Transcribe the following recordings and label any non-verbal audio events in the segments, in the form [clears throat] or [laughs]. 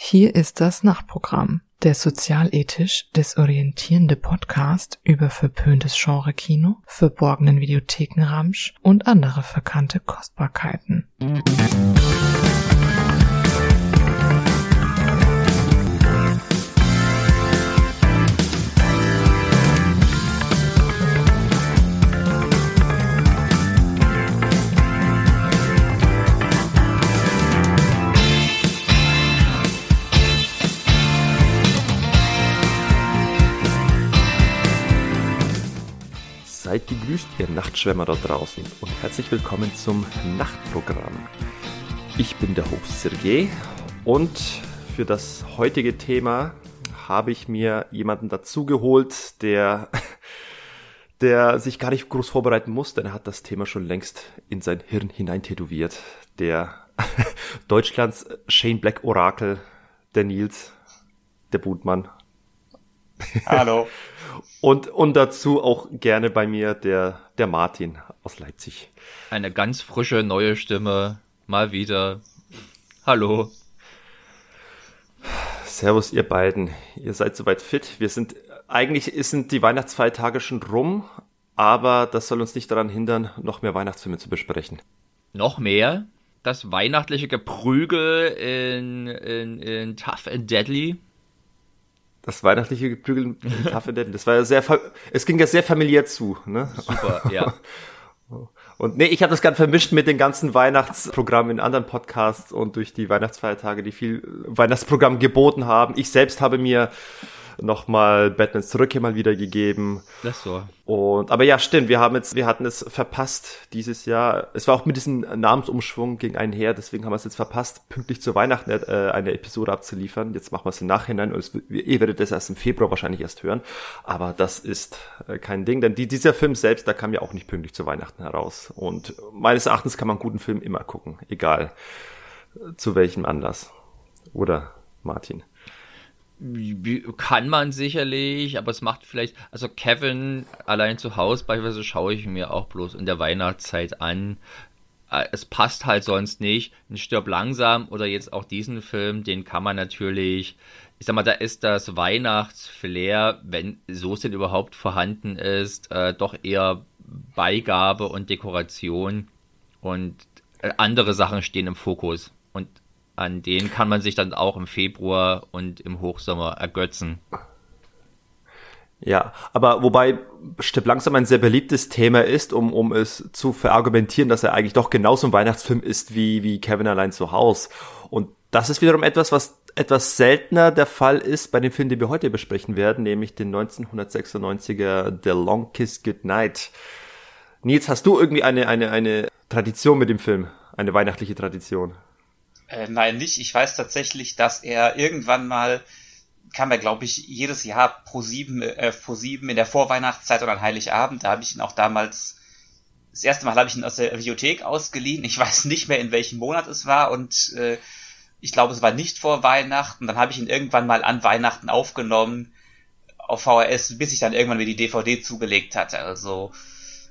Hier ist das Nachtprogramm, der sozialethisch desorientierende Podcast über verpöntes Genre-Kino, verborgenen Videothekenramsch und andere verkannte Kostbarkeiten. Ihr Nachtschwärmer da draußen und herzlich willkommen zum Nachtprogramm. Ich bin der Host Sergej und für das heutige Thema habe ich mir jemanden dazugeholt, der, [laughs] der sich gar nicht groß vorbereiten muss, denn er hat das Thema schon längst in sein Hirn hineintätowiert. Der [laughs] Deutschlands Shane Black Orakel, der Nils, der Bootmann. Hallo. [laughs] Und, und dazu auch gerne bei mir der, der Martin aus Leipzig. Eine ganz frische neue Stimme. Mal wieder. Hallo. Servus, ihr beiden. Ihr seid soweit fit. Wir sind, eigentlich sind die Weihnachtsfeiertage schon rum, aber das soll uns nicht daran hindern, noch mehr Weihnachtsfilme zu besprechen. Noch mehr? Das weihnachtliche Geprügel in, in, in Tough and Deadly das weihnachtliche Geprügel mit Tafeldetten, [laughs] das war ja sehr, es ging ja sehr familiär zu, ne? Super, ja. [laughs] Und nee, ich habe das gerade vermischt mit den ganzen Weihnachtsprogrammen in anderen Podcasts und durch die Weihnachtsfeiertage, die viel Weihnachtsprogramm geboten haben. Ich selbst habe mir nochmal Batmans Zurückkehr mal wieder gegeben. Das so. Und, aber ja, stimmt, wir haben jetzt, wir hatten es verpasst dieses Jahr. Es war auch mit diesem Namensumschwung gegen einher, deswegen haben wir es jetzt verpasst, pünktlich zu Weihnachten äh, eine Episode abzuliefern. Jetzt machen wir es im Nachhinein und es, ihr werdet das erst im Februar wahrscheinlich erst hören. Aber das ist äh, kein Ding, denn die, dieser Film selbst, da kam ja auch nicht pünktlich zu Weihnachten heraus. Und meines Erachtens kann man einen guten Film immer gucken, egal äh, zu welchem Anlass. Oder Martin? Kann man sicherlich, aber es macht vielleicht, also Kevin allein zu Hause beispielsweise schaue ich mir auch bloß in der Weihnachtszeit an. Äh, es passt halt sonst nicht. Ein Stirb langsam oder jetzt auch diesen Film, den kann man natürlich, ich sag mal, da ist das Weihnachtsflair, wenn so denn überhaupt vorhanden ist, äh, doch eher Beigabe und Dekoration und äh, andere Sachen stehen im Fokus. Und an denen kann man sich dann auch im Februar und im Hochsommer ergötzen. Ja, aber wobei Stipp langsam ein sehr beliebtes Thema ist, um, um es zu verargumentieren, dass er eigentlich doch genauso ein Weihnachtsfilm ist wie, wie Kevin allein zu Haus. Und das ist wiederum etwas, was etwas seltener der Fall ist bei dem Film, den wir heute besprechen werden, nämlich den 1996er The Long Kiss Goodnight. Nils, hast du irgendwie eine, eine, eine Tradition mit dem Film? Eine weihnachtliche Tradition? Äh, nein, nicht. Ich weiß tatsächlich, dass er irgendwann mal kam er, glaube ich, jedes Jahr pro sieben, äh, pro sieben in der Vorweihnachtszeit oder an Heiligabend. Da habe ich ihn auch damals, das erste Mal habe ich ihn aus der Bibliothek ausgeliehen. Ich weiß nicht mehr, in welchem Monat es war und äh, ich glaube, es war nicht vor Weihnachten. Dann habe ich ihn irgendwann mal an Weihnachten aufgenommen auf VHS, bis ich dann irgendwann mir die DVD zugelegt hatte. Also,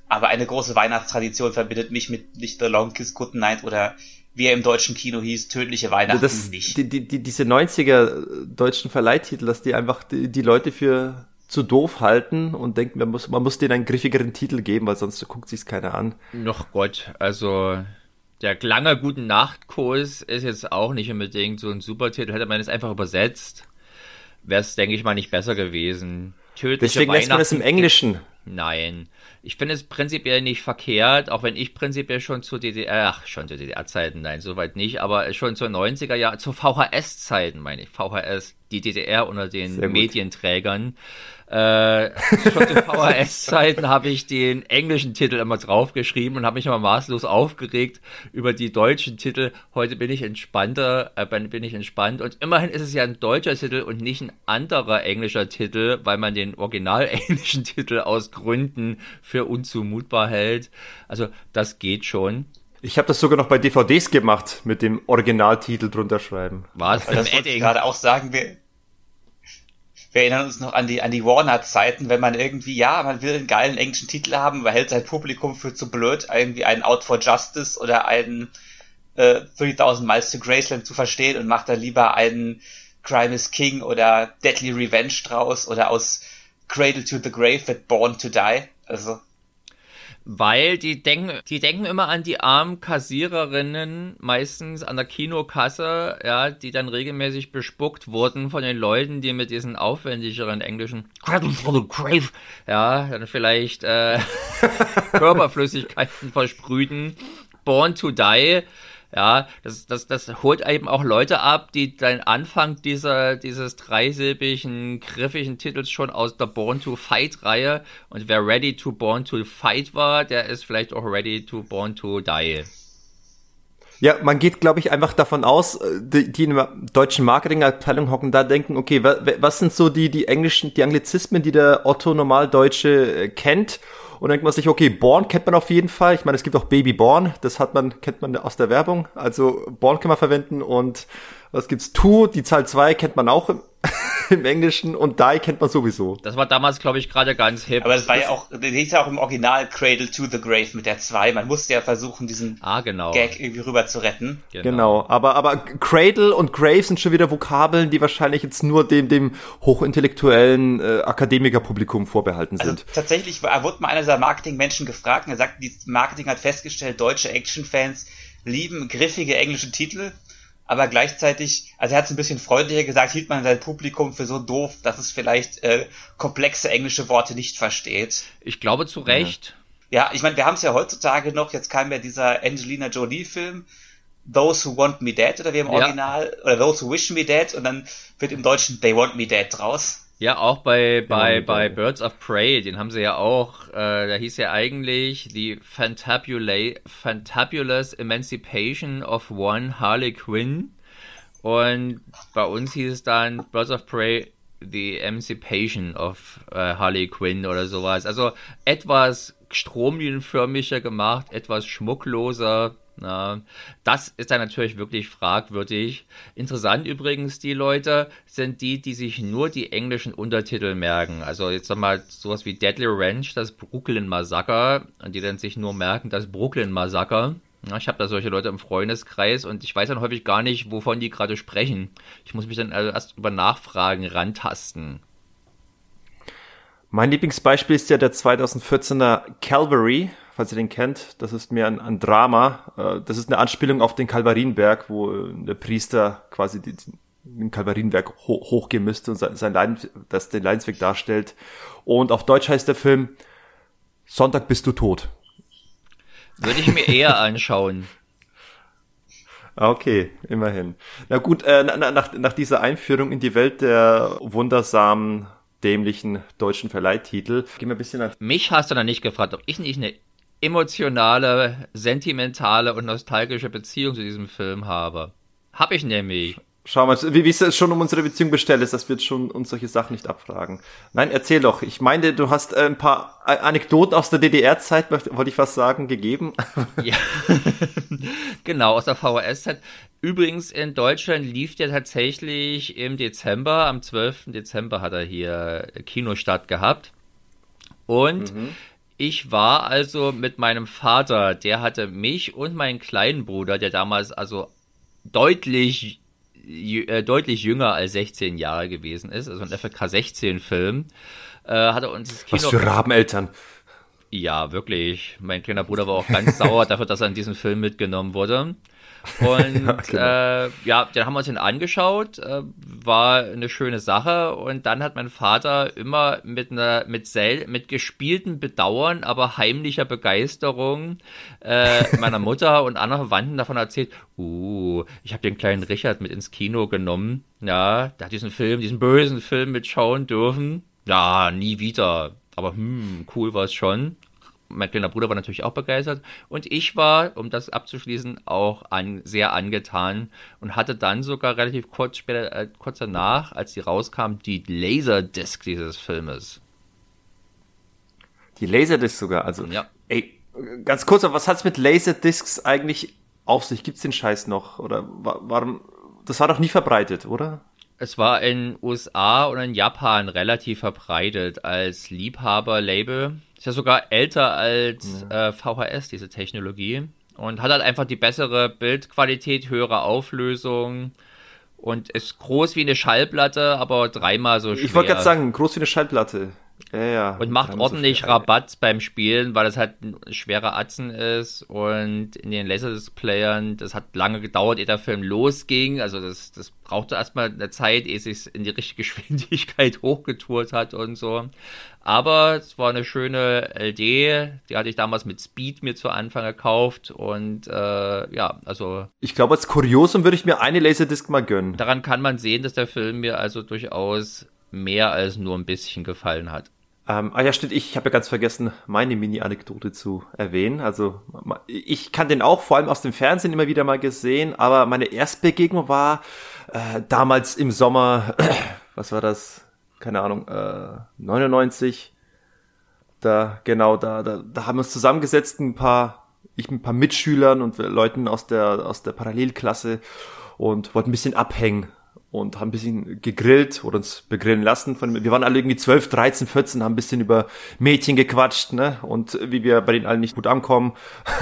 aber eine große Weihnachtstradition verbindet mich mit nicht The Long Kiss Good Night oder wie er im deutschen Kino hieß, tödliche Weihnachten das, nicht. Die, die, die, diese 90er deutschen Verleihtitel, dass die einfach die, die Leute für zu doof halten und denken, man muss, man muss denen einen griffigeren Titel geben, weil sonst guckt sich's keiner an. Noch Gott, also der lange guten Nachtkurs ist jetzt auch nicht unbedingt so ein super Titel. Hätte man es einfach übersetzt, wäre es, denke ich mal, nicht besser gewesen. Tödliche Deswegen lässt man es im Englischen. Nein. Ich finde es prinzipiell nicht verkehrt, auch wenn ich prinzipiell schon zu DDR, ach, schon zu DDR-Zeiten, nein, soweit nicht, aber schon zu 90er Jahren, zu VHS-Zeiten meine ich, VHS, die DDR unter den Medienträgern, äh, schon zu [laughs] VHS-Zeiten habe ich den englischen Titel immer draufgeschrieben und habe mich immer maßlos aufgeregt über die deutschen Titel. Heute bin ich entspannter, äh, bin ich entspannt und immerhin ist es ja ein deutscher Titel und nicht ein anderer englischer Titel, weil man den original [laughs] englischen Titel aus Gründen für unzumutbar hält. Also das geht schon. Ich habe das sogar noch bei DVDs gemacht, mit dem Originaltitel drunter schreiben. Was? Das wollte ich gerade auch sagen. Wir, wir erinnern uns noch an die, an die Warner-Zeiten, wenn man irgendwie, ja, man will einen geilen englischen Titel haben, man hält sein Publikum für zu blöd, irgendwie einen Out for Justice oder einen äh, 3000 Miles to Graceland zu verstehen und macht da lieber einen Crime is King oder Deadly Revenge draus oder aus Cradle to the Grave wird Born to Die. Also weil die denken, die denken immer an die armen Kassiererinnen, meistens an der Kinokasse, ja, die dann regelmäßig bespuckt wurden von den Leuten, die mit diesen aufwendigeren englischen ja, dann vielleicht äh, [laughs] Körperflüssigkeiten versprühten. Born to Die ja, das, das, das holt eben auch Leute ab, die den Anfang dieser, dieses dreisilbigen, griffigen Titels schon aus der Born to Fight Reihe und wer ready to Born to Fight war, der ist vielleicht auch ready to Born to Die. Ja, man geht, glaube ich, einfach davon aus, äh, die, die in der deutschen Marketingabteilung hocken, da denken, okay, was sind so die, die englischen, die Anglizismen, die der Otto Normaldeutsche äh, kennt? Und dann denkt man sich, okay, Born kennt man auf jeden Fall. Ich meine, es gibt auch Baby Born, das hat man, kennt man aus der Werbung. Also Born kann man verwenden und was gibt's? To, die Zahl 2 kennt man auch im, [laughs] im Englischen und Die kennt man sowieso. Das war damals, glaube ich, gerade ganz hip. Aber das war das ja auch, der hieß ja auch im Original Cradle to the Grave mit der 2. Man musste ja versuchen, diesen ah, genau. Gag irgendwie rüber zu retten. Genau. genau. Aber, aber Cradle und Grave sind schon wieder Vokabeln, die wahrscheinlich jetzt nur dem, dem hochintellektuellen äh, Akademikerpublikum vorbehalten also sind. Also, tatsächlich wurde mal einer dieser Marketingmenschen gefragt und er sagt, die Marketing hat festgestellt, deutsche Actionfans lieben griffige englische Titel aber gleichzeitig, also er hat es ein bisschen freundlicher gesagt, hielt man sein Publikum für so doof, dass es vielleicht äh, komplexe englische Worte nicht versteht. Ich glaube zu Recht. Ja, ich meine, wir haben es ja heutzutage noch, jetzt kam ja dieser Angelina Jolie-Film, Those Who Want Me Dead oder wie im ja. Original, oder Those Who Wish Me Dead und dann wird im Deutschen They Want Me Dead draus. Ja, auch bei, bei, bei Birds of Prey, den haben sie ja auch, äh, da hieß ja eigentlich die Fantabula Fantabulous Emancipation of One Harley Quinn. Und bei uns hieß es dann Birds of Prey The Emancipation of äh, Harley Quinn oder sowas. Also etwas stromlinienförmiger gemacht, etwas schmuckloser, das ist dann natürlich wirklich fragwürdig. Interessant übrigens, die Leute sind die, die sich nur die englischen Untertitel merken. Also jetzt sag mal sowas wie Deadly Ranch, das Brooklyn Massaker, und die dann sich nur merken, das Brooklyn Massaker. Ja, ich habe da solche Leute im Freundeskreis und ich weiß dann häufig gar nicht, wovon die gerade sprechen. Ich muss mich dann also erst über Nachfragen rantasten. Mein Lieblingsbeispiel ist ja der 2014er Calvary falls ihr den kennt. Das ist mehr ein, ein Drama. Äh, das ist eine Anspielung auf den Kalvarienberg, wo äh, der Priester quasi die, den Kalvarienberg ho hochgehen müsste und sein, sein Leiden, das den Leidensweg darstellt. Und auf Deutsch heißt der Film Sonntag bist du tot. Würde ich mir eher [laughs] anschauen. Ah, okay, immerhin. Na gut, äh, nach, nach dieser Einführung in die Welt der wundersamen, dämlichen deutschen Verleihtitel, gehen wir ein bisschen an. Mich hast du noch nicht gefragt, ob ich nicht eine emotionale, sentimentale und nostalgische Beziehung zu diesem Film habe. Hab ich nämlich. Schau mal, wie, wie es schon um unsere Beziehung bestellt ist, dass wir schon uns solche Sachen nicht abfragen. Nein, erzähl doch. Ich meine, du hast äh, ein paar Anekdoten aus der DDR-Zeit, wollte ich was sagen, gegeben. [laughs] ja, [laughs] genau, aus der VHS-Zeit. Übrigens, in Deutschland lief der tatsächlich im Dezember, am 12. Dezember hat er hier Kinostart gehabt. Und mhm. Ich war also mit meinem Vater, der hatte mich und meinen kleinen Bruder, der damals also deutlich äh, deutlich jünger als 16 Jahre gewesen ist, also ein FK 16 Film, äh, hatte uns das Kino Was für Rabeneltern. Ja, wirklich. Mein kleiner Bruder war auch ganz [laughs] sauer dafür, dass er in diesem Film mitgenommen wurde. Und [laughs] ja, genau. äh, ja, den haben wir uns den angeschaut, äh, war eine schöne Sache. Und dann hat mein Vater immer mit einer mit sel mit gespieltem Bedauern, aber heimlicher Begeisterung äh, meiner Mutter und anderen Verwandten davon erzählt. Uh, ich habe den kleinen Richard mit ins Kino genommen. Ja, der hat diesen Film, diesen bösen Film mitschauen dürfen. Ja, nie wieder. Aber hm, cool war es schon mein kleiner Bruder war natürlich auch begeistert und ich war, um das abzuschließen, auch an, sehr angetan und hatte dann sogar relativ kurz später, äh, kurz danach, als die rauskam, die Laserdisc dieses Filmes. Die Laserdisc sogar, also. Ja. Ey, ganz kurz, was hat's mit Laserdiscs eigentlich auf sich? Gibt's den Scheiß noch? Oder warum? Das war doch nie verbreitet, oder? Es war in USA und in Japan relativ verbreitet als Liebhaberlabel ist ja sogar älter als ja. äh, VHS, diese Technologie. und hat halt einfach die bessere Bildqualität, höhere Auflösung und ist groß wie eine Schallplatte, aber dreimal so schwer. Ich wollte gerade sagen, groß wie eine Schallplatte. Ja, ja. Und macht ordentlich so Rabatt beim Spielen, weil es halt ein schwerer Atzen ist und in den Laserdisc-Playern, das hat lange gedauert, ehe der Film losging. Also das, das brauchte erstmal eine Zeit, ehe es sich in die richtige [laughs] Geschwindigkeit hochgetourt hat und so. Aber es war eine schöne LD, die hatte ich damals mit Speed mir zu Anfang gekauft und äh, ja, also. Ich glaube, als Kuriosum würde ich mir eine Laserdisc mal gönnen. Daran kann man sehen, dass der Film mir also durchaus mehr als nur ein bisschen gefallen hat. Ähm, ah ja, stimmt, ich habe ja ganz vergessen, meine Mini-Anekdote zu erwähnen. Also ich kann den auch vor allem aus dem Fernsehen immer wieder mal gesehen, aber meine Erstbegegnung war äh, damals im Sommer, [clears throat] was war das? Keine Ahnung, äh, 99. Da, genau, da, da, da haben wir uns zusammengesetzt, ein paar, ich mit ein paar Mitschülern und Leuten aus der, aus der Parallelklasse und wollten ein bisschen abhängen und haben ein bisschen gegrillt oder uns begrillen lassen. Von, wir waren alle irgendwie 12, 13, 14, haben ein bisschen über Mädchen gequatscht, ne? Und wie wir bei denen allen nicht gut ankommen.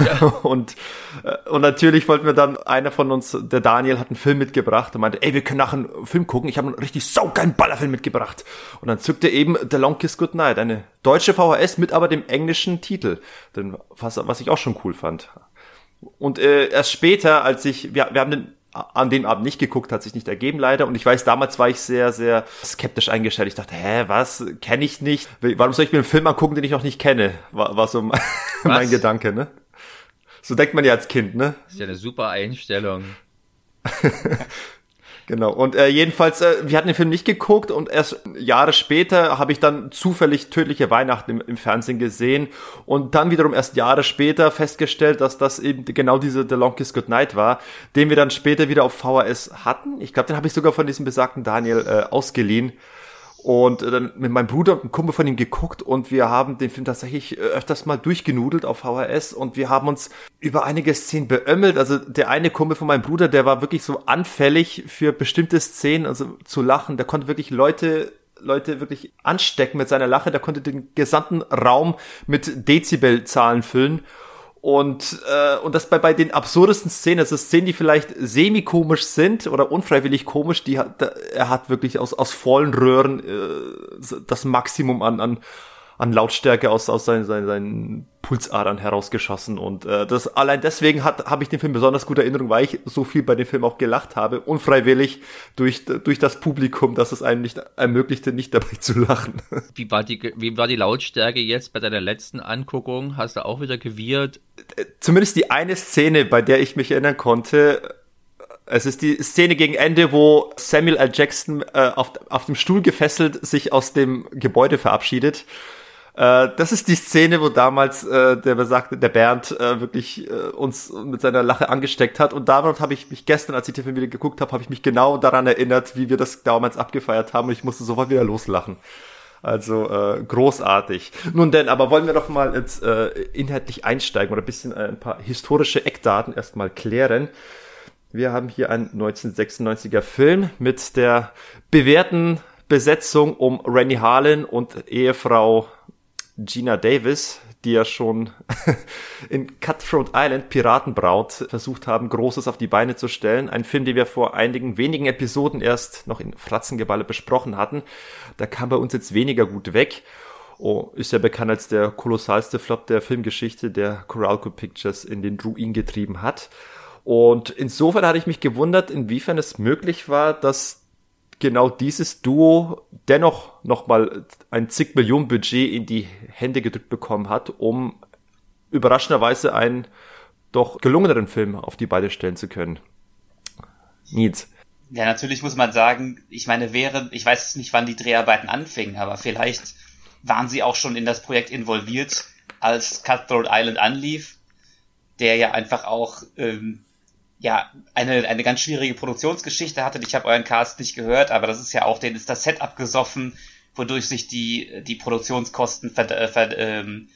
Ja. [laughs] und, äh, und natürlich wollten wir dann, einer von uns, der Daniel, hat einen Film mitgebracht und meinte, ey, wir können nachher einen Film gucken. Ich habe einen richtig saugeilen Ballerfilm mitgebracht. Und dann zückte eben The Long Kiss Goodnight, eine deutsche VHS mit aber dem englischen Titel. Denn was, was ich auch schon cool fand. Und äh, erst später, als ich, wir, wir haben den an dem Abend nicht geguckt, hat sich nicht ergeben leider. Und ich weiß, damals war ich sehr, sehr skeptisch eingestellt. Ich dachte, hä, was? Kenne ich nicht? Warum soll ich mir einen Film angucken, den ich noch nicht kenne? War, war so mein, [laughs] mein Gedanke, ne? So denkt man ja als Kind, ne? Das ist ja eine super Einstellung. [laughs] Genau. Und äh, jedenfalls, äh, wir hatten den Film nicht geguckt und erst Jahre später habe ich dann zufällig Tödliche Weihnachten im, im, Fernsehen gesehen und dann wiederum erst Jahre später festgestellt, dass das eben genau diese The Longest Good Night war, den wir dann später wieder auf VHS hatten. Ich glaube, den habe ich sogar von diesem besagten Daniel äh, ausgeliehen und äh, dann mit meinem Bruder und einem Kumpel von ihm geguckt und wir haben den Film tatsächlich äh, öfters mal durchgenudelt auf VHS und wir haben uns über einige Szenen beömmelt. Also der eine Kumpel von meinem Bruder, der war wirklich so anfällig für bestimmte Szenen, also zu lachen. Der konnte wirklich Leute Leute wirklich anstecken mit seiner Lache. Der konnte den gesamten Raum mit Dezibelzahlen füllen. Und, äh, und das bei, bei den absurdesten Szenen, also Szenen, die vielleicht semi-komisch sind oder unfreiwillig komisch, die hat, er hat wirklich aus, aus vollen Röhren äh, das Maximum an, an an Lautstärke aus, aus seinen, seinen, seinen Pulsadern herausgeschossen. Und äh, das allein deswegen hat habe ich den Film besonders gute Erinnerung, weil ich so viel bei dem Film auch gelacht habe, unfreiwillig durch, durch das Publikum, dass es einem nicht ermöglichte, nicht dabei zu lachen. [laughs] Wie war die, wie war die Lautstärke jetzt bei deiner letzten Anguckung? Hast du auch wieder gewirrt? Äh, zumindest die eine Szene, bei der ich mich erinnern konnte, es ist die Szene gegen Ende, wo Samuel L. Jackson äh, auf, auf dem Stuhl gefesselt sich aus dem Gebäude verabschiedet äh, das ist die Szene, wo damals äh, der besagte, der Bernd äh, wirklich äh, uns mit seiner Lache angesteckt hat. Und damals habe ich mich gestern, als ich den Film wieder geguckt habe, habe ich mich genau daran erinnert, wie wir das damals abgefeiert haben. Und ich musste sofort wieder loslachen. Also äh, großartig. Nun denn, aber wollen wir doch mal jetzt äh, inhaltlich einsteigen oder ein bisschen äh, ein paar historische Eckdaten erstmal klären. Wir haben hier einen 1996er Film mit der bewährten Besetzung um Rennie Harlan und Ehefrau Gina Davis, die ja schon [laughs] in Cutthroat Island Piratenbraut versucht haben, Großes auf die Beine zu stellen. Ein Film, den wir vor einigen wenigen Episoden erst noch in Fratzengeballe besprochen hatten. Da kam bei uns jetzt weniger gut weg. Oh, ist ja bekannt als der kolossalste Flop der Filmgeschichte, der Coralco Pictures in den Ruin getrieben hat. Und insofern hatte ich mich gewundert, inwiefern es möglich war, dass genau dieses Duo dennoch nochmal ein zig Millionen Budget in die Hände gedrückt bekommen hat, um überraschenderweise einen doch gelungeneren Film auf die Beine stellen zu können. Nils. Ja, natürlich muss man sagen, ich meine, wäre, ich weiß nicht, wann die Dreharbeiten anfingen, aber vielleicht waren sie auch schon in das Projekt involviert, als Cutthroat Island anlief, der ja einfach auch ähm, ja, eine, eine ganz schwierige Produktionsgeschichte hatte. Ich habe euren Cast nicht gehört, aber das ist ja auch, den ist das Set abgesoffen, wodurch sich die, die Produktionskosten ver, äh, ver, ähm,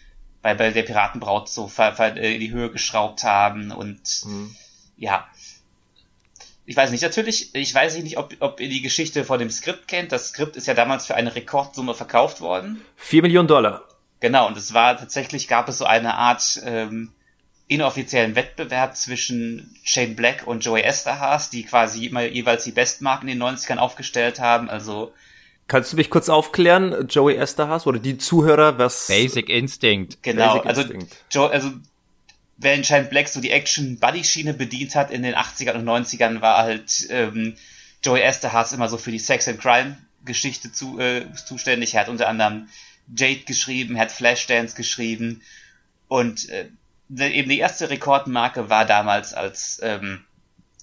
bei, bei der Piratenbraut so ver, ver, äh, in die Höhe geschraubt haben und mhm. ja. Ich weiß nicht, natürlich, ich weiß nicht, ob, ob ihr die Geschichte von dem Skript kennt. Das Skript ist ja damals für eine Rekordsumme verkauft worden. Vier Millionen Dollar. Genau, und es war tatsächlich, gab es so eine Art ähm, inoffiziellen Wettbewerb zwischen Shane Black und Joey Esterhaas, die quasi immer jeweils die Bestmarken in den 90ern aufgestellt haben. Also Kannst du mich kurz aufklären, Joey Esterhaas oder die Zuhörer, was Basic Instinct. Genau, Basic also, Instinct. Joe, also während Shane Black so die Action-Buddy-Schiene bedient hat in den 80ern und 90ern, war halt ähm, Joey Esterhaas immer so für die Sex and Crime-Geschichte zu, äh, zuständig. Er hat unter anderem Jade geschrieben, er hat Flashdance geschrieben und äh, eben die erste Rekordmarke war damals, als ähm,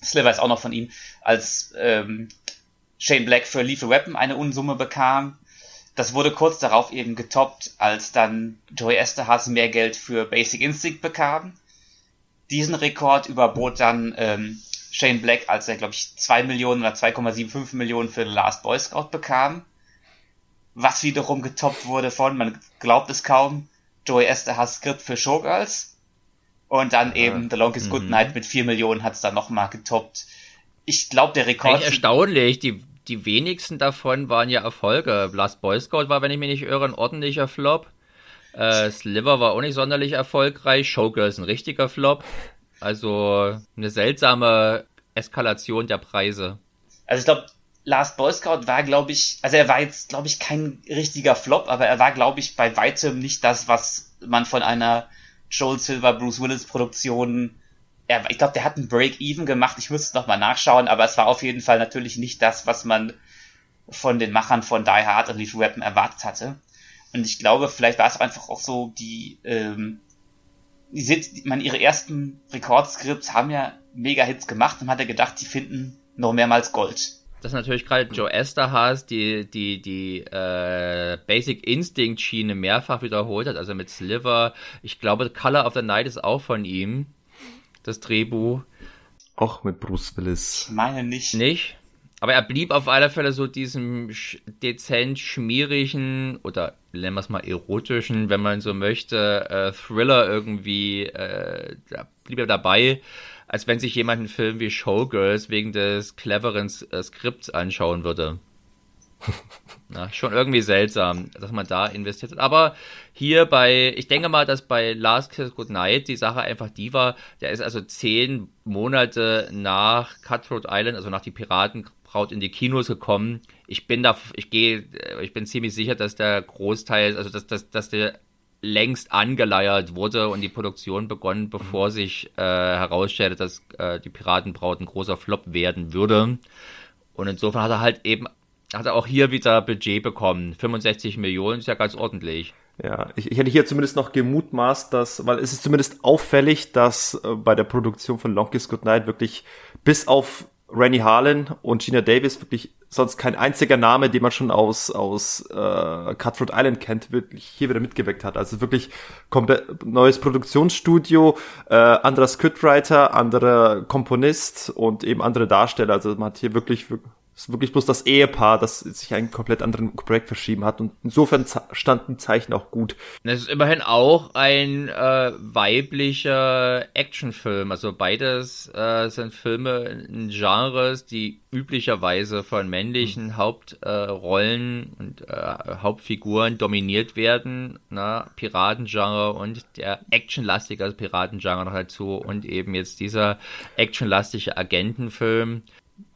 Sliver ist auch noch von ihm, als ähm, Shane Black für Lethal Weapon eine Unsumme bekam. Das wurde kurz darauf eben getoppt, als dann Joey Esterhaas mehr Geld für Basic Instinct bekam. Diesen Rekord überbot dann ähm, Shane Black, als er, glaube ich, 2 Millionen oder 2,75 Millionen für The Last Boy Scout bekam. Was wiederum getoppt wurde von, man glaubt es kaum, Joey Esterhaas Skript für Showgirls. Und dann eben The Longest Good Night mit 4 Millionen hat es dann nochmal getoppt. Ich glaube, der Rekord. Echt erstaunlich. Die, die wenigsten davon waren ja Erfolge. Last Boy Scout war, wenn ich mich nicht irre, ein ordentlicher Flop. Äh, Sliver war auch nicht sonderlich erfolgreich. Showgirls ein richtiger Flop. Also eine seltsame Eskalation der Preise. Also ich glaube, Last Boy Scout war, glaube ich, also er war jetzt, glaube ich, kein richtiger Flop, aber er war, glaube ich, bei weitem nicht das, was man von einer Joel Silver, Bruce Willis Produktion, er, ich glaube, der hat einen Break-Even gemacht, ich müsste noch mal nachschauen, aber es war auf jeden Fall natürlich nicht das, was man von den Machern von Die Hard und Lethal Weapon erwartet hatte. Und ich glaube, vielleicht war es einfach auch so, die, ähm, die sind, man, ihre ersten Rekordskripts haben ja Mega-Hits gemacht und hat er gedacht, die finden noch mehrmals Gold. Das ist natürlich gerade Joe Esterhaas, die die die äh, Basic Instinct Schiene mehrfach wiederholt hat, also mit Sliver. Ich glaube, Color of the Night ist auch von ihm, das Drehbuch. auch mit Bruce Willis. Ich meine nicht. Nicht? Aber er blieb auf alle Fälle so diesem sch dezent schmierigen oder nennen wir es mal erotischen, wenn man so möchte, äh, Thriller irgendwie, äh, da blieb er dabei, als wenn sich jemand einen Film wie Showgirls wegen des cleveren äh, Skripts anschauen würde. [laughs] Na, schon irgendwie seltsam, dass man da investiert hat. Aber hier bei, ich denke mal, dass bei Last Kiss Goodnight die Sache einfach die war, der ist also zehn Monate nach Cutthroat Island, also nach die Piratenbraut in die Kinos gekommen. Ich bin da, ich gehe, ich bin ziemlich sicher, dass der Großteil, also dass, dass, dass der längst angeleiert wurde und die Produktion begonnen, bevor sich äh, herausstellte, dass äh, die Piratenbraut ein großer Flop werden würde. Und insofern hat er halt eben hat er auch hier wieder Budget bekommen. 65 Millionen ist ja ganz ordentlich. Ja, ich, ich hätte hier zumindest noch gemutmaßt, dass, weil es ist zumindest auffällig, dass äh, bei der Produktion von Longest Good Night wirklich bis auf Rennie Harlan und Gina Davis wirklich sonst kein einziger Name, den man schon aus aus äh, Cutthroat Island kennt, wirklich hier wieder mitgeweckt hat. Also wirklich komplett neues Produktionsstudio, äh, anderer Scriptwriter, anderer Komponist und eben andere Darsteller. Also man hat hier wirklich es ist wirklich bloß das Ehepaar, das sich einen komplett anderen Projekt verschrieben hat. Und insofern standen die Zeichen auch gut. Es ist immerhin auch ein äh, weiblicher Actionfilm. Also beides äh, sind Filme in Genres, die üblicherweise von männlichen mhm. Hauptrollen äh, und äh, Hauptfiguren dominiert werden. Na, Piratengenre und der actionlastige Piratengenre noch dazu und eben jetzt dieser actionlastige Agentenfilm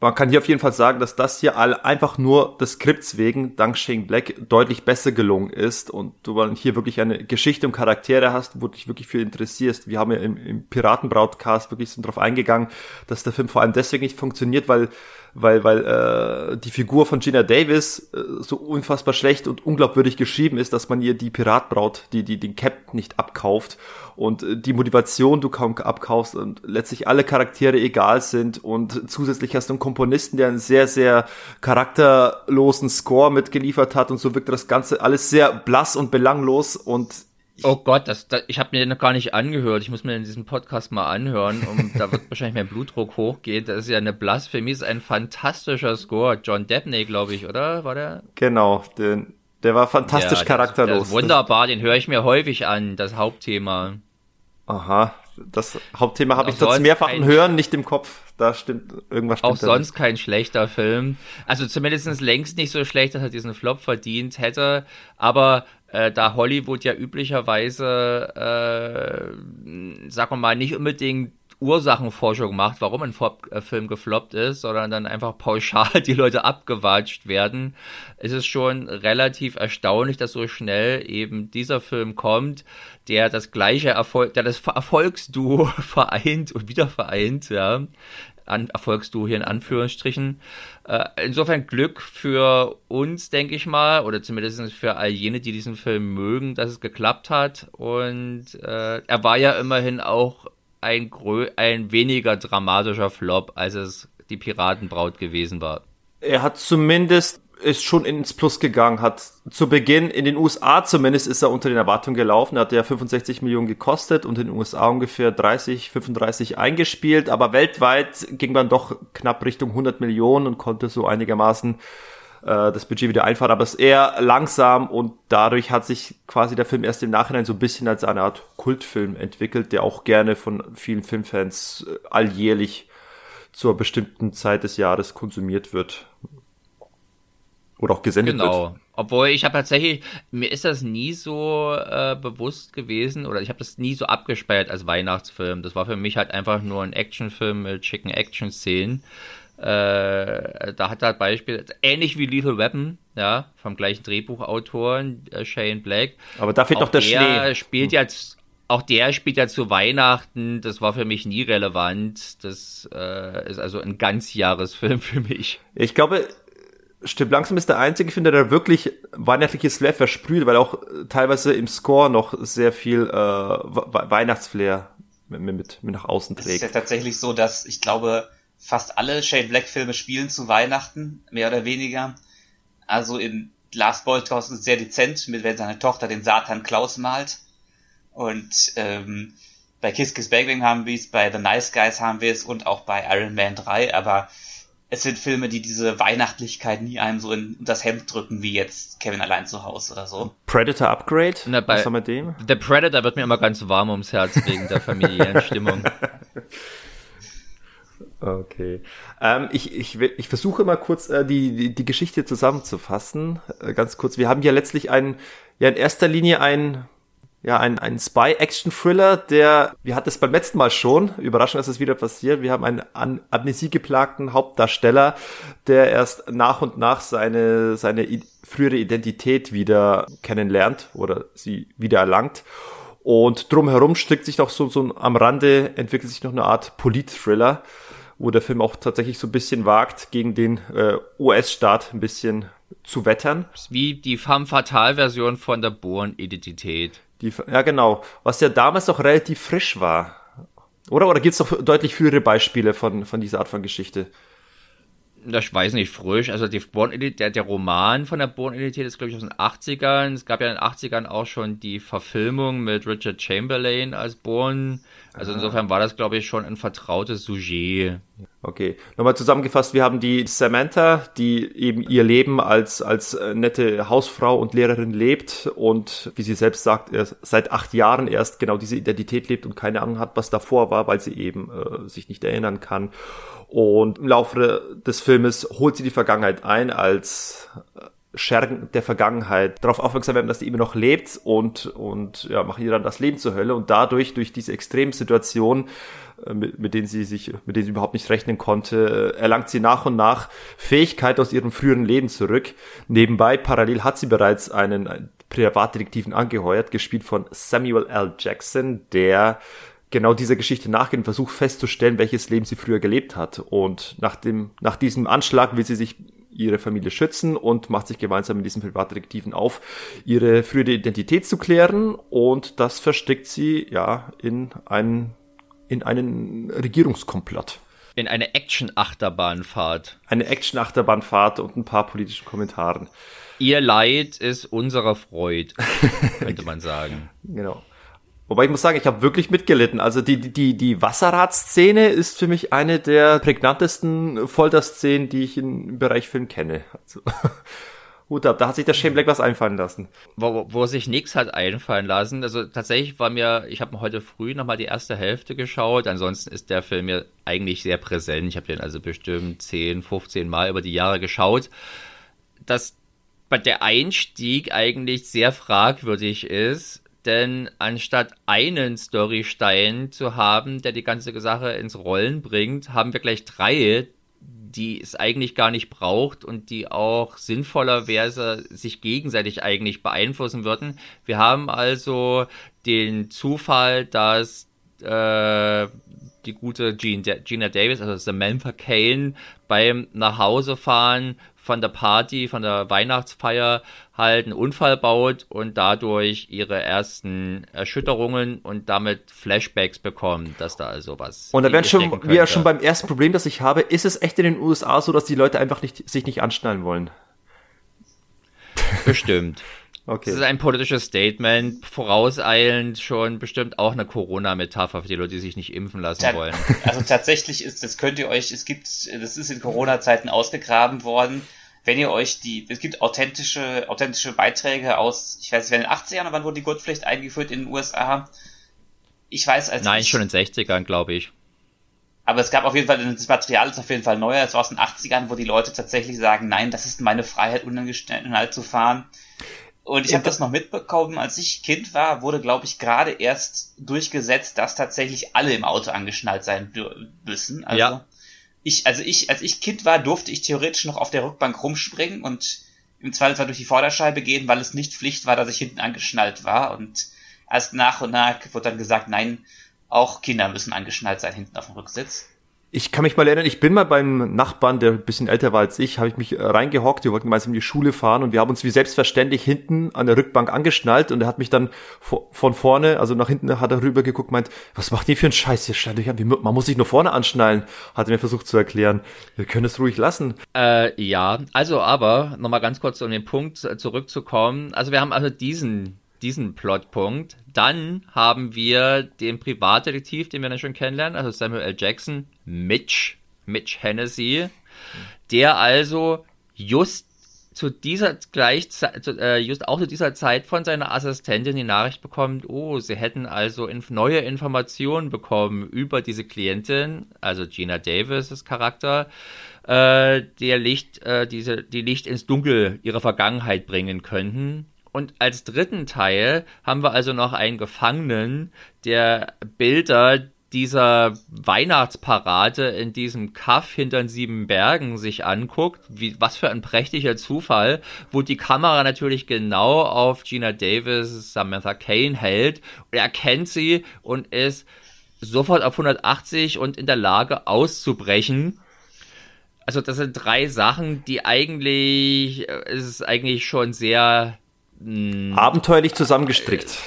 man kann hier auf jeden Fall sagen, dass das hier alle einfach nur des Skripts wegen, dank Shane Black, deutlich besser gelungen ist und du hier wirklich eine Geschichte und Charaktere hast, wo du dich wirklich für interessierst. Wir haben ja im, im Piraten-Broadcast wirklich so drauf eingegangen, dass der Film vor allem deswegen nicht funktioniert, weil weil, weil äh, die Figur von Gina Davis äh, so unfassbar schlecht und unglaubwürdig geschrieben ist, dass man ihr die Piratbraut, die, die den Captain nicht abkauft und äh, die Motivation du kaum abkaufst und letztlich alle Charaktere egal sind und zusätzlich hast du einen Komponisten, der einen sehr, sehr charakterlosen Score mitgeliefert hat und so wirkt das Ganze alles sehr blass und belanglos und Oh Gott, das, das ich habe mir den noch gar nicht angehört. Ich muss mir in diesem Podcast mal anhören. Und [laughs] da wird wahrscheinlich mein Blutdruck hochgehen. Das ist ja eine Blasphemie. Das ist ein fantastischer Score. John Debney, glaube ich, oder? War der? Genau, den, der war fantastisch ja, charakterlos. Das, das wunderbar, den höre ich mir häufig an, das Hauptthema. Aha, das Hauptthema habe ich trotz mehrfachen Hören nicht im Kopf. Da stimmt irgendwas stimmt Auch sonst nicht. kein schlechter Film. Also zumindest längst nicht so schlecht, dass er diesen Flop verdient hätte. Aber äh, da Hollywood ja üblicherweise, äh, sagen wir mal, nicht unbedingt Ursachenforschung macht, warum ein äh, Film gefloppt ist, sondern dann einfach pauschal [laughs] die Leute abgewatscht werden, ist es schon relativ erstaunlich, dass so schnell eben dieser Film kommt, der das gleiche Erfolg, der das Erfolgsduo [laughs] vereint und wieder vereint, ja, an Erfolgsduo hier in Anführungsstrichen. Äh, insofern Glück für uns, denke ich mal, oder zumindest für all jene, die diesen Film mögen, dass es geklappt hat. Und äh, er war ja immerhin auch ein, ein weniger dramatischer Flop, als es die Piratenbraut gewesen war. Er hat zumindest ist schon ins Plus gegangen, hat zu Beginn in den USA zumindest ist er unter den Erwartungen gelaufen. Hat ja 65 Millionen gekostet und in den USA ungefähr 30, 35 eingespielt, aber weltweit ging man doch knapp Richtung 100 Millionen und konnte so einigermaßen äh, das Budget wieder einfahren, aber es ist eher langsam und dadurch hat sich quasi der Film erst im Nachhinein so ein bisschen als eine Art Kultfilm entwickelt, der auch gerne von vielen Filmfans äh, alljährlich zur bestimmten Zeit des Jahres konsumiert wird. Oder auch gesendet genau. wird. Obwohl ich habe tatsächlich, mir ist das nie so äh, bewusst gewesen oder ich habe das nie so abgespeichert als Weihnachtsfilm. Das war für mich halt einfach nur ein Actionfilm mit schicken Action-Szenen. Äh, da hat er Beispiel, ähnlich wie Lethal Weapon, ja, vom gleichen Drehbuchautoren, äh, Shane Black. Aber da fehlt auch noch der, der Schnee. spielt jetzt, auch der spielt ja zu Weihnachten, das war für mich nie relevant. Das äh, ist also ein ganzjahresfilm für mich. Ich glaube, Stipp langsam ist der einzige, finde der wirklich weihnachtliches Flair versprüht, weil auch teilweise im Score noch sehr viel äh, Weihnachtsflair mit, mit, mit nach außen trägt. Es ist ja tatsächlich so, dass ich glaube, fast alle Shane Black Filme spielen zu Weihnachten, mehr oder weniger. Also in Last Boy ist es sehr dezent, mit wenn seine Tochter den Satan Klaus malt. Und ähm, bei Kiss Kiss Bang Bang haben wir es, bei The Nice Guys haben wir es und auch bei Iron Man 3, aber es sind Filme, die diese Weihnachtlichkeit nie einem so in das Hemd drücken, wie jetzt Kevin allein zu Hause oder so. Predator Upgrade? Na, bei Was haben wir dem? Der Predator wird mir immer ganz warm ums Herz wegen der familiären [laughs] Stimmung. Okay. Ähm, ich, ich, ich versuche mal kurz äh, die, die, die Geschichte zusammenzufassen. Äh, ganz kurz. Wir haben ja letztlich einen, ja in erster Linie ein ja, ein, ein Spy-Action-Thriller, der, wir hatten es beim letzten Mal schon, überraschend, dass es wieder passiert, wir haben einen an amnesiegeplagten Hauptdarsteller, der erst nach und nach seine, seine frühere Identität wieder kennenlernt oder sie wieder erlangt. Und drumherum strickt sich noch so, so am Rande, entwickelt sich noch eine Art Polit-Thriller, wo der Film auch tatsächlich so ein bisschen wagt, gegen den äh, US-Staat ein bisschen zu wettern. Wie die Femme Fatale-Version von der Born-Identität. Ja, genau. Was ja damals noch relativ frisch war. Oder? Oder gibt es noch deutlich frühere Beispiele von, von dieser Art von Geschichte? Ich weiß nicht, frisch. Also die Born der, der Roman von der Born-Identität ist, glaube ich, aus den 80ern. Es gab ja in den 80ern auch schon die Verfilmung mit Richard Chamberlain als Born. Also ah. insofern war das, glaube ich, schon ein vertrautes Sujet. Okay, nochmal zusammengefasst, wir haben die Samantha, die eben ihr Leben als, als äh, nette Hausfrau und Lehrerin lebt und, wie sie selbst sagt, erst seit acht Jahren erst genau diese Identität lebt und keine Ahnung hat, was davor war, weil sie eben äh, sich nicht erinnern kann. Und im Laufe des Filmes holt sie die Vergangenheit ein als äh, Schergen der Vergangenheit darauf aufmerksam werden, dass sie immer noch lebt und, und ja, machen ihr dann das Leben zur Hölle und dadurch, durch diese Extremsituation, äh, mit, mit denen sie sich, mit denen sie überhaupt nicht rechnen konnte, äh, erlangt sie nach und nach Fähigkeit aus ihrem früheren Leben zurück. Nebenbei, parallel hat sie bereits einen Privatdetektiven angeheuert, gespielt von Samuel L. Jackson, der genau dieser Geschichte nachgehen und versucht festzustellen, welches Leben sie früher gelebt hat. Und nach dem, nach diesem Anschlag will sie sich ihre Familie schützen und macht sich gemeinsam mit diesem Privatdetektiven auf, ihre frühere Identität zu klären und das versteckt sie ja in einen, in einen Regierungskomplott. In eine Action-Achterbahnfahrt. Eine Action-Achterbahnfahrt und ein paar politischen Kommentaren. Ihr Leid ist unserer Freud, könnte man sagen. [laughs] Genau. Wobei ich muss sagen, ich habe wirklich mitgelitten. Also die, die, die Wasserradszene ist für mich eine der prägnantesten Folterszenen, die ich im Bereich Film kenne. Also, [laughs] Hut da hat sich der Shane Black was einfallen lassen. Wo, wo sich nichts hat einfallen lassen. Also tatsächlich war mir, ich habe heute früh nochmal die erste Hälfte geschaut. Ansonsten ist der Film mir eigentlich sehr präsent. Ich habe den also bestimmt 10, 15 Mal über die Jahre geschaut. Dass der Einstieg eigentlich sehr fragwürdig ist, denn anstatt einen Storystein zu haben, der die ganze Sache ins Rollen bringt, haben wir gleich drei, die es eigentlich gar nicht braucht und die auch sinnvoller wäre, sich gegenseitig eigentlich beeinflussen würden. Wir haben also den Zufall, dass äh, die gute Gina Davis, also Samantha Kane, beim Nachhausefahren von der Party, von der Weihnachtsfeier halt einen Unfall baut und dadurch ihre ersten Erschütterungen und damit Flashbacks bekommt, dass da also was. Und da werden schon, wie ja schon beim ersten Problem, das ich habe, ist es echt in den USA so, dass die Leute einfach nicht, sich nicht anschnallen wollen? Bestimmt. [laughs] Okay. Das ist ein politisches Statement, vorauseilend schon bestimmt auch eine Corona-Metapher für die Leute, die sich nicht impfen lassen Ta wollen. [laughs] Also tatsächlich ist, das könnt ihr euch, es gibt, das ist in Corona-Zeiten ausgegraben worden. Wenn ihr euch die, es gibt authentische, authentische Beiträge aus, ich weiß nicht, in den 80ern, wann wurde die Gurtpflicht eingeführt in den USA? Ich weiß als Nein, ich, schon in den 60ern, glaube ich. Aber es gab auf jeden Fall, das Material ist auf jeden Fall neuer, es war aus den 80ern, wo die Leute tatsächlich sagen, nein, das ist meine Freiheit, unangestellt zu fahren. Und ich habe das noch mitbekommen, als ich Kind war, wurde, glaube ich, gerade erst durchgesetzt, dass tatsächlich alle im Auto angeschnallt sein müssen. Also ja. ich, also ich, als ich Kind war, durfte ich theoretisch noch auf der Rückbank rumspringen und im Zweifelsfall durch die Vorderscheibe gehen, weil es nicht Pflicht war, dass ich hinten angeschnallt war. Und erst nach und nach wurde dann gesagt, nein, auch Kinder müssen angeschnallt sein hinten auf dem Rücksitz. Ich kann mich mal erinnern, ich bin mal beim Nachbarn, der ein bisschen älter war als ich, habe ich mich äh, reingehockt, wir wollten gemeinsam in die Schule fahren und wir haben uns wie selbstverständlich hinten an der Rückbank angeschnallt und er hat mich dann von vorne, also nach hinten hat er rüber geguckt, meint, was macht ihr für einen Scheiß, hier schnallt euch an, man muss sich nur vorne anschnallen, hat er mir versucht zu erklären. Wir können es ruhig lassen. Äh, ja, also aber, nochmal ganz kurz um den Punkt zurückzukommen, also wir haben also diesen diesen Plotpunkt. Dann haben wir den Privatdetektiv, den wir dann schon kennenlernen, also Samuel L. Jackson, Mitch, Mitch Hennessy, der also just zu dieser Gleichzeit, äh, just auch zu dieser Zeit von seiner Assistentin die Nachricht bekommt, oh, sie hätten also inf neue Informationen bekommen über diese Klientin, also Gina Davis' Charakter, äh, der Licht, äh, diese, die Licht ins Dunkel ihrer Vergangenheit bringen könnten. Und als dritten Teil haben wir also noch einen Gefangenen, der Bilder dieser Weihnachtsparade in diesem Kaff hinter den sieben Bergen sich anguckt, wie, was für ein prächtiger Zufall, wo die Kamera natürlich genau auf Gina Davis, Samantha Kane hält und er kennt sie und ist sofort auf 180 und in der Lage auszubrechen. Also das sind drei Sachen, die eigentlich, äh, es ist eigentlich schon sehr hm. Abenteuerlich zusammengestrickt.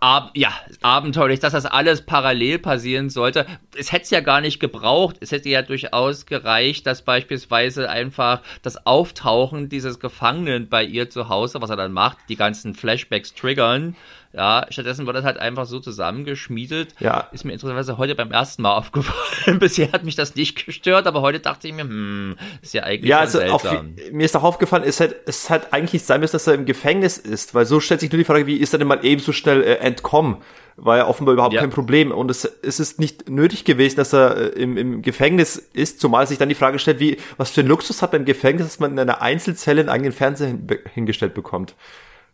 Ab, ja, abenteuerlich, dass das alles parallel passieren sollte. Es hätte es ja gar nicht gebraucht. Es hätte ja durchaus gereicht, dass beispielsweise einfach das Auftauchen dieses Gefangenen bei ihr zu Hause, was er dann macht, die ganzen Flashbacks triggern ja, stattdessen wurde das halt einfach so zusammengeschmiedet. Ja. Ist mir interessanterweise heute beim ersten Mal [laughs] aufgefallen. Bisher hat mich das nicht gestört, aber heute dachte ich mir, hm, ist ja eigentlich ja, also seltsam. Auf, mir ist auch aufgefallen, es hat, es hat eigentlich sein müssen, dass er im Gefängnis ist, weil so stellt sich nur die Frage, wie ist er denn mal eben so schnell äh, entkommen? War ja offenbar überhaupt ja. kein Problem. Und es, es ist nicht nötig gewesen, dass er äh, im, im Gefängnis ist, zumal sich dann die Frage stellt, wie, was für ein Luxus hat man im Gefängnis, dass man in einer Einzelzelle einen eigenen Fernseher hin, hingestellt bekommt.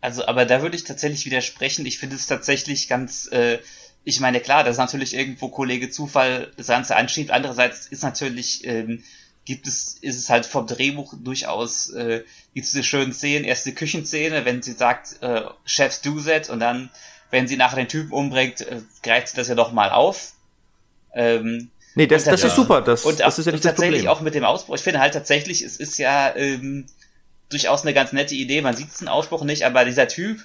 Also, aber da würde ich tatsächlich widersprechen. Ich finde es tatsächlich ganz, äh, ich meine, klar, das ist natürlich irgendwo Kollege Zufall das Ganze anschiebt. Andererseits ist natürlich, ähm, gibt es, ist es halt vom Drehbuch durchaus, äh, gibt es diese schönen Szenen, erste Küchenszene, wenn sie sagt, äh, Chefs do that und dann, wenn sie nachher den Typen umbringt, äh, greift sie das ja doch mal auf. Ähm, nee, das, das ist super, das, und, das ist ja nicht das tatsächlich Problem. auch mit dem Ausbruch. Ich finde halt tatsächlich, es ist ja, ähm, durchaus eine ganz nette Idee. Man sieht den Ausspruch nicht, aber dieser Typ,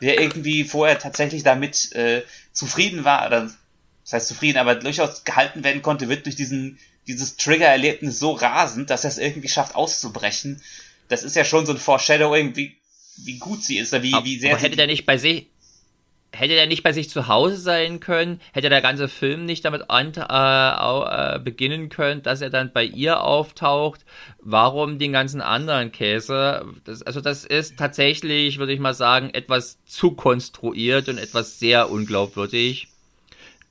der irgendwie vorher tatsächlich damit äh, zufrieden war, oder das heißt zufrieden, aber durchaus gehalten werden konnte, wird durch diesen dieses Trigger-Erlebnis so rasend, dass er es irgendwie schafft auszubrechen. Das ist ja schon so ein Foreshadowing, wie, wie gut sie ist, wie, wie sehr. Aber hätte der nicht bei sich, hätte er nicht bei sich zu Hause sein können, hätte der ganze Film nicht damit an, äh, äh, beginnen können, dass er dann bei ihr auftaucht. Warum den ganzen anderen Käse? Das, also das ist tatsächlich, würde ich mal sagen, etwas zu konstruiert und etwas sehr unglaubwürdig.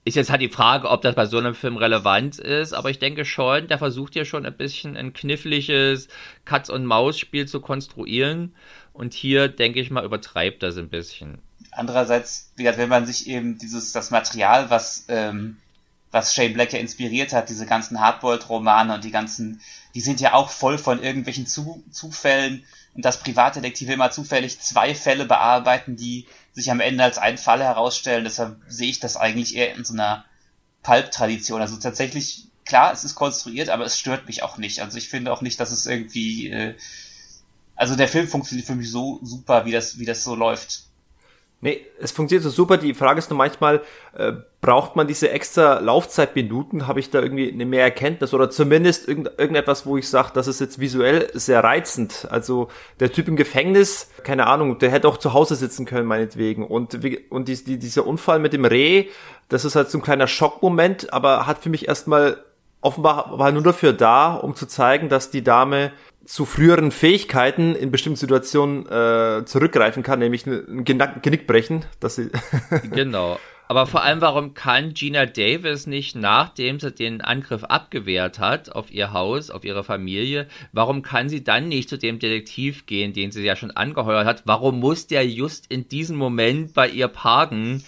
Ist jetzt halt die Frage, ob das bei so einem Film relevant ist, aber ich denke schon, der versucht ja schon ein bisschen ein kniffliges Katz-und-Maus-Spiel zu konstruieren. Und hier, denke ich mal, übertreibt das ein bisschen. Andererseits, wie gesagt, wenn man sich eben dieses, das Material, was, ähm, was Shane Black ja inspiriert hat, diese ganzen Hardboiled-Romane und die ganzen, die sind ja auch voll von irgendwelchen Zu Zufällen und dass Privatdetektive immer zufällig zwei Fälle bearbeiten, die sich am Ende als einen Fall herausstellen. Deshalb sehe ich das eigentlich eher in so einer Pulp-Tradition. Also tatsächlich, klar, es ist konstruiert, aber es stört mich auch nicht. Also ich finde auch nicht, dass es irgendwie, äh, also der Film funktioniert für mich so super, wie das, wie das so läuft. Nee, es funktioniert so super. Die Frage ist nur manchmal, äh, braucht man diese extra Laufzeitminuten? Habe ich da irgendwie eine mehr Erkenntnis oder zumindest irgend, irgendetwas, wo ich sage, das ist jetzt visuell sehr reizend. Also der Typ im Gefängnis, keine Ahnung, der hätte auch zu Hause sitzen können, meinetwegen. Und, und die, die, dieser Unfall mit dem Reh, das ist halt so ein kleiner Schockmoment, aber hat für mich erstmal offenbar war nur dafür da, um zu zeigen, dass die Dame zu früheren Fähigkeiten in bestimmten Situationen äh, zurückgreifen kann, nämlich ein Genick brechen, dass sie [laughs] genau. Aber vor allem, warum kann Gina Davis nicht, nachdem sie den Angriff abgewehrt hat auf ihr Haus, auf ihre Familie, warum kann sie dann nicht zu dem Detektiv gehen, den sie ja schon angeheuert hat? Warum muss der just in diesem Moment bei ihr parken?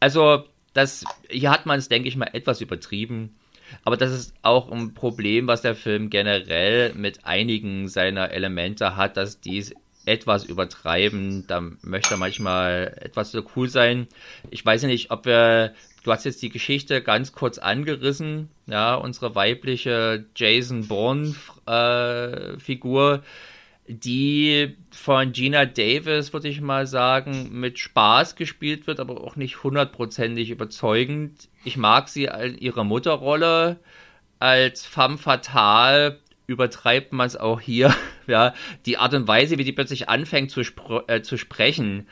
Also, das, hier hat man es, denke ich mal, etwas übertrieben. Aber das ist auch ein Problem, was der Film generell mit einigen seiner Elemente hat, dass dies etwas übertreiben. Da möchte er manchmal etwas so cool sein. Ich weiß nicht, ob wir, du hast jetzt die Geschichte ganz kurz angerissen, ja, unsere weibliche Jason Bourne äh, die von Gina Davis, würde ich mal sagen, mit Spaß gespielt wird, aber auch nicht hundertprozentig überzeugend. Ich mag sie in ihrer Mutterrolle. Als femme fatale übertreibt man es auch hier. [laughs] Ja, die Art und Weise, wie die plötzlich anfängt zu, spr äh, zu sprechen.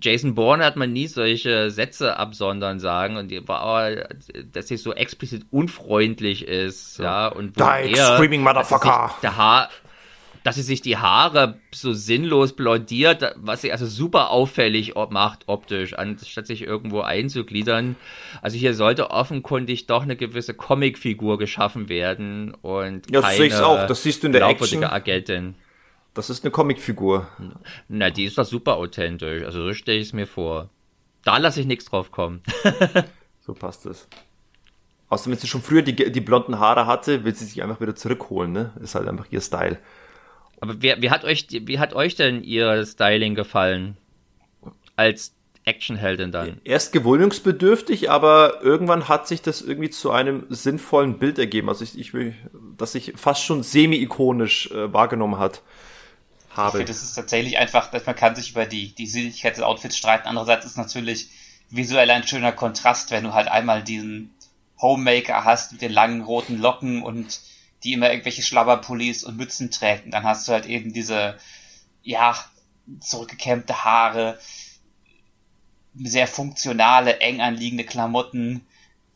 Jason Bourne hat man nie solche Sätze absondern sagen und die war, dass sie so explizit unfreundlich ist, ja, und wo Die er, screaming motherfucker. Der Haar, dass sie sich die Haare so sinnlos blondiert, was sie also super auffällig macht optisch, anstatt sich irgendwo einzugliedern. Also hier sollte offenkundig doch eine gewisse Comicfigur geschaffen werden und ja, das keine sehe auch. Das siehst du in der Action. Agentin. Das ist eine Comicfigur. Na, die ist doch super authentisch. Also so stelle ich es mir vor. Da lasse ich nichts drauf kommen. [laughs] so passt es. Außerdem, wenn sie schon früher die, die blonden Haare hatte, will sie sich einfach wieder zurückholen, ne? Ist halt einfach ihr Style. Aber wie, wie, hat euch, wie hat euch denn ihr Styling gefallen? Als Actionheldin dann? Erst gewöhnungsbedürftig, aber irgendwann hat sich das irgendwie zu einem sinnvollen Bild ergeben. Also ich, ich will, dass sich fast schon semi-ikonisch äh, wahrgenommen hat. Habe. Ich finde, es ist tatsächlich einfach, dass man kann sich über die, die Sinnlichkeit des Outfits streiten. Andererseits ist natürlich visuell ein schöner Kontrast, wenn du halt einmal diesen Homemaker hast mit den langen roten Locken und die immer irgendwelche Schlabberpullis und Mützen trägt. Und dann hast du halt eben diese, ja, zurückgekämmte Haare, sehr funktionale, eng anliegende Klamotten,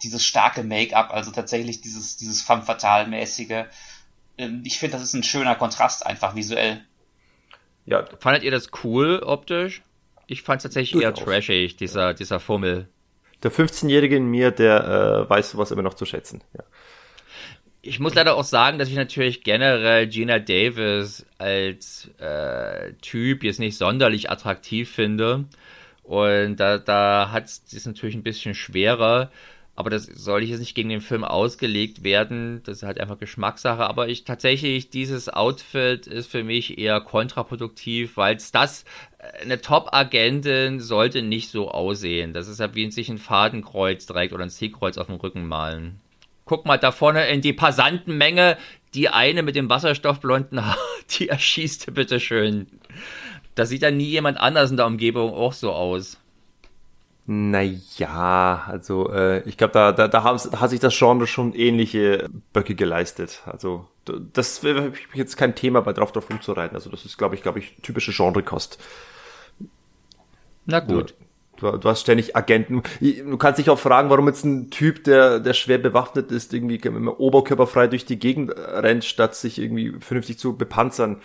dieses starke Make-up, also tatsächlich dieses, dieses femme fatale mäßige. Ähm, ich finde, das ist ein schöner Kontrast einfach visuell. Ja. Fandet ihr das cool optisch? Ich fand es tatsächlich eher trashig, dieser, dieser Fummel. Der 15-Jährige in mir, der äh, weiß sowas immer noch zu schätzen. Ja. Ich muss leider auch sagen, dass ich natürlich generell Gina Davis als äh, Typ jetzt nicht sonderlich attraktiv finde. Und da, da hat es natürlich ein bisschen schwerer. Aber das soll ich jetzt nicht gegen den Film ausgelegt werden. Das ist halt einfach Geschmackssache. Aber ich tatsächlich, dieses Outfit ist für mich eher kontraproduktiv, weil es das, äh, eine Top-Agentin sollte nicht so aussehen. Das ist halt wie sich ein Fadenkreuz trägt oder ein Zielkreuz auf dem Rücken malen guck mal da vorne in die Passantenmenge, die eine mit dem wasserstoffblonden Haar, [laughs] die erschießt bitte schön. Da sieht dann nie jemand anders in der Umgebung auch so aus. Naja, also äh, ich glaube, da, da, da hat sich das Genre schon ähnliche Böcke geleistet. Also das wäre jetzt kein Thema, bei drauf drauf rumzureiten. Also das ist, glaube ich, glaube ich, typische Genrekost. Na gut. Du, du hast ständig Agenten. Du kannst dich auch fragen, warum jetzt ein Typ, der, der schwer bewaffnet ist, irgendwie oberkörperfrei durch die Gegend rennt, statt sich irgendwie vernünftig zu bepanzern.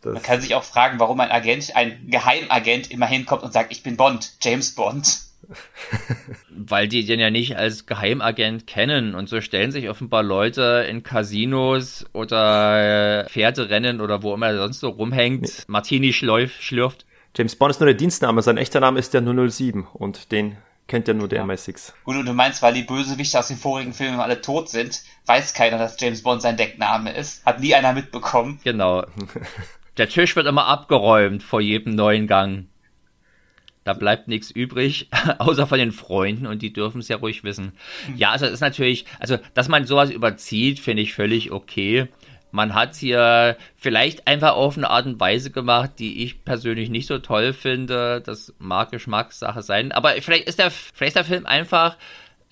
Das Man kann sich auch fragen, warum ein Agent, ein Geheimagent immer hinkommt und sagt, ich bin Bond, James Bond. [laughs] Weil die den ja nicht als Geheimagent kennen und so stellen sich offenbar Leute in Casinos oder äh, Pferderennen oder wo immer er sonst so rumhängt. Martini schlürft. James Bond ist nur der Dienstname, sein echter Name ist der 007 und den kennt ja nur der ja. MI6. Gut, und du meinst, weil die Bösewichte aus den vorigen Filmen alle tot sind, weiß keiner, dass James Bond sein Deckname ist. Hat nie einer mitbekommen. Genau. [laughs] Der Tisch wird immer abgeräumt vor jedem neuen Gang. Da bleibt nichts übrig, [laughs] außer von den Freunden und die dürfen es ja ruhig wissen. Ja, also es ist natürlich, also dass man sowas überzieht, finde ich völlig okay. Man hat hier vielleicht einfach auf eine Art und Weise gemacht, die ich persönlich nicht so toll finde. Das mag Geschmackssache sein. Aber vielleicht ist der, vielleicht ist der Film einfach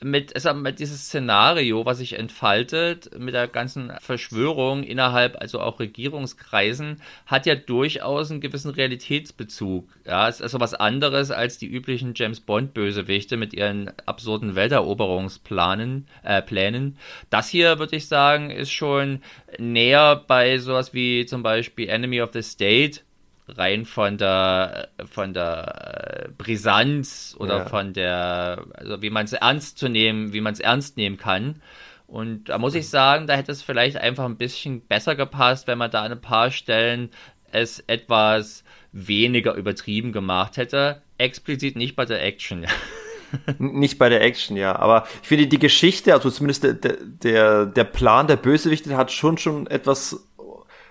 mit, ist mit dieses Szenario, was sich entfaltet, mit der ganzen Verschwörung innerhalb, also auch Regierungskreisen, hat ja durchaus einen gewissen Realitätsbezug. Ja, es ist also was anderes als die üblichen James Bond Bösewichte mit ihren absurden Welteroberungsplanen, äh, Plänen. Das hier, würde ich sagen, ist schon näher bei sowas wie zum Beispiel Enemy of the State, rein von der von der äh, Brisanz oder ja. von der also wie man es ernst zu nehmen, wie man es ernst nehmen kann. Und da muss ich sagen, da hätte es vielleicht einfach ein bisschen besser gepasst, wenn man da an ein paar Stellen es etwas weniger übertrieben gemacht hätte. Explizit nicht bei der Action. [laughs] nicht bei der Action, ja. Aber ich finde die Geschichte, also zumindest der, der, der Plan der Bösewichte hat schon schon etwas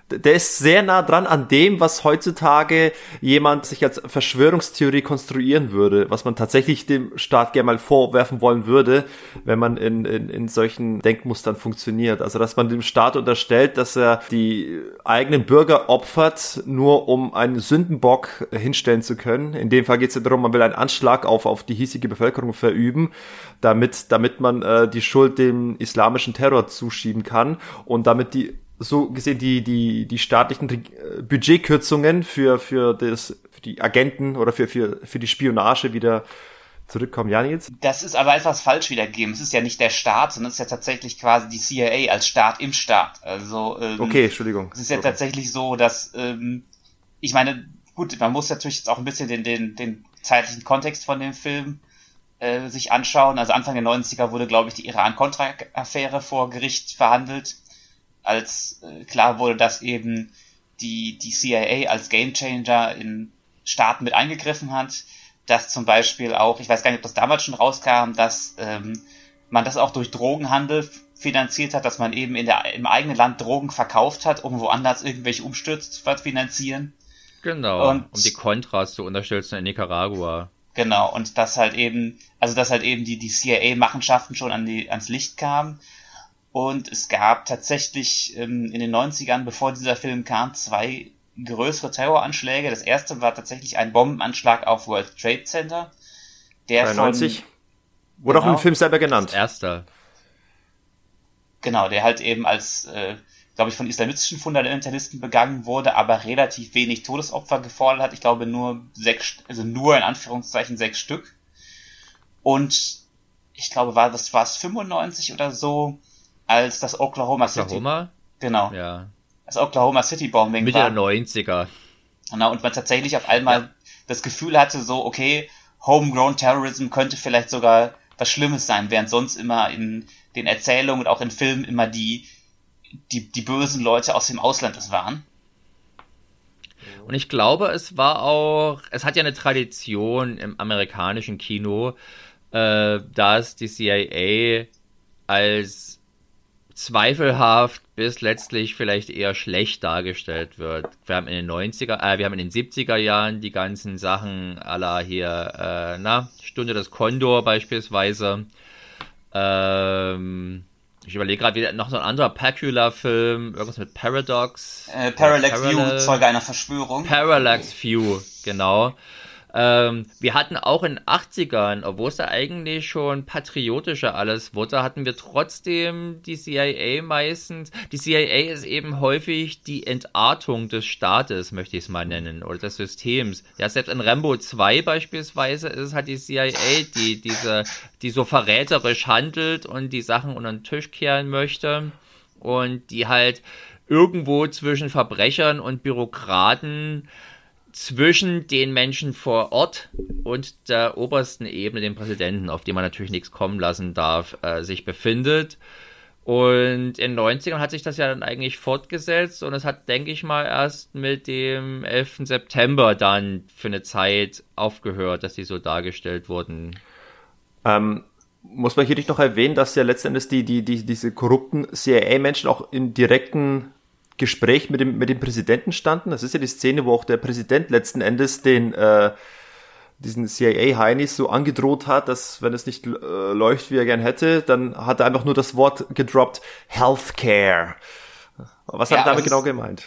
der ist sehr nah dran an dem, was heutzutage jemand sich als Verschwörungstheorie konstruieren würde, was man tatsächlich dem Staat gerne mal vorwerfen wollen würde, wenn man in, in, in solchen Denkmustern funktioniert. Also, dass man dem Staat unterstellt, dass er die eigenen Bürger opfert, nur um einen Sündenbock hinstellen zu können. In dem Fall geht es ja darum, man will einen Anschlag auf, auf die hiesige Bevölkerung verüben, damit, damit man äh, die Schuld dem islamischen Terror zuschieben kann und damit die so gesehen die, die, die staatlichen äh, Budgetkürzungen für, für, das, für die Agenten oder für, für, für die Spionage wieder zurückkommen. Ja, Nils? Das ist aber etwas falsch wiedergegeben. Es ist ja nicht der Staat, sondern es ist ja tatsächlich quasi die CIA als Staat im Staat. Also, ähm, okay, Entschuldigung. Es ist ja tatsächlich so, dass, ähm, ich meine, gut, man muss natürlich jetzt auch ein bisschen den, den, den zeitlichen Kontext von dem Film äh, sich anschauen. Also Anfang der 90er wurde, glaube ich, die Iran-Contra-Affäre vor Gericht verhandelt als äh, klar wurde, dass eben die, die CIA als Gamechanger in Staaten mit eingegriffen hat, dass zum Beispiel auch, ich weiß gar nicht, ob das damals schon rauskam, dass ähm, man das auch durch Drogenhandel finanziert hat, dass man eben in der, im eigenen Land Drogen verkauft hat, um woanders irgendwelche Umstürze zu finanzieren. Genau, und, um die Kontras zu unterstützen in Nicaragua. Genau, und dass halt eben, also dass halt eben die, die CIA-Machenschaften schon an die, ans Licht kamen und es gab tatsächlich ähm, in den 90ern, bevor dieser Film kam, zwei größere Terroranschläge. Das erste war tatsächlich ein Bombenanschlag auf World Trade Center. Der 93. Von, Wurde genau, auch im Film selber genannt. Das erste. Genau, der halt eben als, äh, glaube ich, von islamistischen Fundamentalisten begangen wurde, aber relativ wenig Todesopfer gefordert hat. Ich glaube nur sechs, also nur in Anführungszeichen sechs Stück. Und ich glaube, war das war es 95 oder so, als das Oklahoma City. Oklahoma? Genau. Ja. Das Oklahoma City Bombing Mitte war. der 90er. Genau, und man tatsächlich auf einmal ja. das Gefühl hatte, so, okay, Homegrown Terrorism könnte vielleicht sogar was Schlimmes sein, während sonst immer in den Erzählungen und auch in Filmen immer die, die, die bösen Leute aus dem Ausland es waren. Und ich glaube, es war auch, es hat ja eine Tradition im amerikanischen Kino, äh, dass die CIA als zweifelhaft bis letztlich vielleicht eher schlecht dargestellt wird. Wir haben in den 90er, äh, wir haben in den 70er Jahren die ganzen Sachen aller hier, äh, na, Stunde des Kondor beispielsweise. Ähm, ich überlege gerade wieder noch so ein anderer Pacula-Film, irgendwas mit Paradox. Äh, Parallax View, Zeuge einer Verschwörung. Parallax View, genau. Ähm, wir hatten auch in den 80ern, obwohl es da eigentlich schon patriotischer alles wurde, hatten wir trotzdem die CIA meistens. Die CIA ist eben häufig die Entartung des Staates, möchte ich es mal nennen, oder des Systems. Ja, selbst in Rambo 2 beispielsweise ist halt die CIA, die diese, die so verräterisch handelt und die Sachen unter den Tisch kehren möchte und die halt irgendwo zwischen Verbrechern und Bürokraten zwischen den Menschen vor Ort und der obersten Ebene, dem Präsidenten, auf dem man natürlich nichts kommen lassen darf, äh, sich befindet. Und in den 90ern hat sich das ja dann eigentlich fortgesetzt und es hat, denke ich mal, erst mit dem 11. September dann für eine Zeit aufgehört, dass die so dargestellt wurden. Ähm, muss man hier nicht noch erwähnen, dass ja letztendlich die, die, die, diese korrupten CIA-Menschen auch in direkten Gespräch mit dem, mit dem Präsidenten standen. Das ist ja die Szene, wo auch der Präsident letzten Endes den, äh, diesen CIA-Heinis so angedroht hat, dass wenn es nicht äh, läuft, wie er gern hätte, dann hat er einfach nur das Wort gedroppt, Healthcare. Was ja, hat er damit genau gemeint?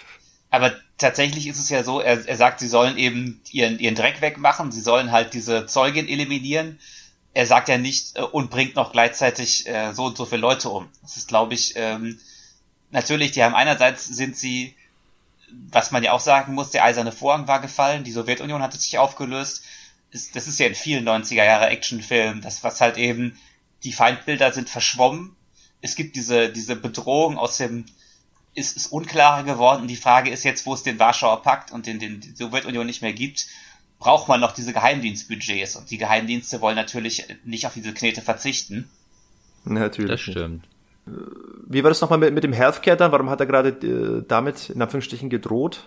Aber tatsächlich ist es ja so, er, er sagt, sie sollen eben ihren, ihren Dreck wegmachen, sie sollen halt diese Zeugin eliminieren. Er sagt ja nicht äh, und bringt noch gleichzeitig äh, so und so viele Leute um. Das ist, glaube ich, ähm, natürlich, die haben einerseits sind sie, was man ja auch sagen muss, der eiserne Vorhang war gefallen, die Sowjetunion hatte sich aufgelöst. Das ist ja in vielen 90er Jahre Actionfilmen, das was halt eben, die Feindbilder sind verschwommen. Es gibt diese, diese Bedrohung aus dem, ist, ist unklarer geworden. Und die Frage ist jetzt, wo es den Warschauer Pakt und den, den die Sowjetunion nicht mehr gibt, braucht man noch diese Geheimdienstbudgets. Und die Geheimdienste wollen natürlich nicht auf diese Knete verzichten. Natürlich. Das stimmt. Wie war das nochmal mit, mit dem Healthcare dann? Warum hat er gerade äh, damit in Anführungsstrichen gedroht?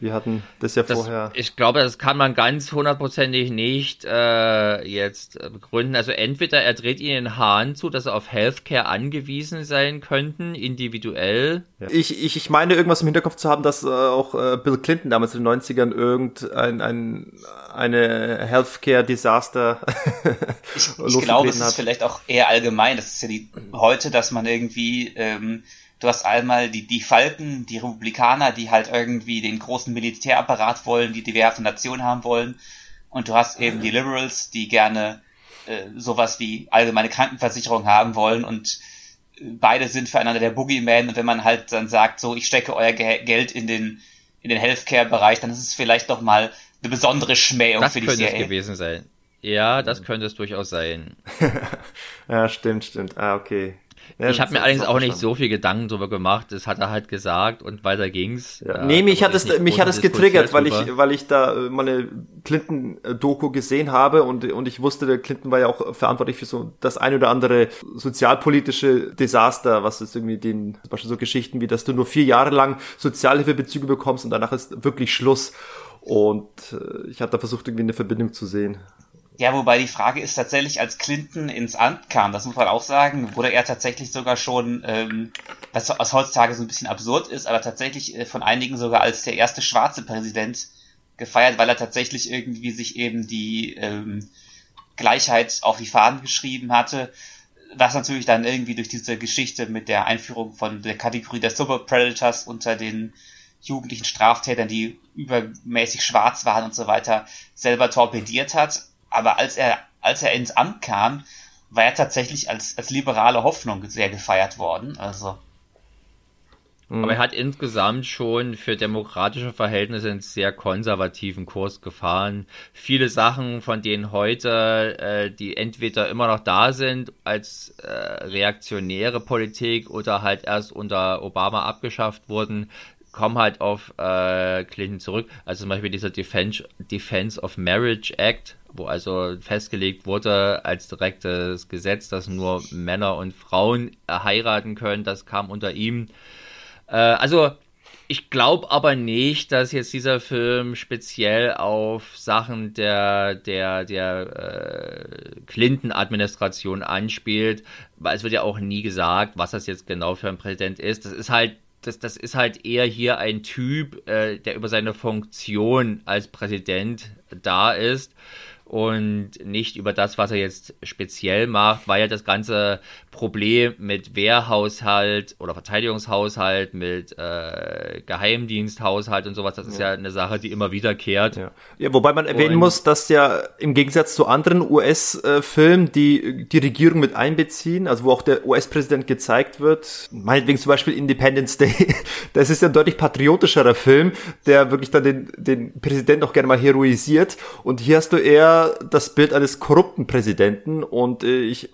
Wir hatten das ja das, vorher. Ich glaube, das kann man ganz hundertprozentig nicht äh, jetzt begründen. Also entweder er dreht ihnen den Hahn zu, dass sie auf Healthcare angewiesen sein könnten, individuell. Ja. Ich, ich, ich meine irgendwas im Hinterkopf zu haben, dass äh, auch äh, Bill Clinton damals in den 90ern irgendein ein, eine Healthcare-Desaster [laughs] Ich, ich [laughs] glaube, es ist vielleicht auch eher allgemein. Das ist ja die heute, dass man irgendwie ähm, du hast einmal die, die Falken, die Republikaner, die halt irgendwie den großen Militärapparat wollen, die diverse Nationen haben wollen. Und du hast eben die Liberals, die gerne äh, sowas wie allgemeine Krankenversicherung haben wollen und äh, beide sind füreinander der Boogeyman und wenn man halt dann sagt, so ich stecke euer Ge Geld in den in den Healthcare-Bereich, dann ist es vielleicht doch mal eine besondere Schmähung das für die könnte CIA. Es gewesen sein. Ja, das könnte es durchaus sein. [laughs] ja, stimmt, stimmt. Ah, okay. Ja, ich habe mir allerdings auch nicht so viel Gedanken darüber gemacht. Das hat er halt gesagt und weiter ging's. Ja. nee, mich hat es mich hat es getriggert, weil ich weil ich da äh, mal eine Clinton Doku gesehen habe und und ich wusste, der Clinton war ja auch verantwortlich für so das ein oder andere sozialpolitische Desaster, was ist irgendwie den zum Beispiel so Geschichten wie, dass du nur vier Jahre lang Sozialhilfebezüge bekommst und danach ist wirklich Schluss. Und äh, ich habe da versucht irgendwie eine Verbindung zu sehen. Ja, wobei die Frage ist tatsächlich, als Clinton ins Amt kam, das muss man auch sagen, wurde er tatsächlich sogar schon, ähm, was, was heutzutage so ein bisschen absurd ist, aber tatsächlich äh, von einigen sogar als der erste schwarze Präsident gefeiert, weil er tatsächlich irgendwie sich eben die ähm, Gleichheit auf die Fahnen geschrieben hatte, was natürlich dann irgendwie durch diese Geschichte mit der Einführung von der Kategorie der Super Predators unter den jugendlichen Straftätern, die übermäßig schwarz waren und so weiter, selber torpediert hat aber als er, als er ins Amt kam, war er tatsächlich als, als liberale Hoffnung sehr gefeiert worden. Also. Mhm. Aber er hat insgesamt schon für demokratische Verhältnisse einen sehr konservativen Kurs gefahren. Viele Sachen, von denen heute, äh, die entweder immer noch da sind als äh, reaktionäre Politik oder halt erst unter Obama abgeschafft wurden, kommen halt auf äh, Clinton zurück. Also zum Beispiel dieser Defense, Defense of Marriage Act, wo also festgelegt wurde als direktes Gesetz, dass nur Männer und Frauen heiraten können. Das kam unter ihm. Äh, also ich glaube aber nicht, dass jetzt dieser Film speziell auf Sachen der der der äh, Clinton-Administration anspielt, weil es wird ja auch nie gesagt, was das jetzt genau für ein Präsident ist. Das ist halt das, das ist halt eher hier ein Typ, äh, der über seine Funktion als Präsident da ist und nicht über das, was er jetzt speziell macht, weil ja das ganze Problem mit Wehrhaushalt oder Verteidigungshaushalt, mit äh, Geheimdiensthaushalt und sowas, das ist ja. ja eine Sache, die immer wiederkehrt. Ja, ja wobei man erwähnen und, muss, dass ja im Gegensatz zu anderen US-Filmen, die die Regierung mit einbeziehen, also wo auch der US-Präsident gezeigt wird, meinetwegen zum Beispiel Independence Day, [laughs] das ist ja ein deutlich patriotischerer Film, der wirklich dann den, den Präsidenten auch gerne mal heroisiert und hier hast du eher das Bild eines korrupten Präsidenten und äh, ich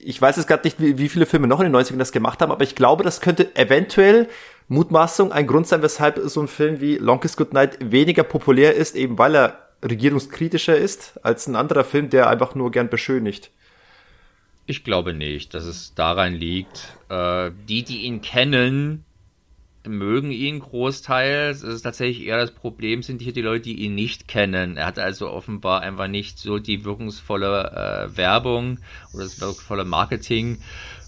ich weiß jetzt gerade nicht, wie, wie viele Filme noch in den 90ern das gemacht haben, aber ich glaube, das könnte eventuell Mutmaßung ein Grund sein, weshalb so ein Film wie Longest Good Night weniger populär ist, eben weil er regierungskritischer ist als ein anderer Film, der einfach nur gern beschönigt. Ich glaube nicht, dass es daran liegt. Äh, die, die ihn kennen, mögen ihn großteils. Es ist tatsächlich eher das Problem, sind hier die Leute, die ihn nicht kennen. Er hat also offenbar einfach nicht so die wirkungsvolle äh, Werbung oder das wirkungsvolle Marketing.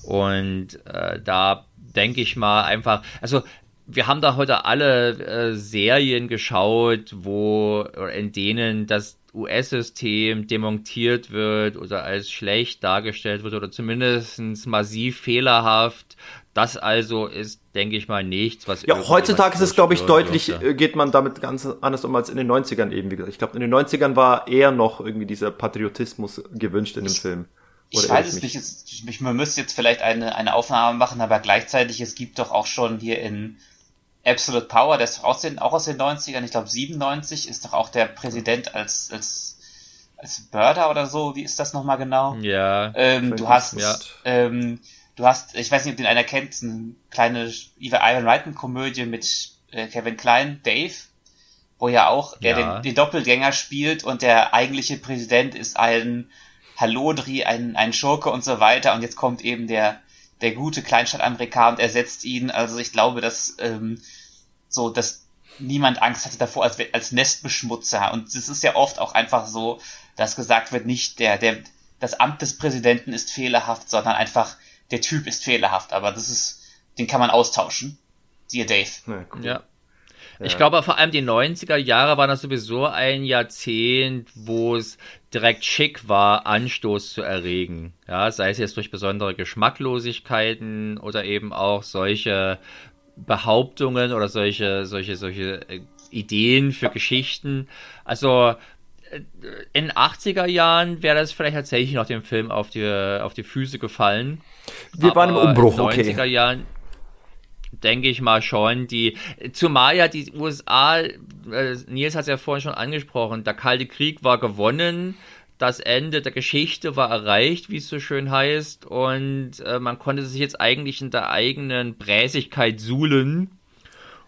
Und äh, da denke ich mal einfach, also wir haben da heute alle äh, Serien geschaut, wo in denen das US-System demontiert wird oder als schlecht dargestellt wird oder zumindest massiv fehlerhaft das also ist, denke ich mal, nichts, was. Ja, heutzutage ist es, glaube ich, deutlich, würde. Äh, geht man damit ganz anders um als in den 90ern eben, wie gesagt. Ich glaube, in den 90ern war eher noch irgendwie dieser Patriotismus gewünscht in dem ich, Film. Oder ich weiß es nicht, ich, ich, man müsste jetzt vielleicht eine, eine Aufnahme machen, aber gleichzeitig, es gibt doch auch schon hier in Absolute Power, der ist aus den, auch aus den 90ern, ich glaube 97, ist doch auch der Präsident als, als, als Mörder oder so, wie ist das nochmal genau? Ja. Ähm, du hast, ja. ähm, Du hast, ich weiß nicht, ob den einer kennt, eine kleine Ivan Reiten Komödie mit äh, Kevin Klein, Dave, wo ja auch er ja. den, den, Doppelgänger spielt und der eigentliche Präsident ist ein Halodri, ein, ein Schurke und so weiter und jetzt kommt eben der, der gute Kleinstadt-Amerikaner und ersetzt ihn. Also ich glaube, dass ähm, so, dass niemand Angst hatte davor als, als Nestbeschmutzer. Und es ist ja oft auch einfach so, dass gesagt wird, nicht der, der, das Amt des Präsidenten ist fehlerhaft, sondern einfach der Typ ist fehlerhaft, aber das ist, den kann man austauschen. Siehe Dave. Ja. Cool. ja. Ich glaube vor allem die 90er Jahre waren das sowieso ein Jahrzehnt, wo es direkt schick war, Anstoß zu erregen. Ja, sei es jetzt durch besondere Geschmacklosigkeiten oder eben auch solche Behauptungen oder solche, solche, solche äh, Ideen für Geschichten. Also in den 80er Jahren wäre das vielleicht tatsächlich noch dem Film auf die, auf die Füße gefallen. Wir waren im Umbruch, in den 90er Jahren denke ich mal schon, die, zumal ja die USA, äh, Nils hat es ja vorhin schon angesprochen, der Kalte Krieg war gewonnen, das Ende der Geschichte war erreicht, wie es so schön heißt, und äh, man konnte sich jetzt eigentlich in der eigenen Bräsigkeit suhlen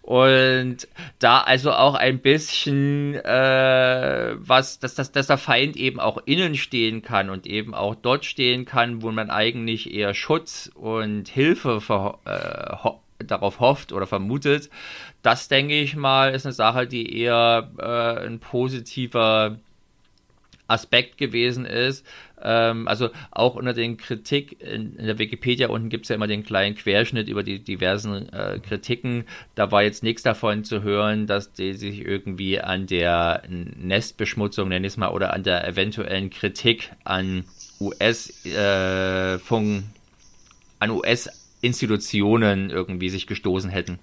und da also auch ein bisschen äh, was, dass, dass, dass der Feind eben auch innen stehen kann und eben auch dort stehen kann, wo man eigentlich eher Schutz und Hilfe ver, äh, ho darauf hofft oder vermutet. Das denke ich mal, ist eine Sache, die eher äh, ein positiver Aspekt gewesen ist. Ähm, also auch unter den Kritik in, in der Wikipedia unten gibt es ja immer den kleinen Querschnitt über die diversen äh, Kritiken. Da war jetzt nichts davon zu hören, dass die sich irgendwie an der Nestbeschmutzung, nenne ich es mal, oder an der eventuellen Kritik an US äh, an US-Institutionen irgendwie sich gestoßen hätten.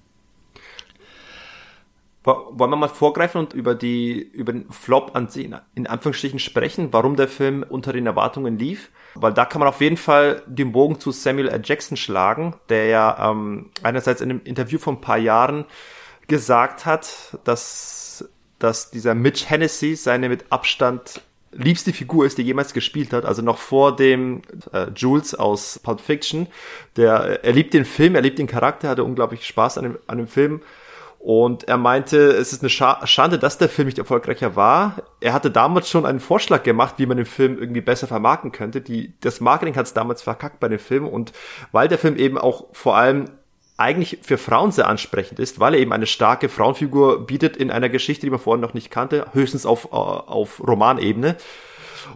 Wollen wir mal vorgreifen und über die, über den Flop an sich in Anführungsstrichen sprechen, warum der Film unter den Erwartungen lief? Weil da kann man auf jeden Fall den Bogen zu Samuel L. Jackson schlagen, der ja ähm, einerseits in einem Interview von ein paar Jahren gesagt hat, dass, dass dieser Mitch Hennessy seine mit Abstand liebste Figur ist, die jemals gespielt hat, also noch vor dem äh, Jules aus Pulp Fiction. Der, er liebt den Film, er liebt den Charakter, hatte unglaublich Spaß an dem, an dem Film und er meinte, es ist eine Schande, dass der Film nicht erfolgreicher war. Er hatte damals schon einen Vorschlag gemacht, wie man den Film irgendwie besser vermarkten könnte. Die, das Marketing hat es damals verkackt bei dem Film. Und weil der Film eben auch vor allem eigentlich für Frauen sehr ansprechend ist, weil er eben eine starke Frauenfigur bietet in einer Geschichte, die man vorher noch nicht kannte, höchstens auf, auf Romanebene,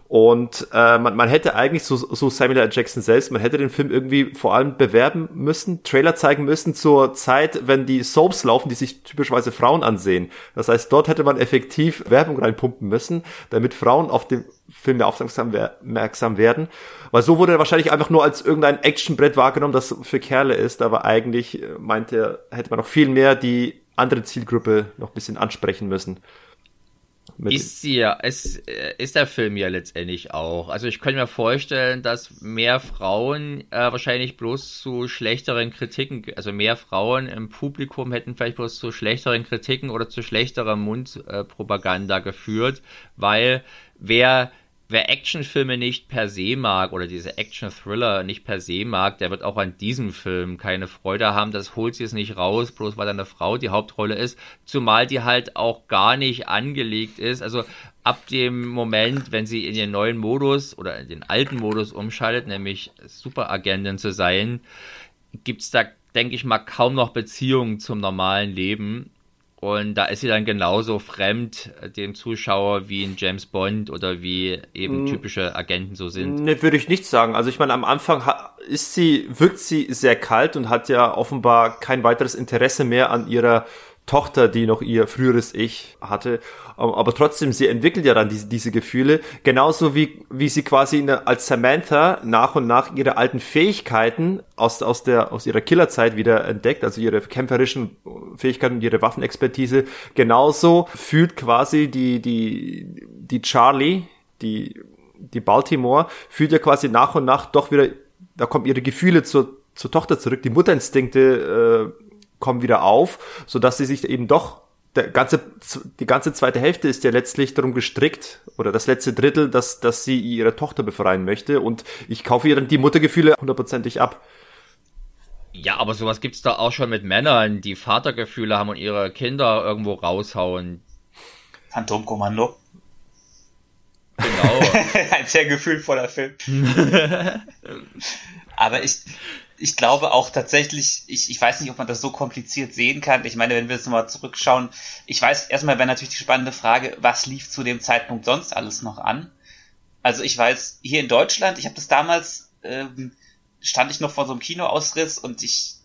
Und äh, man, man hätte eigentlich so, so Samuel L. Jackson selbst, man hätte den Film irgendwie vor allem bewerben müssen, Trailer zeigen müssen zur Zeit, wenn die Soaps laufen, die sich typischerweise Frauen ansehen. Das heißt, dort hätte man effektiv Werbung reinpumpen müssen, damit Frauen auf den Film mehr aufmerksam werden. Weil so wurde er wahrscheinlich einfach nur als irgendein Actionbrett wahrgenommen, das für Kerle ist, aber eigentlich äh, meinte er, hätte man noch viel mehr die andere Zielgruppe noch ein bisschen ansprechen müssen. Ist sie ja, ist, äh, ist der Film ja letztendlich auch. Also ich könnte mir vorstellen, dass mehr Frauen äh, wahrscheinlich bloß zu schlechteren Kritiken, also mehr Frauen im Publikum hätten vielleicht bloß zu schlechteren Kritiken oder zu schlechterer Mundpropaganda äh, geführt, weil wer wer Actionfilme nicht per se mag oder diese Action-Thriller nicht per se mag, der wird auch an diesem Film keine Freude haben. Das holt sie es nicht raus, bloß weil eine Frau die Hauptrolle ist. Zumal die halt auch gar nicht angelegt ist. Also ab dem Moment, wenn sie in den neuen Modus oder in den alten Modus umschaltet, nämlich Superagentin zu sein, gibt's da, denke ich mal, kaum noch Beziehungen zum normalen Leben. Und da ist sie dann genauso fremd äh, dem Zuschauer wie ein James Bond oder wie eben hm. typische Agenten so sind. Ne, würde ich nicht sagen. Also ich meine, am Anfang ist sie, wirkt sie sehr kalt und hat ja offenbar kein weiteres Interesse mehr an ihrer Tochter, die noch ihr früheres Ich hatte. Aber trotzdem, sie entwickelt ja dann diese, diese Gefühle. Genauso wie, wie sie quasi der, als Samantha nach und nach ihre alten Fähigkeiten aus, aus, der, aus ihrer Killerzeit wieder entdeckt, also ihre kämpferischen Fähigkeiten und ihre Waffenexpertise. Genauso fühlt quasi die, die, die Charlie, die, die Baltimore, fühlt ja quasi nach und nach doch wieder, da kommen ihre Gefühle zur, zur Tochter zurück. Die Mutterinstinkte äh, kommen wieder auf, so dass sie sich eben doch der ganze, die ganze zweite Hälfte ist ja letztlich darum gestrickt, oder das letzte Drittel, dass, dass sie ihre Tochter befreien möchte. Und ich kaufe ihr dann die Muttergefühle hundertprozentig ab. Ja, aber sowas gibt's da auch schon mit Männern, die Vatergefühle haben und ihre Kinder irgendwo raushauen. Phantomkommando. Genau. [laughs] Ein sehr gefühlvoller Film. [laughs] aber ich, ich glaube auch tatsächlich, ich, ich weiß nicht, ob man das so kompliziert sehen kann. Ich meine, wenn wir jetzt nochmal zurückschauen, ich weiß, erstmal wäre natürlich die spannende Frage, was lief zu dem Zeitpunkt sonst alles noch an? Also ich weiß, hier in Deutschland, ich habe das damals, ähm, stand ich noch vor so einem Kinoausriss und ich,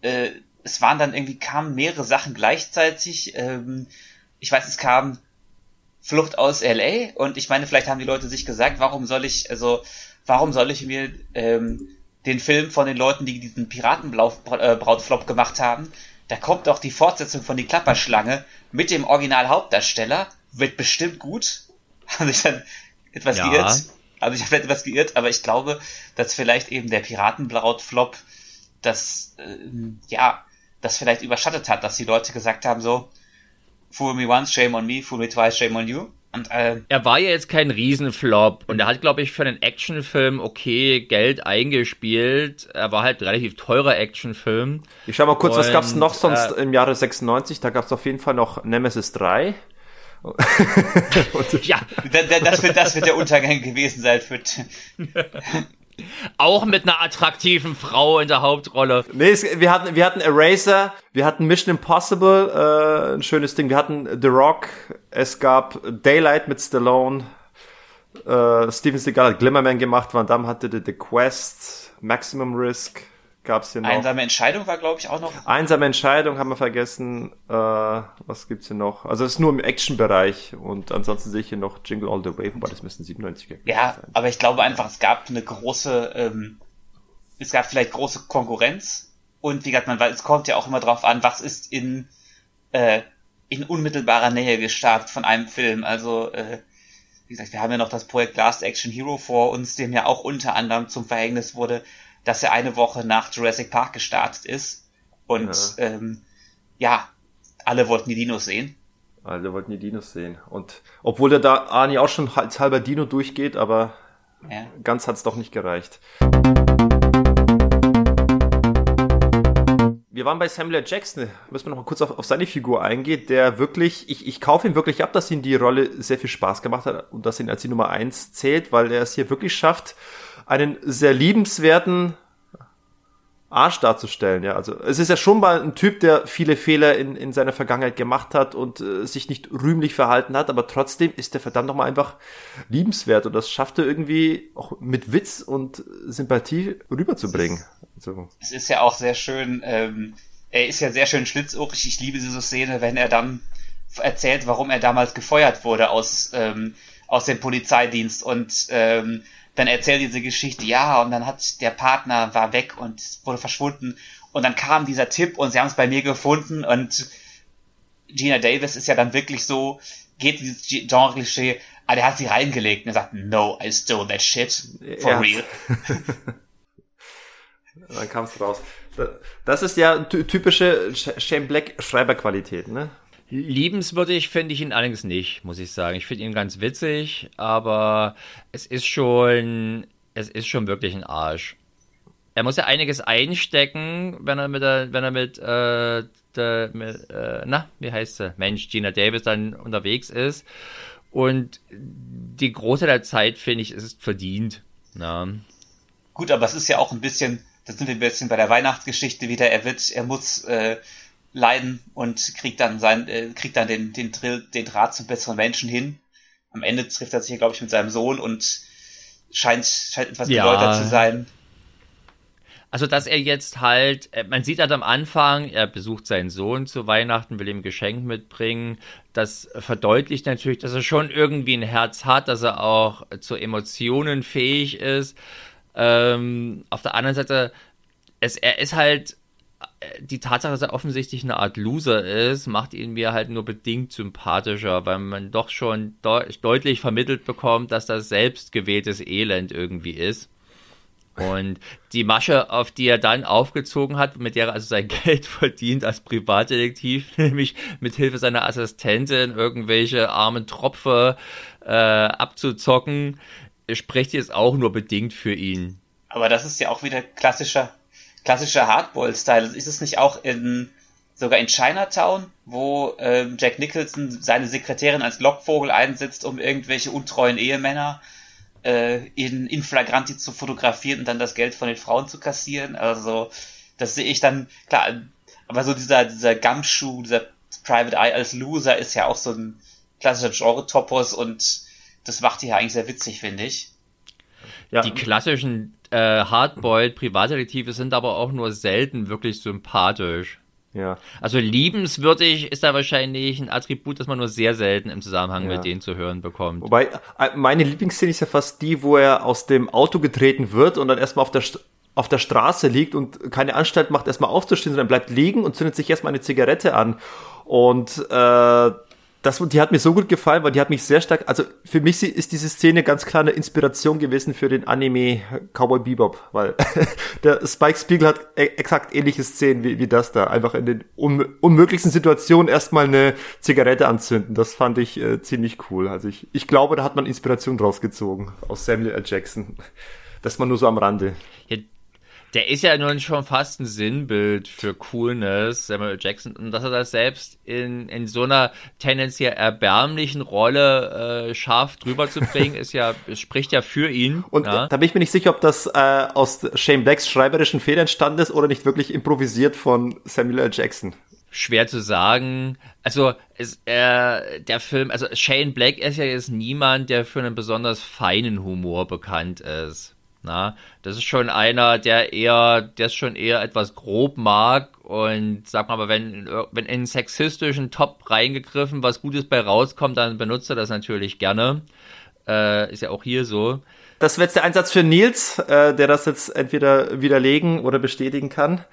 äh, es waren dann irgendwie, kamen mehrere Sachen gleichzeitig. Ähm, ich weiß, es kam Flucht aus LA und ich meine, vielleicht haben die Leute sich gesagt, warum soll ich, also, warum soll ich mir ähm, den Film von den Leuten, die diesen Piratenbrautflop gemacht haben, da kommt doch die Fortsetzung von Die Klapperschlange mit dem Original-Hauptdarsteller, wird bestimmt gut. [laughs] Habe ich dann etwas ja. geirrt. Also ich habe etwas geirrt, aber ich glaube, dass vielleicht eben der Piratenbrautflop das, äh, ja, das vielleicht überschattet hat, dass die Leute gesagt haben so, fool me once, shame on me, fool me twice, shame on you. Und, äh, er war ja jetzt kein Riesenflop und er hat, glaube ich, für einen Actionfilm okay Geld eingespielt. Er war halt ein relativ teurer Actionfilm. Ich schau mal kurz, und, was gab's noch sonst äh, im Jahre 96? Da gab's auf jeden Fall noch Nemesis 3. [laughs] ja, [laughs] das wird, das wird der Untergang gewesen sein für. [laughs] Auch mit einer attraktiven Frau in der Hauptrolle. Nee, es, wir hatten, wir hatten Eraser, wir hatten Mission Impossible, äh, ein schönes Ding. Wir hatten The Rock, es gab Daylight mit Stallone, äh, Steven Seagal hat Glimmerman gemacht, Van Damme hatte The, The Quest, Maximum Risk gab's hier noch. Einsame Entscheidung war, glaube ich, auch noch. Einsame Entscheidung haben wir vergessen. Äh, was gibt's hier noch? Also es ist nur im Action-Bereich und ansonsten sehe ich hier noch Jingle All the Way, wobei das müssten 97er Ja, sein. aber ich glaube einfach, es gab eine große, ähm, es gab vielleicht große Konkurrenz und wie gesagt, man weiß, es kommt ja auch immer drauf an, was ist in, äh, in unmittelbarer Nähe gestartet von einem Film. Also, äh, wie gesagt, wir haben ja noch das Projekt Last Action Hero vor uns, dem ja auch unter anderem zum Verhängnis wurde, dass er eine Woche nach Jurassic Park gestartet ist. Und ja, ähm, ja alle wollten die Dinos sehen. Alle wollten die Dinos sehen. Und obwohl der da Ani auch schon als halber Dino durchgeht, aber ja. ganz hat's doch nicht gereicht. Wir waren bei Samuel. Jackson. Müssen wir noch mal kurz auf, auf seine Figur eingehen, der wirklich, ich, ich kaufe ihm wirklich ab, dass ihm die Rolle sehr viel Spaß gemacht hat und dass ihn als die Nummer eins zählt, weil er es hier wirklich schafft, einen sehr liebenswerten Arsch darzustellen, ja. Also es ist ja schon mal ein Typ, der viele Fehler in, in seiner Vergangenheit gemacht hat und äh, sich nicht rühmlich verhalten hat, aber trotzdem ist der verdammt nochmal einfach liebenswert und das schafft er irgendwie auch mit Witz und Sympathie rüberzubringen. Es ist, es ist ja auch sehr schön, ähm, er ist ja sehr schön schlitzohrig. Ich liebe diese Szene, wenn er dann erzählt, warum er damals gefeuert wurde aus, ähm, aus dem Polizeidienst und ähm, dann erzählt diese Geschichte, ja, und dann hat der Partner war weg und wurde verschwunden und dann kam dieser Tipp und sie haben es bei mir gefunden und Gina Davis ist ja dann wirklich so, geht dieses Genre-Klischee, ah, der hat sie reingelegt und er sagt, no, I stole that shit, for ja. real. [laughs] dann kam es raus. Das ist ja typische Shane Black Schreiberqualität, ne? Liebenswürdig finde ich ihn allerdings nicht, muss ich sagen. Ich finde ihn ganz witzig, aber es ist schon, es ist schon wirklich ein Arsch. Er muss ja einiges einstecken, wenn er mit der, wenn er mit, äh, der, mit äh, na, wie heißt sie? Mensch, Gina Davis dann unterwegs ist. Und die große der Zeit, finde ich, ist verdient. Ja. Gut, aber es ist ja auch ein bisschen, da sind wir ein bisschen bei der Weihnachtsgeschichte wieder. Er wird, er muss äh, leiden und kriegt dann sein, äh, kriegt dann den, den, Drill, den Draht zum besseren Menschen hin. Am Ende trifft er sich, glaube ich, mit seinem Sohn und scheint, scheint etwas ja. geläutert zu sein. Also, dass er jetzt halt, äh, man sieht halt am Anfang, er besucht seinen Sohn zu Weihnachten, will ihm ein Geschenk mitbringen. Das verdeutlicht natürlich, dass er schon irgendwie ein Herz hat, dass er auch zu Emotionen fähig ist. Ähm, auf der anderen Seite, es, er ist halt die Tatsache, dass er offensichtlich eine Art Loser ist, macht ihn mir halt nur bedingt sympathischer, weil man doch schon de deutlich vermittelt bekommt, dass das selbstgewähltes Elend irgendwie ist. Und die Masche, auf die er dann aufgezogen hat, mit der er also sein [laughs] Geld verdient als Privatdetektiv, [laughs] nämlich mit Hilfe seiner Assistentin irgendwelche armen Tropfe äh, abzuzocken, spricht jetzt auch nur bedingt für ihn. Aber das ist ja auch wieder klassischer klassischer Hardball-Style. Ist es nicht auch in sogar in Chinatown, wo ähm, Jack Nicholson seine Sekretärin als Lockvogel einsetzt, um irgendwelche untreuen Ehemänner äh, in, in Flagranti zu fotografieren und dann das Geld von den Frauen zu kassieren. Also das sehe ich dann, klar, aber so dieser, dieser Gumshoe, dieser Private Eye als Loser ist ja auch so ein klassischer Genre-Topos und das macht die ja eigentlich sehr witzig, finde ich. Ja. Die klassischen äh, Hardboiled Privatdetektive sind aber auch nur selten wirklich sympathisch. Ja. Also liebenswürdig ist da wahrscheinlich ein Attribut, das man nur sehr selten im Zusammenhang ja. mit denen zu hören bekommt. Wobei, äh, meine Lieblingsszene ist ja fast die, wo er aus dem Auto getreten wird und dann erstmal auf der, auf der Straße liegt und keine Anstalt macht, erstmal aufzustehen, sondern bleibt liegen und zündet sich erstmal eine Zigarette an. Und äh, das, die hat mir so gut gefallen, weil die hat mich sehr stark, also für mich ist diese Szene ganz klar eine Inspiration gewesen für den Anime Cowboy Bebop, weil [laughs] der Spike Spiegel hat e exakt ähnliche Szenen wie, wie das da. Einfach in den un unmöglichsten Situationen erstmal eine Zigarette anzünden. Das fand ich äh, ziemlich cool. Also ich, ich glaube, da hat man Inspiration draus gezogen aus Samuel L. Jackson. Das man nur so am Rande. Ja, der ist ja nun schon fast ein Sinnbild für Coolness, Samuel Jackson. Und dass er das selbst in, in so einer tendenziell erbärmlichen Rolle äh, schafft, rüberzubringen, [laughs] ist ja, spricht ja für ihn. Und ja. da bin ich mir nicht sicher, ob das äh, aus Shane Blacks schreiberischen Fehler entstanden ist oder nicht wirklich improvisiert von Samuel L. Jackson schwer zu sagen. Also es, äh, der Film, also Shane Black ist ja jetzt niemand, der für einen besonders feinen Humor bekannt ist. Na, das ist schon einer, der eher, der es schon eher etwas grob mag und sag mal, wenn, wenn in sexistischen Top reingegriffen was Gutes bei rauskommt, dann benutzt er das natürlich gerne. Äh, ist ja auch hier so. Das wäre jetzt der Einsatz für Nils, äh, der das jetzt entweder widerlegen oder bestätigen kann.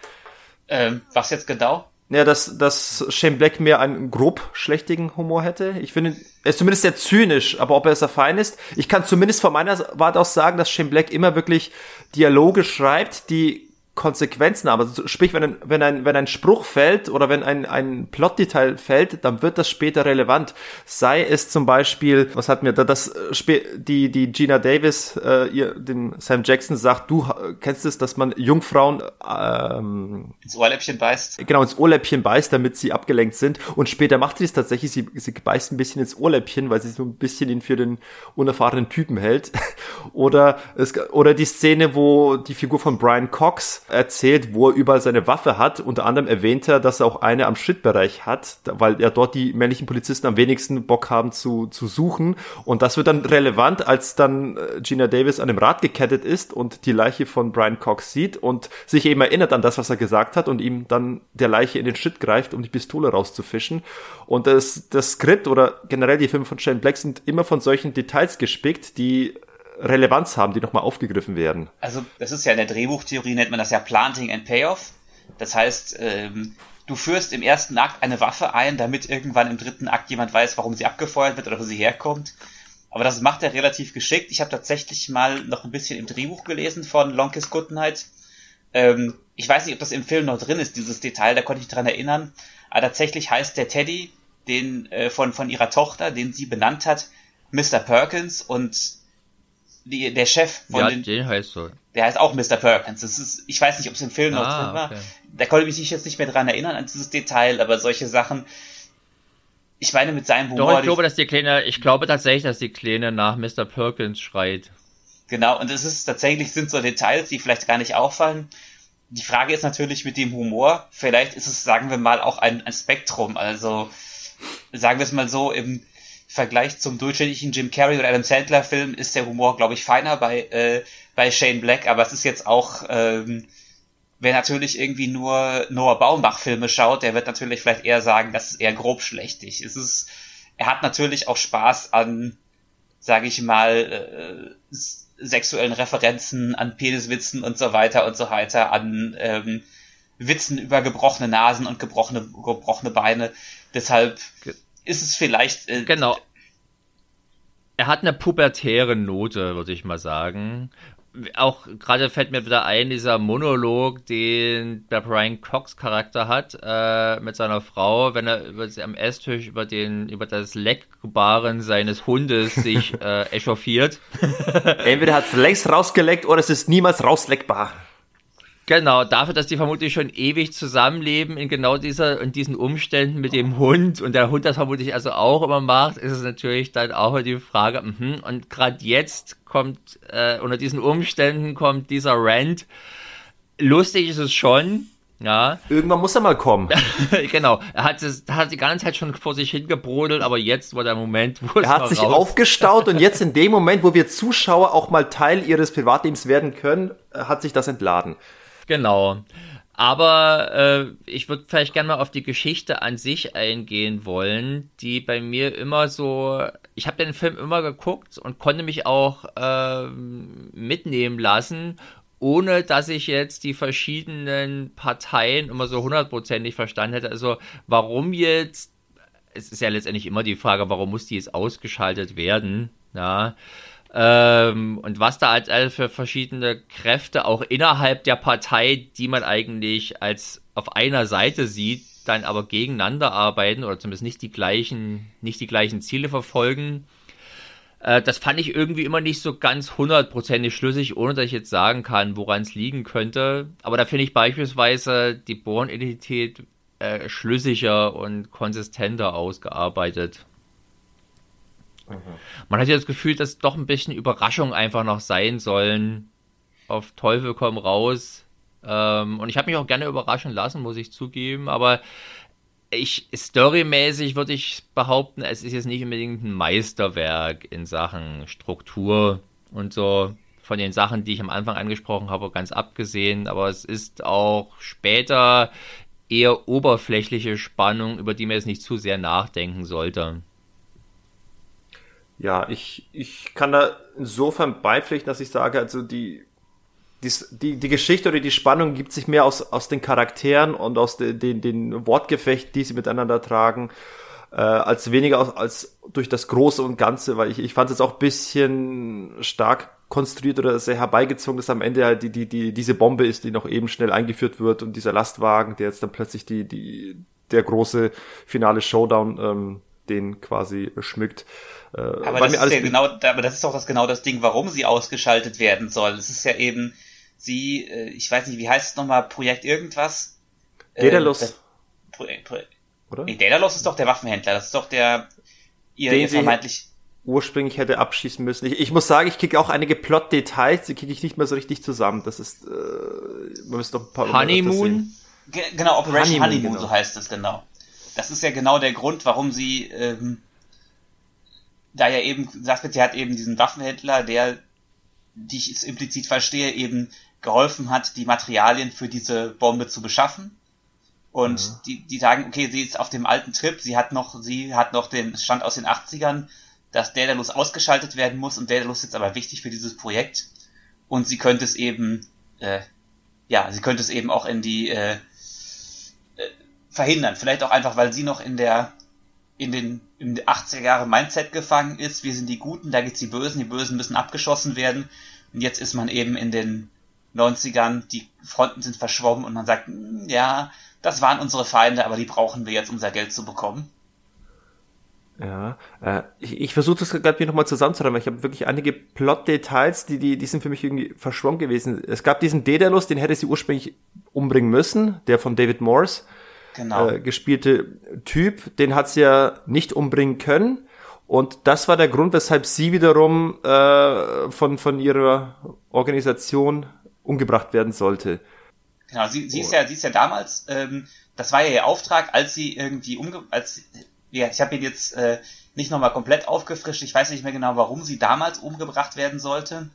Ähm, was jetzt genau? Ja, dass, dass Shane Black mehr einen grob schlechtigen Humor hätte. Ich finde, er ist zumindest sehr zynisch, aber ob er sehr fein ist. Ich kann zumindest von meiner Warte aus sagen, dass Shane Black immer wirklich Dialoge schreibt, die Konsequenzen haben. Also sprich, wenn ein, wenn ein, wenn ein Spruch fällt oder wenn ein, ein Plotdetail fällt, dann wird das später relevant. Sei es zum Beispiel, was hat mir da das äh, die die Gina Davis äh, ihr den Sam Jackson sagt, du kennst es, dass man Jungfrauen ähm, ins Ohrläppchen beißt. Genau ins Ohrläppchen beißt, damit sie abgelenkt sind. Und später macht sie es tatsächlich. Sie, sie beißt ein bisschen ins Ohrläppchen, weil sie so ein bisschen ihn für den unerfahrenen Typen hält. [laughs] oder es oder die Szene, wo die Figur von Brian Cox erzählt, wo er überall seine Waffe hat. Unter anderem erwähnt er, dass er auch eine am Schrittbereich hat, weil ja dort die männlichen Polizisten am wenigsten Bock haben zu, zu suchen. Und das wird dann relevant, als dann äh, Gina Davis an dem Rad gekettet ist und die Leiche von Brian Cox sieht und sich eben erinnert an das, was er gesagt hat und ihm dann der Leiche in den Schritt greift, um die Pistole rauszufischen. Und das, das Skript oder generell die Filme von Shane Black sind immer von solchen Details gespickt, die Relevanz haben, die nochmal aufgegriffen werden. Also das ist ja in der Drehbuchtheorie nennt man das ja Planting and Payoff. Das heißt, ähm, du führst im ersten Akt eine Waffe ein, damit irgendwann im dritten Akt jemand weiß, warum sie abgefeuert wird oder wo sie herkommt. Aber das macht er relativ geschickt. Ich habe tatsächlich mal noch ein bisschen im Drehbuch gelesen von Longest Good Night. Ähm, ich weiß nicht, ob das im Film noch drin ist, dieses Detail, da konnte ich dran erinnern. Aber tatsächlich heißt der Teddy, den äh, von, von ihrer Tochter, den sie benannt hat, Mr. Perkins und die, der Chef von ja, den, den heißt so. Der heißt auch Mr. Perkins. Das ist, ich weiß nicht, ob es im Film ah, noch drin war. Okay. Da konnte ich mich jetzt nicht mehr dran erinnern an dieses Detail, aber solche Sachen. Ich meine mit seinem Humor. Doch, ich glaube, dass die Kleine, ich glaube tatsächlich, dass die Kleine nach Mr. Perkins schreit. Genau, und es ist tatsächlich sind so Details, die vielleicht gar nicht auffallen. Die Frage ist natürlich mit dem Humor. Vielleicht ist es, sagen wir mal, auch ein, ein Spektrum. Also sagen wir es mal so, im Vergleich zum durchschnittlichen Jim Carrey oder Adam Sandler Film ist der Humor, glaube ich, feiner bei, äh, bei Shane Black, aber es ist jetzt auch, ähm, wer natürlich irgendwie nur Noah Baumbach Filme schaut, der wird natürlich vielleicht eher sagen, das ist eher grobschlächtig. Es ist, er hat natürlich auch Spaß an, sage ich mal, äh, sexuellen Referenzen, an Peniswitzen und so weiter und so weiter, an ähm, Witzen über gebrochene Nasen und gebrochene, gebrochene Beine. Deshalb ist es vielleicht. Äh, genau. Er hat eine pubertäre Note, würde ich mal sagen. Auch gerade fällt mir wieder ein, dieser Monolog, den der Brian Cox Charakter hat äh, mit seiner Frau, wenn er über, am Esstisch über den über das Leckbaren seines Hundes sich [laughs] äh, echauffiert. Entweder hat es längst rausgeleckt oder es ist niemals rausleckbar. Genau, dafür, dass die vermutlich schon ewig zusammenleben in genau dieser, in diesen Umständen mit dem Hund und der Hund das vermutlich also auch immer macht, ist es natürlich dann auch die Frage, mh, und gerade jetzt kommt, äh, unter diesen Umständen kommt dieser Rant. Lustig ist es schon, ja. Irgendwann muss er mal kommen. [laughs] genau. Er hat, es, hat die ganze Zeit schon vor sich hingebrodelt, aber jetzt war der Moment, wo es Er hat sich raus. aufgestaut und jetzt in dem [laughs] Moment, wo wir Zuschauer auch mal Teil ihres Privatlebens werden können, hat sich das entladen. Genau. Aber äh, ich würde vielleicht gerne mal auf die Geschichte an sich eingehen wollen, die bei mir immer so. Ich habe den Film immer geguckt und konnte mich auch äh, mitnehmen lassen, ohne dass ich jetzt die verschiedenen Parteien immer so hundertprozentig verstanden hätte. Also warum jetzt? Es ist ja letztendlich immer die Frage, warum muss die jetzt ausgeschaltet werden? Ja. Ähm, und was da als für verschiedene Kräfte auch innerhalb der Partei, die man eigentlich als auf einer Seite sieht, dann aber gegeneinander arbeiten oder zumindest nicht die gleichen, nicht die gleichen Ziele verfolgen. Äh, das fand ich irgendwie immer nicht so ganz hundertprozentig schlüssig, ohne dass ich jetzt sagen kann, woran es liegen könnte. Aber da finde ich beispielsweise die Born-Identität äh, schlüssiger und konsistenter ausgearbeitet. Mhm. Man hat ja das Gefühl, dass doch ein bisschen Überraschung einfach noch sein sollen. Auf Teufel komm raus. Ähm, und ich habe mich auch gerne überraschen lassen, muss ich zugeben. Aber ich, storymäßig würde ich behaupten, es ist jetzt nicht unbedingt ein Meisterwerk in Sachen Struktur und so. Von den Sachen, die ich am Anfang angesprochen habe, ganz abgesehen. Aber es ist auch später eher oberflächliche Spannung, über die man jetzt nicht zu sehr nachdenken sollte. Ja, ich, ich kann da insofern beipflichten, dass ich sage, also die, die, die Geschichte oder die Spannung gibt sich mehr aus, aus den Charakteren und aus den, den, den Wortgefechten, die sie miteinander tragen, äh, als weniger aus, als durch das Große und Ganze, weil ich, ich fand es auch bisschen stark konstruiert oder sehr herbeigezogen, dass am Ende halt die, die, die, diese Bombe ist, die noch eben schnell eingeführt wird und dieser Lastwagen, der jetzt dann plötzlich die, die, der große finale Showdown ähm, den quasi schmückt. Äh, aber, das ist ja genau, aber das ist doch das genau das Ding, warum sie ausgeschaltet werden soll. Es ist ja eben, sie, äh, ich weiß nicht, wie heißt es nochmal, Projekt irgendwas? Daedalus. Äh, Pro, Pro, Oder? Nee, Daedalus ist doch der Waffenhändler, das ist doch der, ihr, ihr vermeintlich, ursprünglich hätte abschießen müssen. Ich, ich muss sagen, ich kriege auch einige Plot-Details, die kriege ich nicht mehr so richtig zusammen. Das ist, äh, man müsste doch ein paar Honeymoon? Ge genau, Operation Honeymoon, Honeymoon genau. so heißt es, genau. Das ist ja genau der Grund, warum sie, ähm, da ja eben sie hat eben diesen Waffenhändler, der, die ich es implizit verstehe, eben geholfen hat, die Materialien für diese Bombe zu beschaffen. Und mhm. die, die sagen, okay, sie ist auf dem alten Trip, sie hat noch, sie hat noch den Stand aus den 80ern, dass Daedalus ausgeschaltet werden muss und Daedalus ist jetzt aber wichtig für dieses Projekt. Und sie könnte es eben, äh, ja, sie könnte es eben auch in die, äh, äh, verhindern. Vielleicht auch einfach, weil sie noch in der, in den, im 80er Jahre Mindset gefangen ist. Wir sind die Guten, da gibt's die Bösen, die Bösen müssen abgeschossen werden. Und jetzt ist man eben in den 90ern, die Fronten sind verschwommen und man sagt, hm, ja, das waren unsere Feinde, aber die brauchen wir jetzt, um unser Geld zu bekommen. Ja, äh, ich, ich versuche das gerade mir nochmal zusammenzuräumen. Ich habe wirklich einige Plot-Details, die, die, die sind für mich irgendwie verschwommen gewesen. Es gab diesen Daedalus, den hätte sie ursprünglich umbringen müssen, der von David Morse genau. äh, gespielte Typ. Den hat sie ja nicht umbringen können. Und das war der Grund, weshalb sie wiederum äh, von, von ihrer Organisation umgebracht werden sollte. Genau, sie, sie ist ja, sie ist ja damals, ähm, das war ja ihr Auftrag, als sie irgendwie umge, als, ja, ich habe ihn jetzt äh, nicht nochmal komplett aufgefrischt, ich weiß nicht mehr genau, warum sie damals umgebracht werden sollte,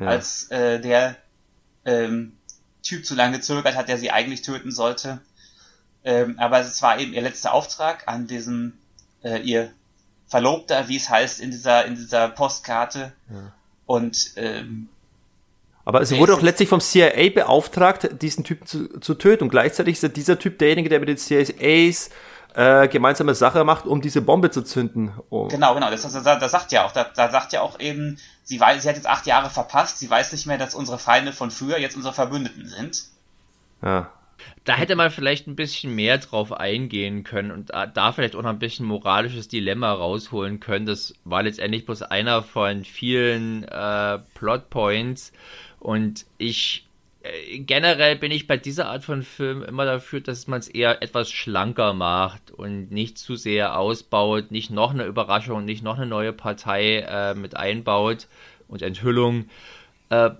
ja. als äh, der ähm, Typ zu lange gezögert hat, der sie eigentlich töten sollte. Ähm, aber es war eben ihr letzter Auftrag an diesem, äh, ihr Verlobter, wie es heißt in dieser, in dieser Postkarte. Ja. Und ähm, aber es wurde auch letztlich vom CIA beauftragt, diesen Typen zu, zu töten. Und gleichzeitig ist dieser Typ derjenige, der mit den CIAs äh, gemeinsame Sache macht, um diese Bombe zu zünden. Oh. Genau, genau. Das, das, das, sagt ja auch. Da, da sagt ja auch eben, sie weiß, sie hat jetzt acht Jahre verpasst. Sie weiß nicht mehr, dass unsere Feinde von früher jetzt unsere Verbündeten sind. Ja. Da hätte man vielleicht ein bisschen mehr drauf eingehen können und da vielleicht auch noch ein bisschen moralisches Dilemma rausholen können. Das war letztendlich bloß einer von vielen äh, Plotpoints. Und ich äh, generell bin ich bei dieser Art von Film immer dafür, dass man es eher etwas schlanker macht und nicht zu sehr ausbaut, nicht noch eine Überraschung, nicht noch eine neue Partei äh, mit einbaut und Enthüllung. Äh,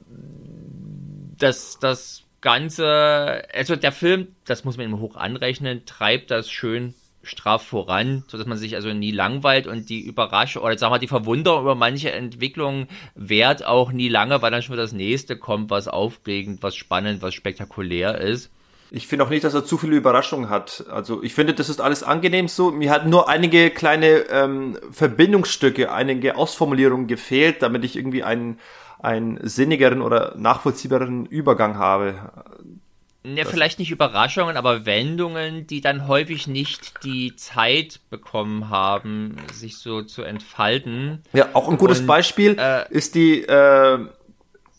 das, das Ganze, also der Film, das muss man ihm hoch anrechnen, treibt das schön straff voran, sodass man sich also nie langweilt und die Überraschung oder sagen wir die Verwunderung über manche Entwicklungen währt auch nie lange, weil dann schon wieder das nächste kommt, was aufregend, was spannend, was spektakulär ist. Ich finde auch nicht, dass er zu viele Überraschungen hat. Also ich finde, das ist alles angenehm so. Mir hat nur einige kleine ähm, Verbindungsstücke, einige Ausformulierungen gefehlt, damit ich irgendwie einen, einen sinnigeren oder nachvollziehbaren Übergang habe. Ja, vielleicht nicht Überraschungen, aber Wendungen, die dann häufig nicht die Zeit bekommen haben, sich so zu entfalten. Ja, auch ein gutes Und, Beispiel äh, ist die äh,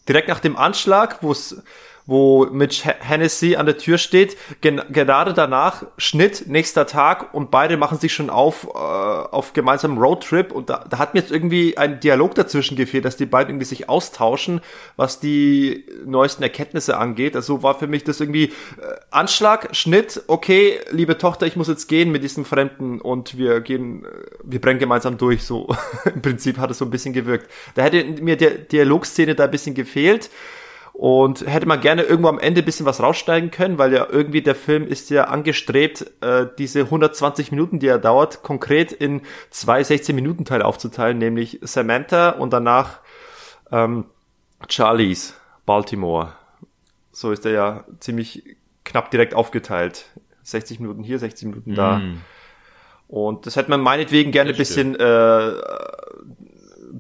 direkt nach dem Anschlag, wo es wo Mitch Hennessy an der Tür steht. Gen gerade danach Schnitt, nächster Tag und beide machen sich schon auf äh, auf gemeinsamen Roadtrip und da, da hat mir jetzt irgendwie ein Dialog dazwischen gefehlt, dass die beiden irgendwie sich austauschen, was die neuesten Erkenntnisse angeht. Also war für mich das irgendwie äh, Anschlag, Schnitt, okay, liebe Tochter, ich muss jetzt gehen mit diesem Fremden und wir gehen, äh, wir brennen gemeinsam durch. So [laughs] im Prinzip hat es so ein bisschen gewirkt. Da hätte mir der Dialogszene da ein bisschen gefehlt. Und hätte man gerne irgendwo am Ende bisschen was raussteigen können, weil ja irgendwie der Film ist ja angestrebt, äh, diese 120 Minuten, die er dauert, konkret in zwei 16-Minuten-Teile aufzuteilen, nämlich Samantha und danach ähm, Charlies Baltimore. So ist er ja ziemlich knapp direkt aufgeteilt. 60 Minuten hier, 60 Minuten da. Mm. Und das hätte man meinetwegen gerne ein bisschen äh,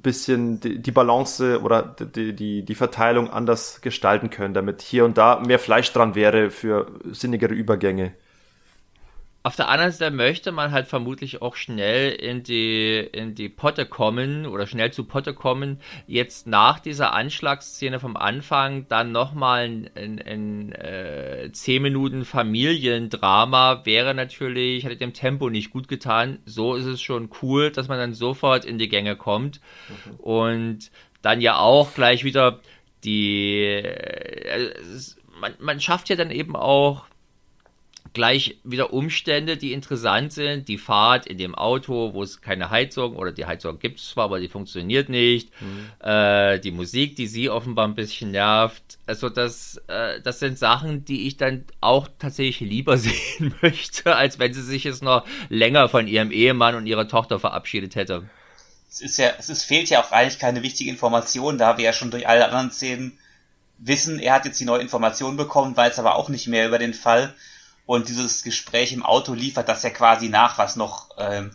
bisschen die, die Balance oder die, die, die Verteilung anders gestalten können, damit hier und da mehr Fleisch dran wäre für sinnigere Übergänge. Auf der anderen Seite möchte man halt vermutlich auch schnell in die, in die Potte kommen oder schnell zu Potte kommen. Jetzt nach dieser Anschlagsszene vom Anfang dann nochmal ein, ein, ein äh, 10 Minuten Familiendrama wäre natürlich, hätte dem Tempo nicht gut getan. So ist es schon cool, dass man dann sofort in die Gänge kommt. Mhm. Und dann ja auch gleich wieder die, äh, man, man schafft ja dann eben auch gleich wieder Umstände, die interessant sind. Die Fahrt in dem Auto, wo es keine Heizung oder die Heizung gibt es zwar, aber die funktioniert nicht. Mhm. Äh, die Musik, die sie offenbar ein bisschen nervt. Also das, äh, das sind Sachen, die ich dann auch tatsächlich lieber [laughs] sehen möchte, als wenn sie sich jetzt noch länger von ihrem Ehemann und ihrer Tochter verabschiedet hätte. Es ist ja, es ist, fehlt ja auch eigentlich keine wichtige Information, da wir ja schon durch alle anderen Szenen wissen, er hat jetzt die neue Information bekommen, weiß aber auch nicht mehr über den Fall. Und dieses Gespräch im Auto liefert das ja quasi nach, was noch ähm,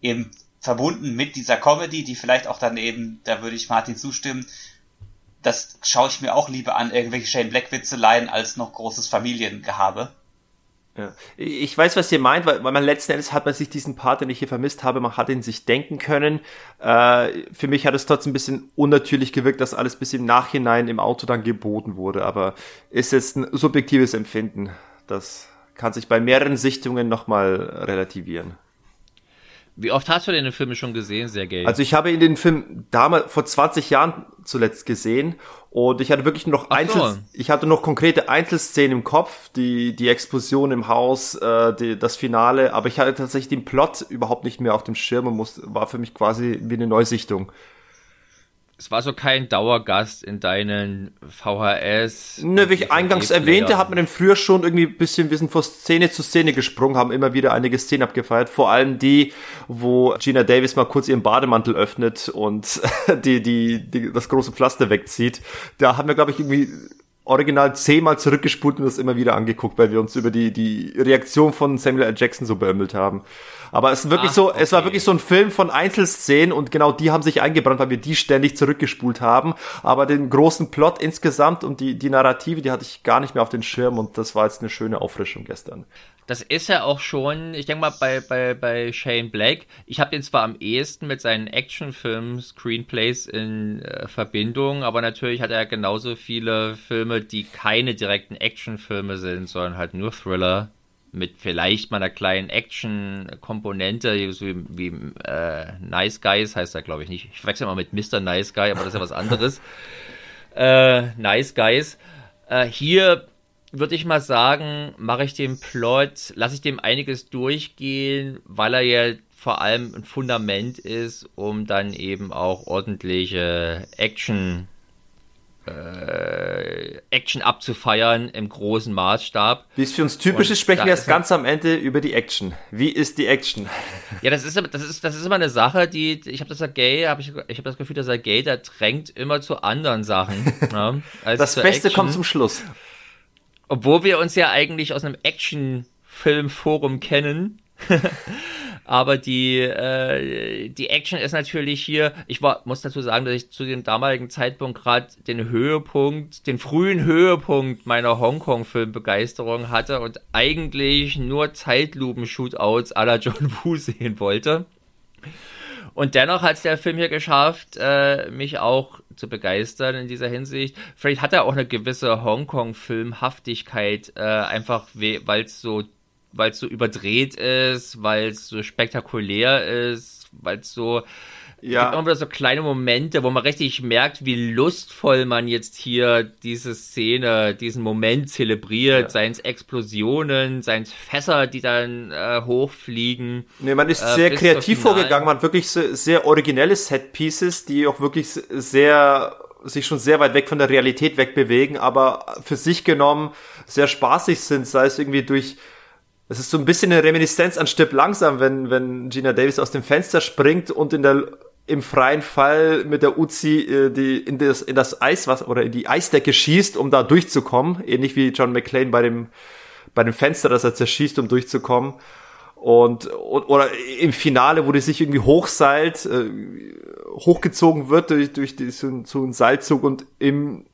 eben verbunden mit dieser Comedy, die vielleicht auch dann eben, da würde ich Martin zustimmen, das schaue ich mir auch lieber an, irgendwelche Shane Black Witzeleien als noch großes Familiengehabe. Ja. Ich weiß, was ihr meint, weil, weil man letzten Endes hat man sich diesen Part, den ich hier vermisst habe, man hat ihn sich denken können. Äh, für mich hat es trotzdem ein bisschen unnatürlich gewirkt, dass alles bis im Nachhinein im Auto dann geboten wurde, aber ist jetzt ein subjektives Empfinden. Das kann sich bei mehreren Sichtungen nochmal relativieren. Wie oft hast du denn den Film schon gesehen, Sergej? Also ich habe ihn den Film damals vor 20 Jahren zuletzt gesehen und ich hatte wirklich noch Einzel so. ich hatte noch konkrete Einzelszenen im Kopf, die die Explosion im Haus, äh, die, das Finale, aber ich hatte tatsächlich den Plot überhaupt nicht mehr auf dem Schirm und muss, war für mich quasi wie eine Neusichtung es war so kein Dauergast in deinen VHS. Ne, wie ich eingangs erwähnte, hat man den früher schon irgendwie ein bisschen, wir sind von Szene zu Szene gesprungen, haben immer wieder einige Szenen abgefeiert. Vor allem die, wo Gina Davis mal kurz ihren Bademantel öffnet und [laughs] die, die, die das große Pflaster wegzieht. Da haben wir, glaube ich, irgendwie original zehnmal zurückgespult und das immer wieder angeguckt, weil wir uns über die, die Reaktion von Samuel L. Jackson so beömmelt haben. Aber es ist wirklich Ach, so, okay. es war wirklich so ein Film von Einzelszenen und genau die haben sich eingebrannt, weil wir die ständig zurückgespult haben. Aber den großen Plot insgesamt und die, die Narrative, die hatte ich gar nicht mehr auf den Schirm und das war jetzt eine schöne Auffrischung gestern. Das ist ja auch schon, ich denke mal, bei, bei, bei Shane Black, ich habe den zwar am ehesten mit seinen Actionfilmen, Screenplays in äh, Verbindung, aber natürlich hat er genauso viele Filme, die keine direkten Actionfilme sind, sondern halt nur Thriller mit vielleicht mal einer kleinen Action-Komponente, so wie, wie äh, Nice Guys heißt er, glaube ich nicht. Ich wechsle mal mit Mr. Nice Guy, aber das ist ja was anderes. [laughs] äh, nice Guys. Äh, hier würde ich mal sagen, mache ich den Plot, lasse ich dem einiges durchgehen, weil er ja vor allem ein Fundament ist, um dann eben auch ordentliche Action äh, Action abzufeiern im großen Maßstab. Wie es für uns typisch ist, sprechen wir erst ganz am Ende über die Action. Wie ist die Action? [laughs] Ja, das ist das ist das ist immer eine Sache, die ich habe das ja gay, habe ich ich habe das Gefühl, dass er gay, der drängt immer zu anderen Sachen. ja, [laughs] das Beste Action. kommt zum Schluss. Obwohl wir uns ja eigentlich aus einem Action-Film-Forum kennen. [laughs] Aber die, äh, die Action ist natürlich hier, ich war, muss dazu sagen, dass ich zu dem damaligen Zeitpunkt gerade den Höhepunkt, den frühen Höhepunkt meiner Hongkong-Filmbegeisterung hatte und eigentlich nur Zeitlupen-Shootouts à la John [laughs] Woo sehen wollte. Und dennoch hat es der Film hier geschafft, äh, mich auch zu begeistern in dieser Hinsicht. Vielleicht hat er auch eine gewisse Hongkong-Filmhaftigkeit, äh, einfach weil es so weil es so überdreht ist, weil es so spektakulär ist, weil es so ja. gibt immer wieder so kleine Momente, wo man richtig merkt, wie lustvoll man jetzt hier diese Szene, diesen Moment zelebriert, ja. seien es Explosionen, seien es Fässer, die dann äh, hochfliegen. Nee, man ist äh, sehr kreativ vorgegangen, man hat wirklich sehr, sehr originelle Set-Pieces, die auch wirklich sehr sich schon sehr weit weg von der Realität wegbewegen, aber für sich genommen sehr spaßig sind, sei es irgendwie durch es ist so ein bisschen eine Reminiszenz an Stipp langsam, wenn, wenn Gina Davis aus dem Fenster springt und in der, im freien Fall mit der Uzi äh, die, in, das, in das Eiswasser oder in die Eisdecke schießt, um da durchzukommen. Ähnlich wie John McClane bei dem, bei dem Fenster, das er zerschießt, um durchzukommen. Und, und oder im Finale, wo die sich irgendwie hochseilt, äh, hochgezogen wird durch, durch die, so, so einen Seilzug und im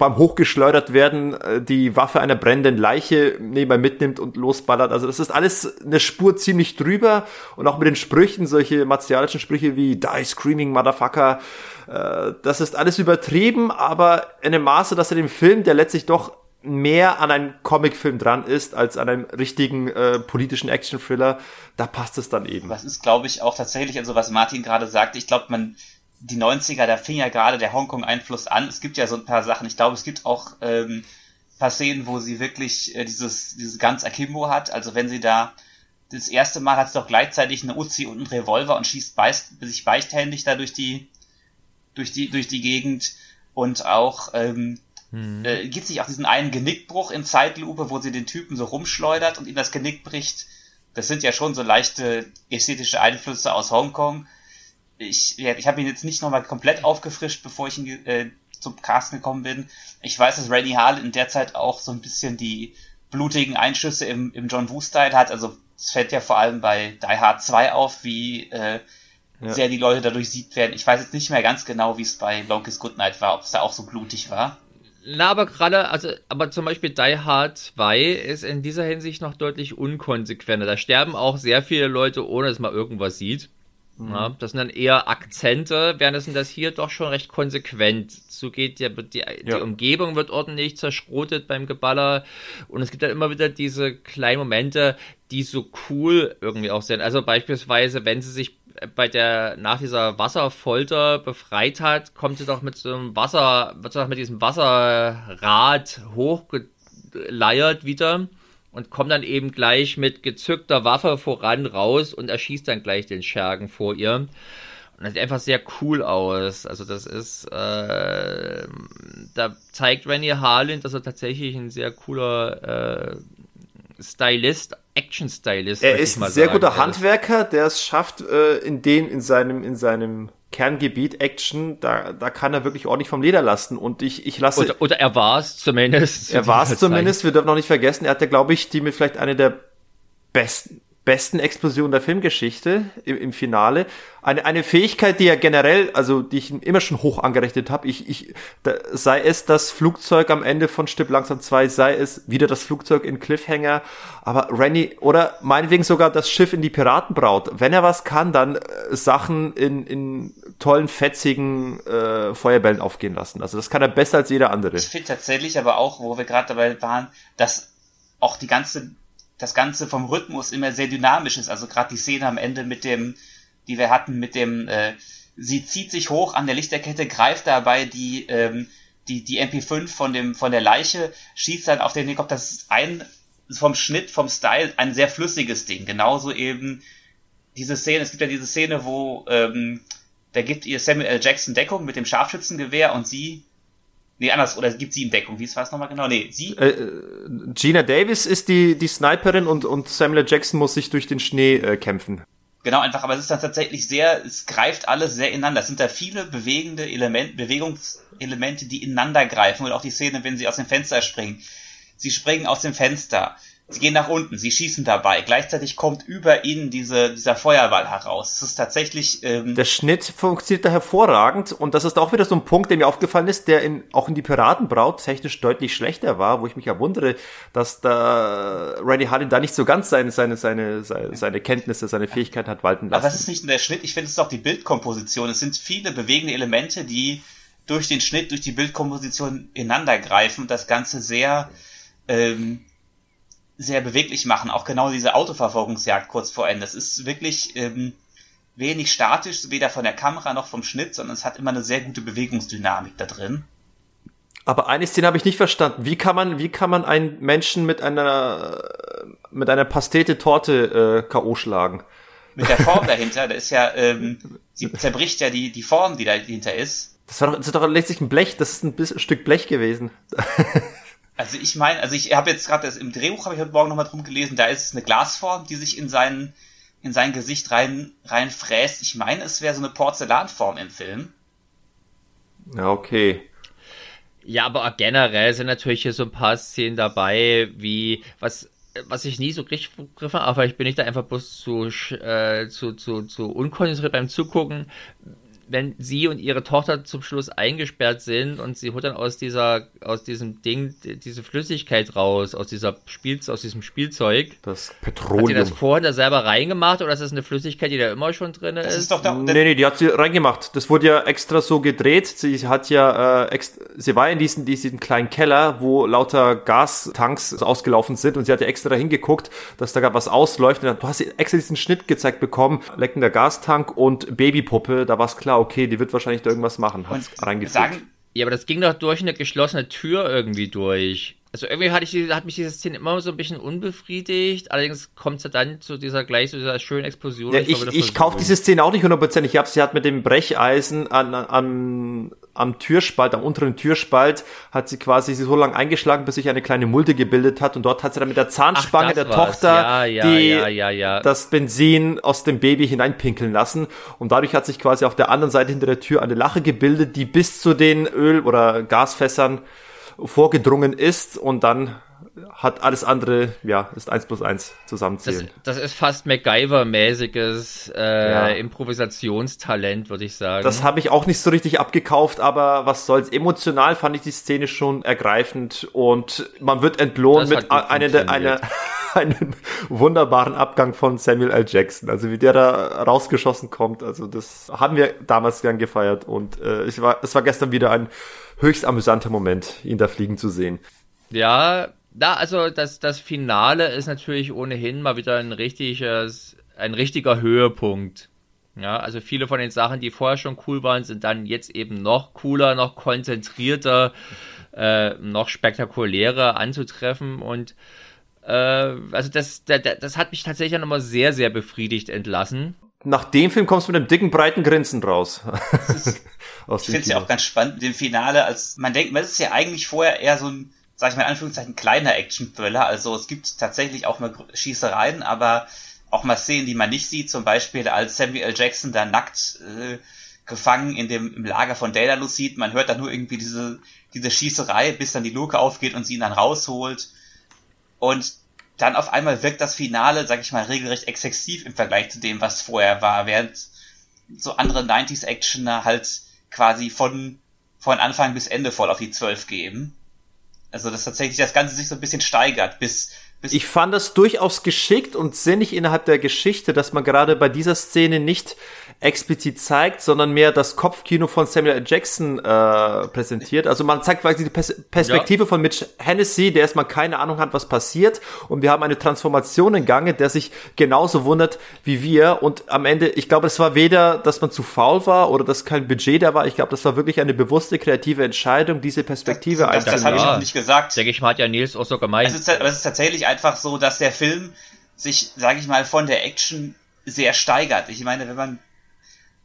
beim Hochgeschleudert werden äh, die Waffe einer brennenden Leiche nebenbei mitnimmt und losballert. Also das ist alles eine Spur ziemlich drüber und auch mit den Sprüchen, solche martialischen Sprüche wie Die Screaming Motherfucker, äh, das ist alles übertrieben, aber in einem Maße, dass er dem Film, der letztlich doch mehr an einem Comicfilm dran ist als an einem richtigen äh, politischen Action-Thriller, da passt es dann eben. Das ist, glaube ich, auch tatsächlich, also was Martin gerade sagte, ich glaube, man die 90er, da fing ja gerade der Hongkong-Einfluss an. Es gibt ja so ein paar Sachen. Ich glaube, es gibt auch ähm, paar Szenen, wo sie wirklich äh, dieses, dieses ganz Akimbo hat. Also wenn sie da das erste Mal hat sie doch gleichzeitig eine Uzi und einen Revolver und schießt beißt, sich beichthändig da durch die, durch die, durch die Gegend. Und auch ähm, hm. äh, gibt sich auch diesen einen Genickbruch in Zeitlupe, wo sie den Typen so rumschleudert und ihm das Genick bricht. Das sind ja schon so leichte ästhetische Einflüsse aus Hongkong. Ich, ja, ich habe ihn jetzt nicht nochmal komplett aufgefrischt, bevor ich ihn äh, zum Casten gekommen bin. Ich weiß, dass Randy Harlan der Zeit auch so ein bisschen die blutigen Einschüsse im, im John Woo-Style hat. Also es fällt ja vor allem bei Die Hard 2 auf, wie äh, ja. sehr die Leute dadurch sieht werden. Ich weiß jetzt nicht mehr ganz genau, wie es bei Longest Goodnight war, ob es da auch so blutig war. Na, aber gerade, also, aber zum Beispiel Die Hard 2 ist in dieser Hinsicht noch deutlich unkonsequenter. Da sterben auch sehr viele Leute, ohne dass man irgendwas sieht. Mhm. Ja, das sind dann eher Akzente, während das hier doch schon recht konsequent zugeht. Die, die, ja. die Umgebung wird ordentlich zerschrotet beim Geballer und es gibt dann immer wieder diese kleinen Momente, die so cool irgendwie auch sind. Also beispielsweise, wenn sie sich bei der, nach dieser Wasserfolter befreit hat, kommt sie doch mit so einem Wasser, wird sie doch mit diesem Wasserrad hochgeleiert wieder und kommt dann eben gleich mit gezückter Waffe voran raus und erschießt dann gleich den Schergen vor ihr. Und das sieht einfach sehr cool aus. Also das ist, äh, da zeigt Renny Harlan, dass er tatsächlich ein sehr cooler äh, Stylist, Action-Stylist. Er ist ein sehr sagen. guter Handwerker, der es schafft, äh, in dem, in seinem, in seinem Kerngebiet Action, da, da kann er wirklich ordentlich vom Leder lassen. Und ich, ich lasse. Oder, oder er war es zumindest. Er war es zumindest. Wir dürfen noch nicht vergessen, er hat ja, glaube ich, die mit vielleicht eine der besten, besten Explosionen der Filmgeschichte im, im Finale eine, eine Fähigkeit, die ja generell, also die ich immer schon hoch angerechnet habe, ich, ich, sei es das Flugzeug am Ende von Stipp langsam 2, sei es wieder das Flugzeug in Cliffhanger, aber Rennie, oder meinetwegen sogar das Schiff in die Piratenbraut, wenn er was kann, dann äh, Sachen in, in tollen, fetzigen äh, Feuerbällen aufgehen lassen. Also das kann er besser als jeder andere. Ich finde tatsächlich aber auch, wo wir gerade dabei waren, dass auch die ganze, das Ganze vom Rhythmus immer sehr dynamisch ist. Also gerade die Szene am Ende mit dem die wir hatten mit dem, äh, sie zieht sich hoch an der Lichterkette, greift dabei die, ähm, die, die MP5 von dem, von der Leiche, schießt dann auf den Helikopter. Das ist ein, vom Schnitt, vom Style, ein sehr flüssiges Ding. Genauso eben diese Szene, es gibt ja diese Szene, wo, ähm, da gibt ihr Samuel L. Jackson Deckung mit dem Scharfschützengewehr und sie Nee, anders, oder gibt sie ihm Deckung? Wie war es nochmal genau? Nee, sie. Äh, äh, Gina Davis ist die, die Sniperin und, und Samuel. Jackson muss sich durch den Schnee äh, kämpfen. Genau, einfach, aber es ist dann tatsächlich sehr, es greift alles sehr ineinander. Es sind da viele bewegende Elemente, Bewegungselemente, die ineinander greifen. Und auch die Szene, wenn sie aus dem Fenster springen. Sie springen aus dem Fenster. Sie gehen nach unten, sie schießen dabei. Gleichzeitig kommt über ihnen diese, dieser Feuerball heraus. Es ist tatsächlich. Ähm der Schnitt funktioniert da hervorragend und das ist auch wieder so ein Punkt, der mir aufgefallen ist, der in, auch in die Piratenbraut technisch deutlich schlechter war, wo ich mich ja wundere, dass da Randy Harlan da nicht so ganz seine, seine, seine, seine, seine Kenntnisse, seine Fähigkeiten hat walten lassen. Aber das ist nicht nur der Schnitt, ich finde es ist auch die Bildkomposition. Es sind viele bewegende Elemente, die durch den Schnitt, durch die Bildkomposition ineinander greifen und das Ganze sehr ähm, sehr beweglich machen. Auch genau diese Autoverfolgungsjagd kurz vor Ende. Es ist wirklich ähm, wenig statisch, weder von der Kamera noch vom Schnitt, sondern es hat immer eine sehr gute Bewegungsdynamik da drin. Aber eine Szene habe ich nicht verstanden. Wie kann man, wie kann man einen Menschen mit einer mit einer Pastete-Torte äh, K.O. schlagen? Mit der Form [laughs] dahinter, da ist ja, ähm, sie zerbricht ja die, die Form, die dahinter ist. Das war doch, das ist doch letztlich ein Blech, das ist ein, bisschen, ein Stück Blech gewesen. [laughs] Also ich meine, also ich habe jetzt gerade im Drehbuch habe ich heute Morgen nochmal drum gelesen, da ist es eine Glasform, die sich in sein in sein Gesicht rein rein fräst. Ich meine, es wäre so eine Porzellanform im Film. Ja, okay. Ja, aber generell sind natürlich hier so ein paar Szenen dabei, wie was was ich nie so richtig begriffen habe, aber ich bin nicht da einfach bloß zu, äh, zu, zu, zu unkonzentriert beim Zugucken, wenn sie und ihre Tochter zum Schluss eingesperrt sind und sie holt dann aus dieser, aus diesem Ding diese Flüssigkeit raus, aus dieser Spiel, aus diesem Spielzeug. Das Petroleum. Hat sie das vorher da selber reingemacht oder ist das eine Flüssigkeit, die da immer schon drin ist? ist doch da, nee, nee, die hat sie reingemacht. Das wurde ja extra so gedreht. Sie hat ja, äh, extra, sie war in diesem, diesem kleinen Keller, wo lauter Gastanks ausgelaufen sind und sie hat ja extra hingeguckt, dass da gerade was ausläuft. Und du hast extra diesen Schnitt gezeigt bekommen, leckender Gastank und Babypuppe, da war es klar, okay, die wird wahrscheinlich da irgendwas machen. Hat's reingefügt. ja, aber das ging doch durch eine geschlossene Tür irgendwie durch. Also irgendwie hatte ich, hat mich diese Szene immer so ein bisschen unbefriedigt. Allerdings kommt es dann zu dieser gleich zu dieser schönen Explosion. Ja, ich ich kaufe diese Szene auch nicht hundertprozentig ab. Sie hat mit dem Brecheisen an, an, am Türspalt, am unteren Türspalt, hat sie quasi so lange eingeschlagen, bis sich eine kleine Mulde gebildet hat. Und dort hat sie dann mit der Zahnspange Ach, der war's. Tochter ja, ja, die, ja, das Benzin aus dem Baby hineinpinkeln lassen. Und dadurch hat sich quasi auf der anderen Seite hinter der Tür eine Lache gebildet, die bis zu den Öl- oder Gasfässern vorgedrungen ist und dann hat alles andere, ja, ist eins plus eins zusammenzählen. Das, das ist fast MacGyver-mäßiges äh, ja. Improvisationstalent, würde ich sagen. Das habe ich auch nicht so richtig abgekauft, aber was soll's. Emotional fand ich die Szene schon ergreifend und man wird entlohnt mit einer, einer, [laughs] einem wunderbaren Abgang von Samuel L. Jackson. Also wie der da rausgeschossen kommt, also das haben wir damals gern gefeiert und äh, ich war, es war gestern wieder ein höchst amüsanter Moment, ihn da fliegen zu sehen. Ja, da, also das, das Finale ist natürlich ohnehin mal wieder ein richtiges, ein richtiger Höhepunkt. Ja, also viele von den Sachen, die vorher schon cool waren, sind dann jetzt eben noch cooler, noch konzentrierter, äh, noch spektakulärer anzutreffen und äh, also das, das, das hat mich tatsächlich dann nochmal sehr, sehr befriedigt entlassen. Nach dem Film kommst du mit einem dicken, breiten Grinsen raus. [laughs] ich finde es ja auch ganz spannend mit dem Finale, als man denkt, man ist ja eigentlich vorher eher so ein sag ich mal in Anführungszeichen, kleiner Action-Thriller. Also es gibt tatsächlich auch mal Schießereien, aber auch mal Szenen, die man nicht sieht. Zum Beispiel, als Samuel L. Jackson da nackt äh, gefangen in dem im Lager von Daedalus sieht. Man hört da nur irgendwie diese, diese Schießerei, bis dann die Luke aufgeht und sie ihn dann rausholt. Und dann auf einmal wirkt das Finale, sag ich mal, regelrecht exzessiv im Vergleich zu dem, was vorher war, während so andere 90s-Actioner halt quasi von, von Anfang bis Ende voll auf die 12 geben. Also, dass tatsächlich das Ganze sich so ein bisschen steigert, bis, bis ich fand das durchaus geschickt und sinnig innerhalb der Geschichte, dass man gerade bei dieser Szene nicht explizit zeigt, sondern mehr das Kopfkino von Samuel L. Jackson äh, präsentiert. Also man zeigt quasi die Pers Perspektive ja. von Mitch Hennessy, der erstmal keine Ahnung hat, was passiert. Und wir haben eine Transformation in Gange, der sich genauso wundert wie wir. Und am Ende, ich glaube, es war weder, dass man zu faul war oder dass kein Budget da war. Ich glaube, das war wirklich eine bewusste, kreative Entscheidung, diese Perspektive Das, das, das habe ich noch nicht gesagt. Denke ich mal, hat ja Nils auch so gemeint. Es ist, es ist tatsächlich einfach so, dass der Film sich, sage ich mal, von der Action sehr steigert. Ich meine, wenn man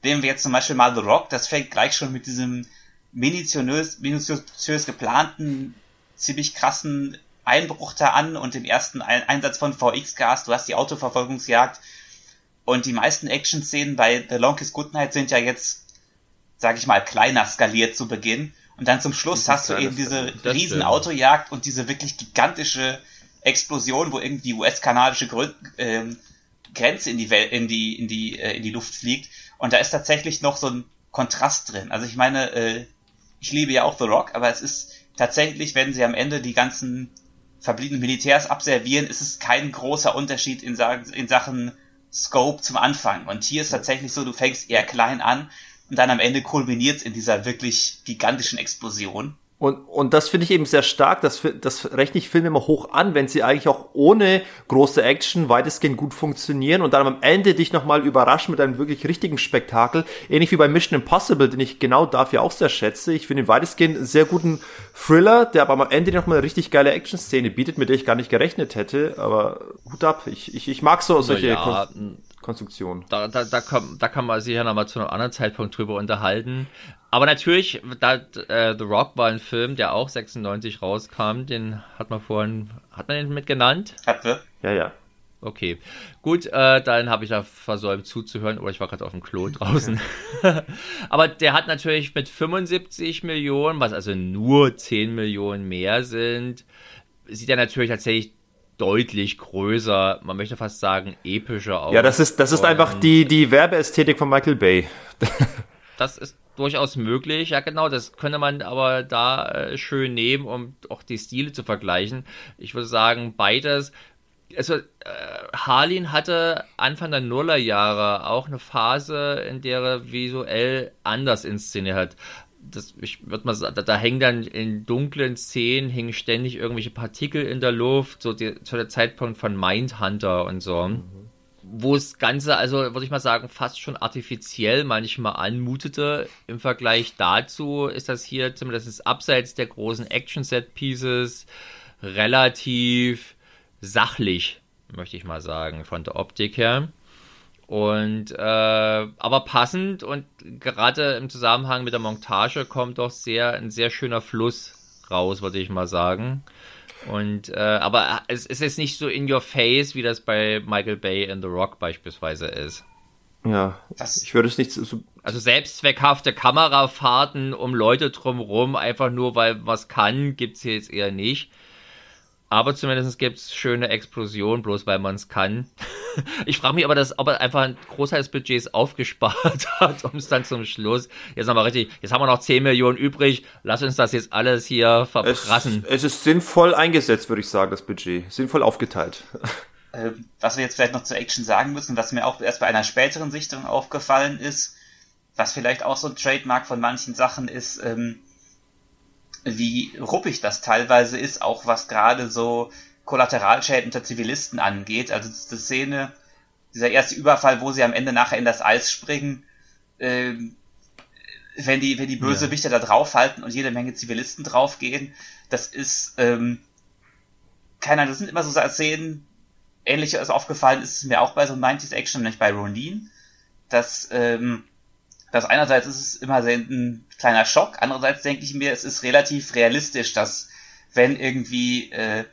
nehmen wir jetzt zum Beispiel mal The Rock, das fängt gleich schon mit diesem minutiös, minutiös geplanten, ziemlich krassen Einbruch da an und dem ersten Einsatz von VX-Gas, du hast die Autoverfolgungsjagd und die meisten Action-Szenen bei The Longest Goodnight sind ja jetzt, sag ich mal, kleiner skaliert zu Beginn. Und dann zum Schluss hast du eben diese riesen Autojagd und diese wirklich gigantische Explosion, wo irgendwie die US-kanadische äh, Grenze in die, Welt, in die, in die, äh, in die Luft fliegt und da ist tatsächlich noch so ein Kontrast drin. Also ich meine, äh, ich liebe ja auch The Rock, aber es ist tatsächlich, wenn sie am Ende die ganzen verbliebenen Militärs abservieren, ist es kein großer Unterschied in, in Sachen Scope zum Anfang. Und hier ist tatsächlich so, du fängst eher klein an und dann am Ende kulminiert es in dieser wirklich gigantischen Explosion. Und, und das finde ich eben sehr stark, das, das rechne ich Filme immer hoch an, wenn sie eigentlich auch ohne große Action weitestgehend gut funktionieren und dann am Ende dich nochmal überraschen mit einem wirklich richtigen Spektakel. Ähnlich wie bei Mission Impossible, den ich genau dafür auch sehr schätze. Ich finde weitestgehend einen sehr guten Thriller, der aber am Ende nochmal eine richtig geile Action-Szene bietet, mit der ich gar nicht gerechnet hätte. Aber Hut ab, ich, ich, ich mag so solche ja, Konstruktionen. Da, da, da, kann, da kann man sich ja nochmal zu einem anderen Zeitpunkt drüber unterhalten. Aber natürlich, da, äh, The Rock war ein Film, der auch 96 rauskam. Den hat man vorhin, hat man den mit genannt? Hatte. Ja, ja. Okay, gut, äh, dann habe ich da versäumt zuzuhören oder ich war gerade auf dem Klo [laughs] draußen. [laughs] Aber der hat natürlich mit 75 Millionen, was also nur 10 Millionen mehr sind, sieht er natürlich tatsächlich deutlich größer, man möchte fast sagen epischer aus. Ja, das ist das ist einfach die die Werbeästhetik von Michael Bay. [laughs] das ist durchaus möglich. Ja, genau, das könnte man aber da äh, schön nehmen, um auch die Stile zu vergleichen. Ich würde sagen, beides. Also, äh, Harlin hatte Anfang der Nullerjahre auch eine Phase, in der er visuell anders inszeniert hat. Das, ich würde mal sagen, da, da, hängen dann in dunklen Szenen, hängen ständig irgendwelche Partikel in der Luft, so die, zu der Zeitpunkt von Mindhunter und so. Mhm wo das Ganze, also würde ich mal sagen, fast schon artifiziell manchmal anmutete. Im Vergleich dazu ist das hier zumindest abseits der großen Action-Set-Pieces relativ sachlich, möchte ich mal sagen, von der Optik her. Und äh, aber passend und gerade im Zusammenhang mit der Montage kommt doch sehr ein sehr schöner Fluss raus, würde ich mal sagen. Und äh, aber es, es ist nicht so in your face, wie das bei Michael Bay in The Rock beispielsweise ist. Ja, das, ich würde es nicht so. Also selbstzweckhafte Kamerafahrten um Leute drumherum, einfach nur weil was kann, gibt's hier jetzt eher nicht. Aber zumindest gibt es schöne Explosionen, bloß weil man es kann. [laughs] Ich frage mich aber, dass, ob er einfach ein Großteil des Budgets aufgespart [laughs] hat, um es dann zum Schluss. Jetzt haben wir richtig, jetzt haben wir noch 10 Millionen übrig. Lass uns das jetzt alles hier verprassen. Es, es ist sinnvoll eingesetzt, würde ich sagen, das Budget. Sinnvoll aufgeteilt. Äh, was wir jetzt vielleicht noch zur Action sagen müssen, was mir auch erst bei einer späteren Sichtung aufgefallen ist, was vielleicht auch so ein Trademark von manchen Sachen ist, ähm, wie ruppig das teilweise ist, auch was gerade so Kollateralschäden unter Zivilisten angeht. Also die Szene, dieser erste Überfall, wo sie am Ende nachher in das Eis springen, äh, wenn die, wenn die Bösewichter ja. da draufhalten und jede Menge Zivilisten draufgehen, das ist, ähm, keine das sind immer so Szenen, ähnlich ist aufgefallen ist es mir auch bei so 90s Action, nämlich bei Ronin, dass, ähm, dass einerseits ist es immer ein kleiner Schock, andererseits denke ich mir, es ist relativ realistisch, dass wenn irgendwie äh,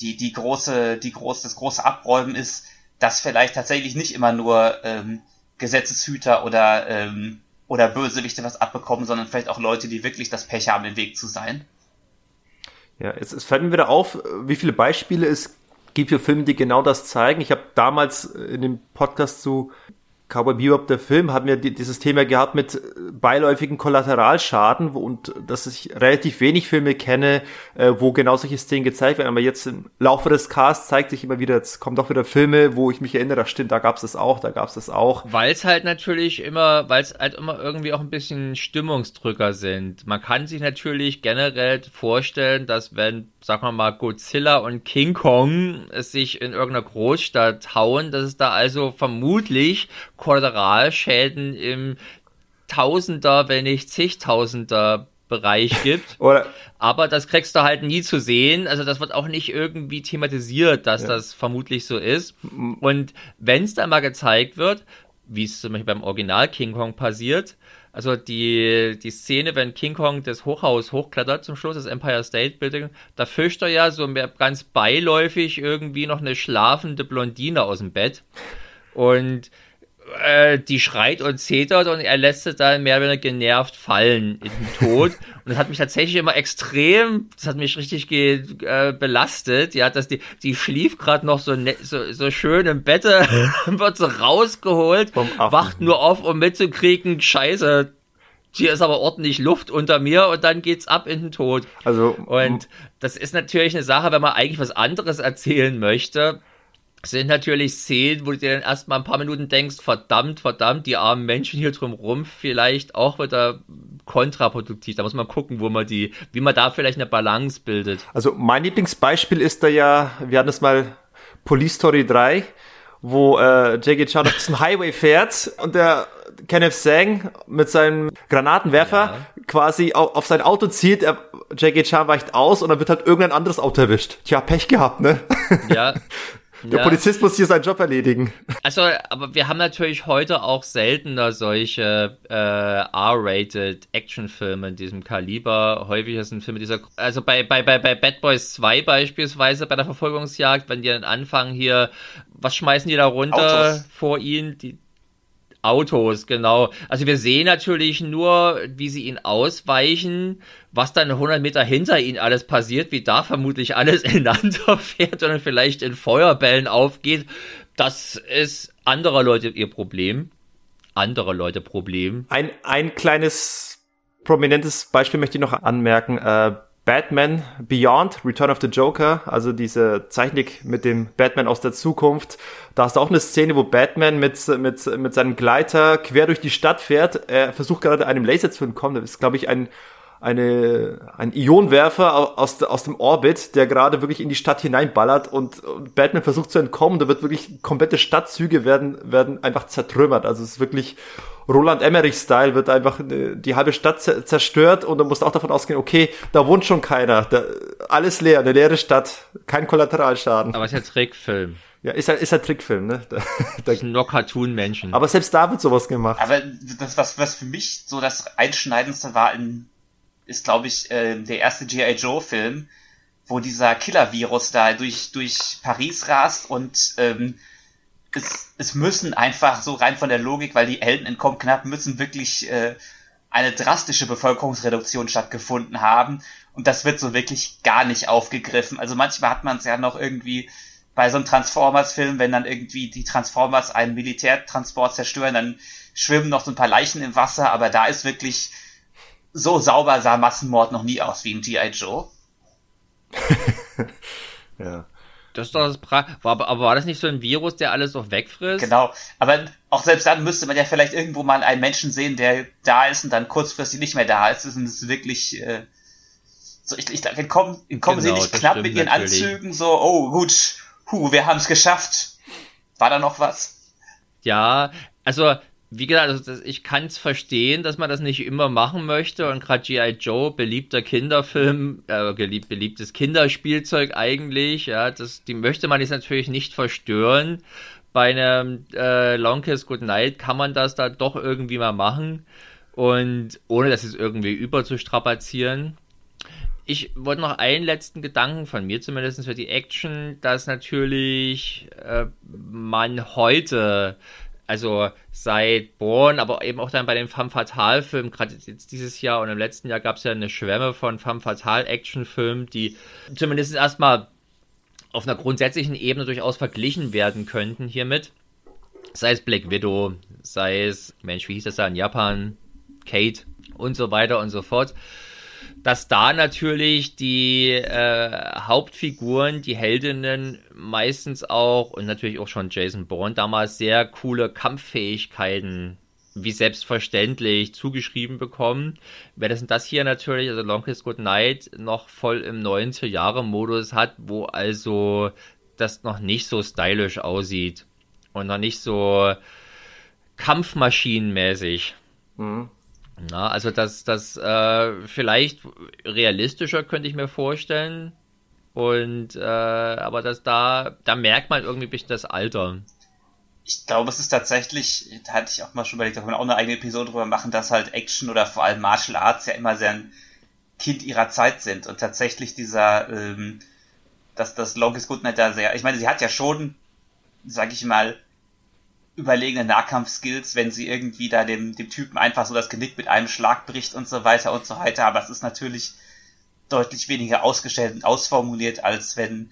die, die große, die groß, das große Abräumen ist, dass vielleicht tatsächlich nicht immer nur ähm, Gesetzeshüter oder, ähm, oder Bösewichte was abbekommen, sondern vielleicht auch Leute, die wirklich das Pech haben, im Weg zu sein. Ja, jetzt, es fällt mir wieder auf, wie viele Beispiele es gibt für Filme, die genau das zeigen. Ich habe damals in dem Podcast zu Cowboy Bebop, der Film, haben wir dieses Thema gehabt mit beiläufigen Kollateralschaden und dass ich relativ wenig Filme kenne, äh, wo genau solche Szenen gezeigt werden. Aber jetzt im Laufe des Casts zeigt sich immer wieder, es kommt auch wieder Filme, wo ich mich erinnere, stimmt, da gab es das auch, da gab es das auch. Weil es halt natürlich immer, weil es halt immer irgendwie auch ein bisschen Stimmungsdrücker sind. Man kann sich natürlich generell vorstellen, dass wenn sagen wir mal, Godzilla und King Kong sich in irgendeiner Großstadt hauen, dass es da also vermutlich Kollateralschäden im Tausender, wenn nicht zigtausender Bereich gibt. [laughs] Oder aber das kriegst du halt nie zu sehen. Also das wird auch nicht irgendwie thematisiert, dass ja. das vermutlich so ist. Und wenn es dann mal gezeigt wird, wie es zum Beispiel beim Original King Kong passiert, also die, die Szene, wenn King Kong das Hochhaus hochklettert zum Schluss, das Empire State Building, da fischt er ja so mehr ganz beiläufig irgendwie noch eine schlafende Blondine aus dem Bett. Und äh, die schreit und zetert und er lässt sie dann mehr oder weniger genervt fallen in den Tod. [laughs] und das hat mich tatsächlich immer extrem, das hat mich richtig ge, äh, belastet. Ja, dass die, die schlief gerade noch so, ne, so, so schön im Bett, [laughs] wird so rausgeholt, wacht nur auf, um mitzukriegen, scheiße, hier ist aber ordentlich Luft unter mir und dann geht's ab in den Tod. Also und das ist natürlich eine Sache, wenn man eigentlich was anderes erzählen möchte, sind natürlich Szenen, wo du dir dann erstmal ein paar Minuten denkst, verdammt, verdammt, die armen Menschen hier drumrum vielleicht auch wieder kontraproduktiv. Da muss man gucken, wo man die, wie man da vielleicht eine Balance bildet. Also mein Lieblingsbeispiel ist da ja, wir hatten es mal Police Story 3, wo äh, Jackie Chan auf diesem Highway fährt und der Kenneth Sang mit seinem Granatenwerfer ja. quasi auf, auf, sein Auto zieht, er, Jackie Chan weicht aus und dann wird halt irgendein anderes Auto erwischt. Tja, Pech gehabt, ne? Ja, [laughs] Der ja. Polizist muss hier seinen Job erledigen. Also, aber wir haben natürlich heute auch seltener solche äh, R-rated Actionfilme in diesem Kaliber. Häufig sind Filme dieser, also bei, bei, bei, bei Bad Boys 2 beispielsweise bei der Verfolgungsjagd, wenn die dann anfangen hier, was schmeißen die da runter Autos. vor ihnen? Die, Autos, genau. Also wir sehen natürlich nur, wie sie ihn ausweichen, was dann 100 Meter hinter ihnen alles passiert, wie da vermutlich alles [laughs] ineinander fährt und vielleicht in Feuerbällen aufgeht. Das ist anderer Leute ihr Problem. Andere Leute Problem. Ein, ein kleines prominentes Beispiel möchte ich noch anmerken. Äh, Batman Beyond, Return of the Joker, also diese Zeichnik mit dem Batman aus der Zukunft. Da hast du auch eine Szene, wo Batman mit, mit, mit seinem Gleiter quer durch die Stadt fährt. Er versucht gerade einem Laser zu entkommen. Das ist, glaube ich, ein, eine, ein Ionenwerfer aus, aus dem Orbit, der gerade wirklich in die Stadt hineinballert und, und Batman versucht zu entkommen. Da wird wirklich komplette Stadtzüge werden, werden einfach zertrümmert. Also es ist wirklich Roland Emmerich-Style, wird einfach äh, die halbe Stadt zerstört und du musst auch davon ausgehen, okay, da wohnt schon keiner. Da, alles leer, eine leere Stadt, kein Kollateralschaden. Aber es ist ja Trickfilm. Ja, ist halt, ist halt Trickfilm, ne? Da, da, das nur Cartoon-Menschen. Aber selbst da wird sowas gemacht. Aber das, was, was für mich so das Einschneidendste war in ist, glaube ich, äh, der erste G.I. Joe-Film, wo dieser Killer-Virus da durch, durch Paris rast und ähm, es, es müssen einfach so rein von der Logik, weil die Helden entkommen knapp, müssen wirklich äh, eine drastische Bevölkerungsreduktion stattgefunden haben. Und das wird so wirklich gar nicht aufgegriffen. Also manchmal hat man es ja noch irgendwie bei so einem Transformers-Film, wenn dann irgendwie die Transformers einen Militärtransport zerstören, dann schwimmen noch so ein paar Leichen im Wasser, aber da ist wirklich so sauber sah Massenmord noch nie aus wie in G.I. Joe. [laughs] ja. Das ist doch das pra war, aber war das nicht so ein Virus, der alles auch wegfrisst? Genau, aber auch selbst dann müsste man ja vielleicht irgendwo mal einen Menschen sehen, der da ist und dann kurzfristig nicht mehr da ist. Das ist wirklich, äh, so ich, ich dann kommen, kommen genau, sie nicht knapp mit ihren natürlich. Anzügen, so, oh gut, hu, wir haben es geschafft. War da noch was? Ja, also wie gesagt, also ich kann es verstehen, dass man das nicht immer machen möchte und gerade G.I. Joe, beliebter Kinderfilm, äh, gelieb, beliebtes Kinderspielzeug eigentlich, ja, das, die möchte man jetzt natürlich nicht verstören. Bei einem äh, Long Kiss Goodnight kann man das da doch irgendwie mal machen und ohne das jetzt irgendwie überzustrapazieren. Ich wollte noch einen letzten Gedanken von mir, zumindest für die Action, dass natürlich äh, man heute also seit Born, aber eben auch dann bei den Femme Fatale Filmen, gerade jetzt dieses Jahr und im letzten Jahr gab es ja eine Schwemme von Femme Fatale Actionfilmen, die zumindest erstmal auf einer grundsätzlichen Ebene durchaus verglichen werden könnten hiermit. Sei es Black Widow, sei es, Mensch, wie hieß das da in Japan, Kate und so weiter und so fort dass da natürlich die äh, Hauptfiguren, die Heldinnen meistens auch und natürlich auch schon Jason Bourne damals sehr coole Kampffähigkeiten wie selbstverständlich zugeschrieben bekommen. Während das hier natürlich, also Longest Good Night, noch voll im 90er-Jahre-Modus hat, wo also das noch nicht so stylisch aussieht und noch nicht so kampfmaschinenmäßig. Mhm. Na, also das, das äh, vielleicht realistischer könnte ich mir vorstellen. Und äh, aber das da, da merkt man irgendwie ein bisschen das Alter. Ich glaube, es ist tatsächlich, da hatte ich auch mal schon überlegt, da können wir auch eine eigene Episode drüber machen, dass halt Action oder vor allem Martial Arts ja immer sehr ein Kind ihrer Zeit sind. Und tatsächlich dieser, ähm, dass das Longest Goodnight da sehr, ich meine, sie hat ja schon, sag ich mal, überlegene Nahkampfskills, wenn sie irgendwie da dem, dem Typen einfach so das Genick mit einem Schlag bricht und so weiter und so weiter. Aber es ist natürlich deutlich weniger ausgestellt und ausformuliert, als wenn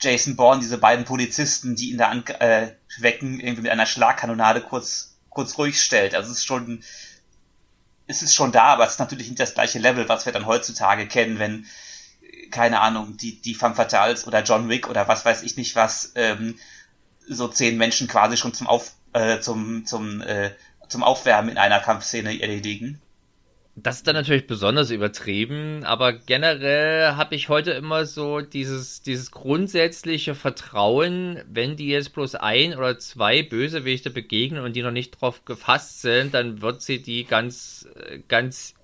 Jason Bourne diese beiden Polizisten, die ihn da anwecken, äh, irgendwie mit einer Schlagkanonade kurz, kurz ruhig stellt. Also es ist schon, es ist schon da, aber es ist natürlich nicht das gleiche Level, was wir dann heutzutage kennen, wenn, keine Ahnung, die, die Femme Fatales oder John Wick oder was weiß ich nicht was, ähm, so zehn Menschen quasi schon zum Auf, äh, zum, zum, äh, zum Aufwärmen in einer Kampfszene erledigen. Das ist dann natürlich besonders übertrieben, aber generell habe ich heute immer so dieses, dieses grundsätzliche Vertrauen, wenn die jetzt bloß ein oder zwei Bösewichte begegnen und die noch nicht drauf gefasst sind, dann wird sie die ganz, ganz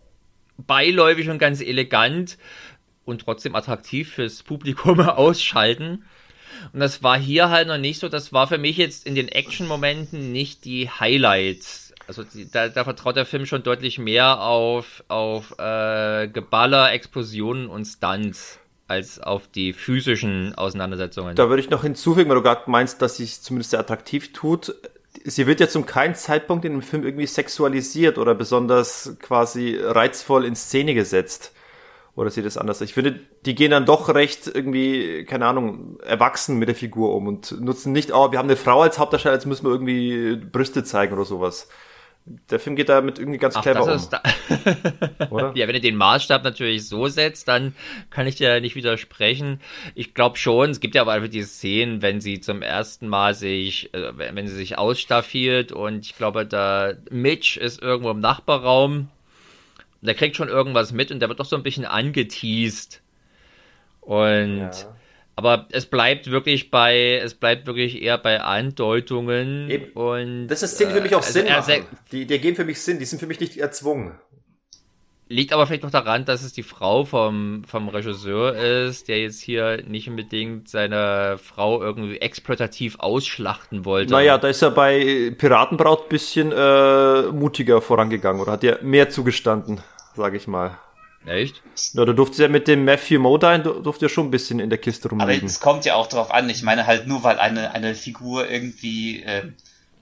beiläufig und ganz elegant und trotzdem attraktiv fürs Publikum [laughs] ausschalten. Und das war hier halt noch nicht so. Das war für mich jetzt in den Action-Momenten nicht die Highlights. Also die, da, da, vertraut der Film schon deutlich mehr auf, auf äh, Geballer, Explosionen und Stunts als auf die physischen Auseinandersetzungen. Da würde ich noch hinzufügen, weil du gerade meinst, dass sie es zumindest sehr attraktiv tut. Sie wird ja zum keinen Zeitpunkt in dem Film irgendwie sexualisiert oder besonders quasi reizvoll in Szene gesetzt. Oder sieht es anders? Ich finde, die gehen dann doch recht irgendwie, keine Ahnung, erwachsen mit der Figur um und nutzen nicht, oh, wir haben eine Frau als Hauptdarsteller, jetzt müssen wir irgendwie Brüste zeigen oder sowas. Der Film geht damit irgendwie ganz Ach, clever um. Da [laughs] [laughs] oder? Ja, wenn du den Maßstab natürlich so setzt, dann kann ich dir nicht widersprechen. Ich glaube schon, es gibt ja aber einfach diese Szenen, wenn sie zum ersten Mal sich, äh, wenn sie sich ausstaffiert und ich glaube, da Mitch ist irgendwo im Nachbarraum der kriegt schon irgendwas mit und der wird doch so ein bisschen angeteased. Und ja. aber es bleibt wirklich bei, es bleibt wirklich eher bei Andeutungen Eben. und das ist Szenen für mich auch äh, Sinn also machen. Die, die geben für mich Sinn, die sind für mich nicht erzwungen. Liegt aber vielleicht noch daran, dass es die Frau vom, vom Regisseur ist, der jetzt hier nicht unbedingt seine Frau irgendwie exploitativ ausschlachten wollte. Naja, da ist er bei Piratenbraut bisschen äh, mutiger vorangegangen oder hat er mehr zugestanden, sage ich mal. Echt? Ja, da durfte ja mit dem Matthew Modine, durfte ja schon ein bisschen in der Kiste rumliegen. Aber es kommt ja auch drauf an. Ich meine halt nur, weil eine, eine Figur irgendwie äh,